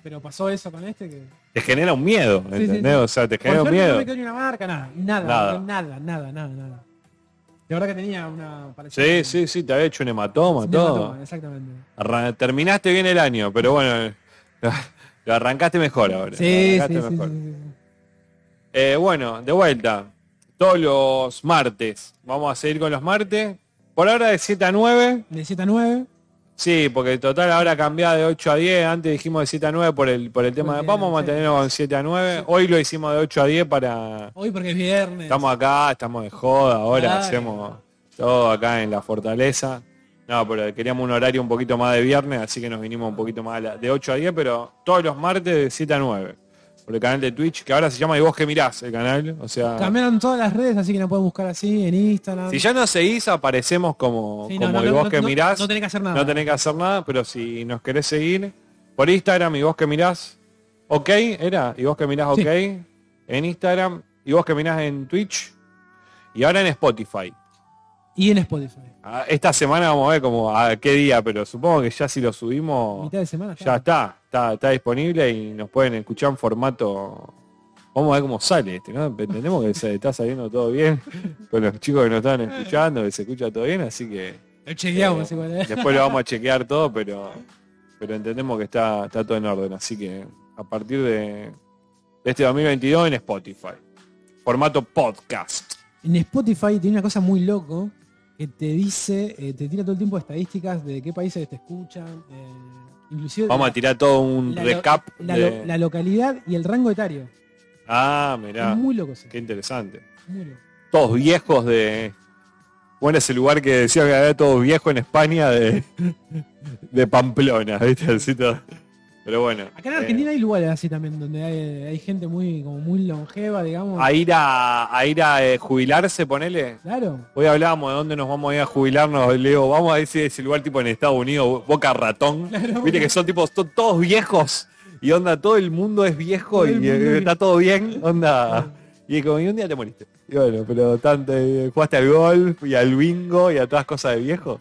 Pero pasó eso con este que... te genera un miedo, sí, ¿entendés? sí. O sea, te Por genera un suerte no miedo. me quedó ni una marca, nada, nada, Nada. nada, nada, nada, De verdad que tenía una... Sí, sí, sí, te había hecho un hematoma, todo. hematoma, Exactamente. Arran- terminaste bien el año, pero bueno, lo arrancaste mejor ahora. Sí, sí, mejor. Eh, bueno, de vuelta. Todos los martes. Vamos a seguir con los martes. Por ahora de 7 a 9. De 7 a 9. Sí, porque total ahora cambiado de 8 a 10. Antes dijimos de 7 a 9 por el, por el tema de... Vamos a mantenerlo con 7 a 9. Hoy lo hicimos de 8 a 10 para... Hoy porque es viernes. Estamos acá, estamos de joda, ahora Claro. hacemos todo acá en la fortaleza. No, pero queríamos un horario un poquito más de viernes, así que nos vinimos un poquito más de 8 a 10, pero todos los martes de 7 a 9. Por el canal de Twitch, que ahora se llama Y vos que mirás el canal. O sea, Cambiaron todas las redes, así que nos pueden buscar así en Instagram. si ya nos seguís, aparecemos como, Sí, como no, Y vos no, que mirás. no tenés que hacer nada. No tenés que hacer nada, pero si nos querés seguir por Instagram y vos que mirás, ok, era, y vos que mirás, ok, Sí. en Instagram, y vos que mirás en Twitch, y ahora en Spotify. Y en Spotify. Ah, Esta semana vamos a ver como a qué día, pero supongo que ya si lo subimos, Mitad de semana ya está, está, está disponible y nos pueden escuchar en formato. Vamos a ver cómo sale este, ¿no? Entendemos que se está saliendo todo bien con los chicos que nos están escuchando, que se escucha todo bien, así que Lo chequeamos eh, igual, ¿eh? después lo vamos a chequear todo, pero pero entendemos que está, está todo en orden, así que a partir de, de este 2022 en Spotify. Formato podcast. En Spotify tiene una cosa muy loco que te dice, eh, te tira todo el tiempo estadísticas de qué países te escuchan, eh, inclusive Vamos la, a tirar todo un la recap la, de- lo- la localidad y el rango etario. Ah, mirá, Es muy loco, sí. qué interesante. Muy loco. Todos viejos de... Bueno, ese lugar que decía que había todos viejos en España de, de Pamplona, ¿viste? Así todo. Pero bueno. Acá en eh, Argentina hay lugares así también donde hay, hay gente muy como muy longeva, digamos. a ir a, a ir a eh, jubilarse, ponele. Claro. Hoy hablábamos de dónde nos vamos a ir a jubilarnos, Leo. Vamos a si ese lugar tipo en Estados Unidos, Boca Ratón. Viste que son tipos to- todos viejos. Y onda, todo el mundo es viejo y eh, es- está todo bien. Onda. Y como y un día te moriste. Y bueno, pero tanto, eh, jugaste al golf y al bingo y a todas cosas de viejo.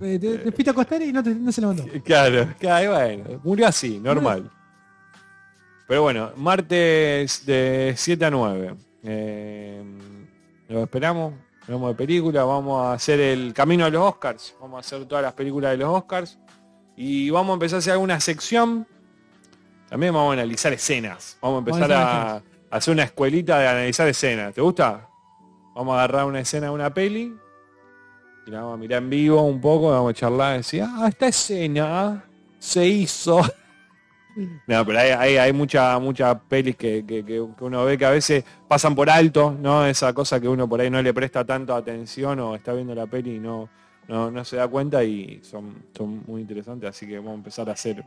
Eh, te, te fuiste a acostar y no, te- no se levantó. Claro, claro, bueno, murió así, normal. Pero bueno, martes de 7 a 9. Eh, lo esperamos, hablamos de película, vamos a hacer el camino de los Oscars, vamos a hacer todas las películas de los Oscars y vamos a empezar a hacer alguna sección. También vamos a analizar escenas. Vamos a empezar Vamos a a hacer una escuelita de analizar escenas. ¿Te gusta? Vamos a agarrar una escena de una peli y la vamos a mirar en vivo un poco, vamos a charlar y decir, ah, esta escena se hizo. No, pero hay, hay, hay mucha, mucha pelis que, que- que- que uno ve que a veces pasan por alto, ¿no? Esa cosa que uno por ahí no le presta tanto atención o está viendo la peli y no, no, no se da cuenta y son, son muy interesantes, así que vamos a empezar a hacer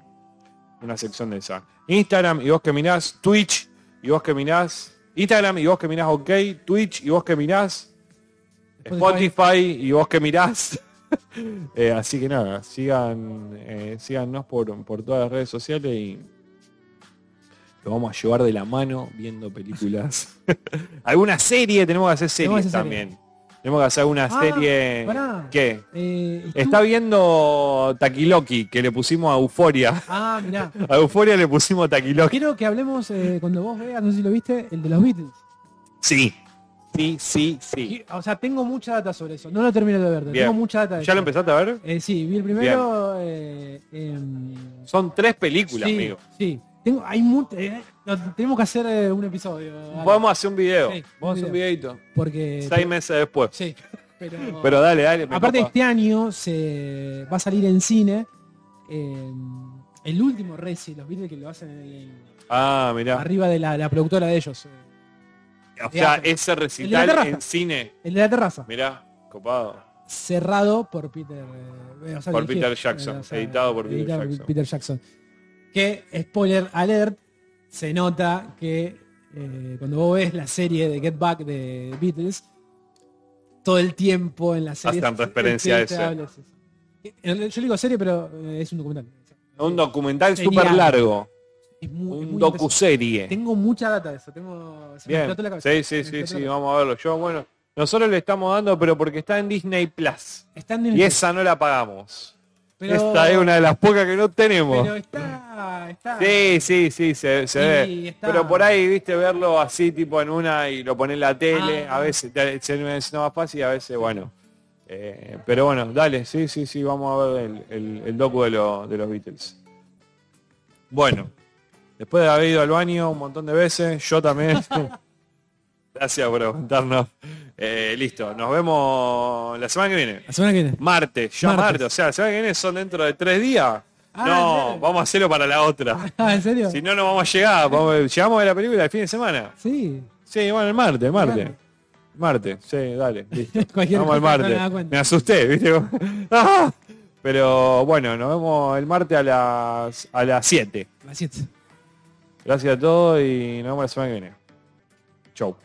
una sección de esa. Instagram y vos que mirás, Twitch y vos que mirás, Instagram y vos que mirás OK, Twitch y vos que mirás, Spotify. Spotify y vos que mirás. Eh, así que nada, sigan, eh, síganos por, por todas las redes sociales y lo vamos a llevar de la mano viendo películas. alguna serie, tenemos que hacer series hacer serie. también. Tenemos que hacer una Ah, serie. pará. ¿Qué? Eh, Está viendo Taquiloki, que le pusimos a Euforia. Ah, mirá. A Euforia le pusimos Taquiloki. Quiero que hablemos eh, cuando vos veas, no sé si lo viste, el de los Beatles. Sí. Sí, sí, sí. O sea, tengo mucha data sobre eso. No lo termino de ver, Bien. tengo mucha data. de ¿Ya lo empezaste a ver? Eh, sí, vi el primero. eh, em, Son tres películas, sí, amigo. Sí. Tengo, hay mu- eh, tenemos que hacer eh, un episodio. Vamos a hacer un video. Sí, Vamos a hacer un videito. Porque. Seis meses después. Sí. Pero, Pero dale, dale. aparte copa. este año se va a salir en cine eh, el último Reci, los Beatles que lo hacen en Ah, mirá. arriba de la, la productora de ellos. O sea, ese recital en cine. El de la terraza. Mirá, copado. cerrado por Peter eh, o sea, Por Peter Jackson, eh, o sea, editado por Peter Jackson. Peter Jackson. Que, spoiler alert, se nota que eh, cuando vos ves la serie de Get Back de Beatles, todo el tiempo en la serie... Hacen referencia a eso. Yo digo serie, pero eh, es un documental. Un documental súper largo. Es muy, es Un muy docuserie. Tengo mucha data de eso. Tengo, se me Bien. explotó la cabeza. Sí, me sí, sí, sí, vamos a verlo. Yo, bueno, nosotros le estamos dando, pero porque está en Disney Plus. Está en Y Netflix, esa no la pagamos. pero- Esta es una de las pocas que no tenemos. Pero está... está Sí, sí, sí, se, se Y ve. está- Pero por ahí, viste, verlo así, tipo en una y lo pone en la tele, Ah. a veces se me hace más fácil, a veces, bueno. Eh, pero bueno, dale, sí, sí, sí, vamos a ver el, el- el docu de, lo- de los Beatles. Bueno, Después de haber ido al baño un montón de veces, yo también. Gracias por preguntarnos. Eh, listo, nos vemos la semana que viene. La semana que viene. Martes, ya martes. O sea, la semana que viene son dentro de tres días. Ah, no, vamos a hacerlo para la otra. Ah, ¿en serio? Si no, no vamos a llegar. Vamos, llegamos a la película el fin de semana. Sí. Sí, bueno, el martes, martes. Claro. Martes, sí, dale. Listo. vamos al martes. Me asusté, ¿viste? Ah. Pero bueno, nos vemos el martes a las a Las 7. Gracias a todos y nos vemos la semana que viene. Chau.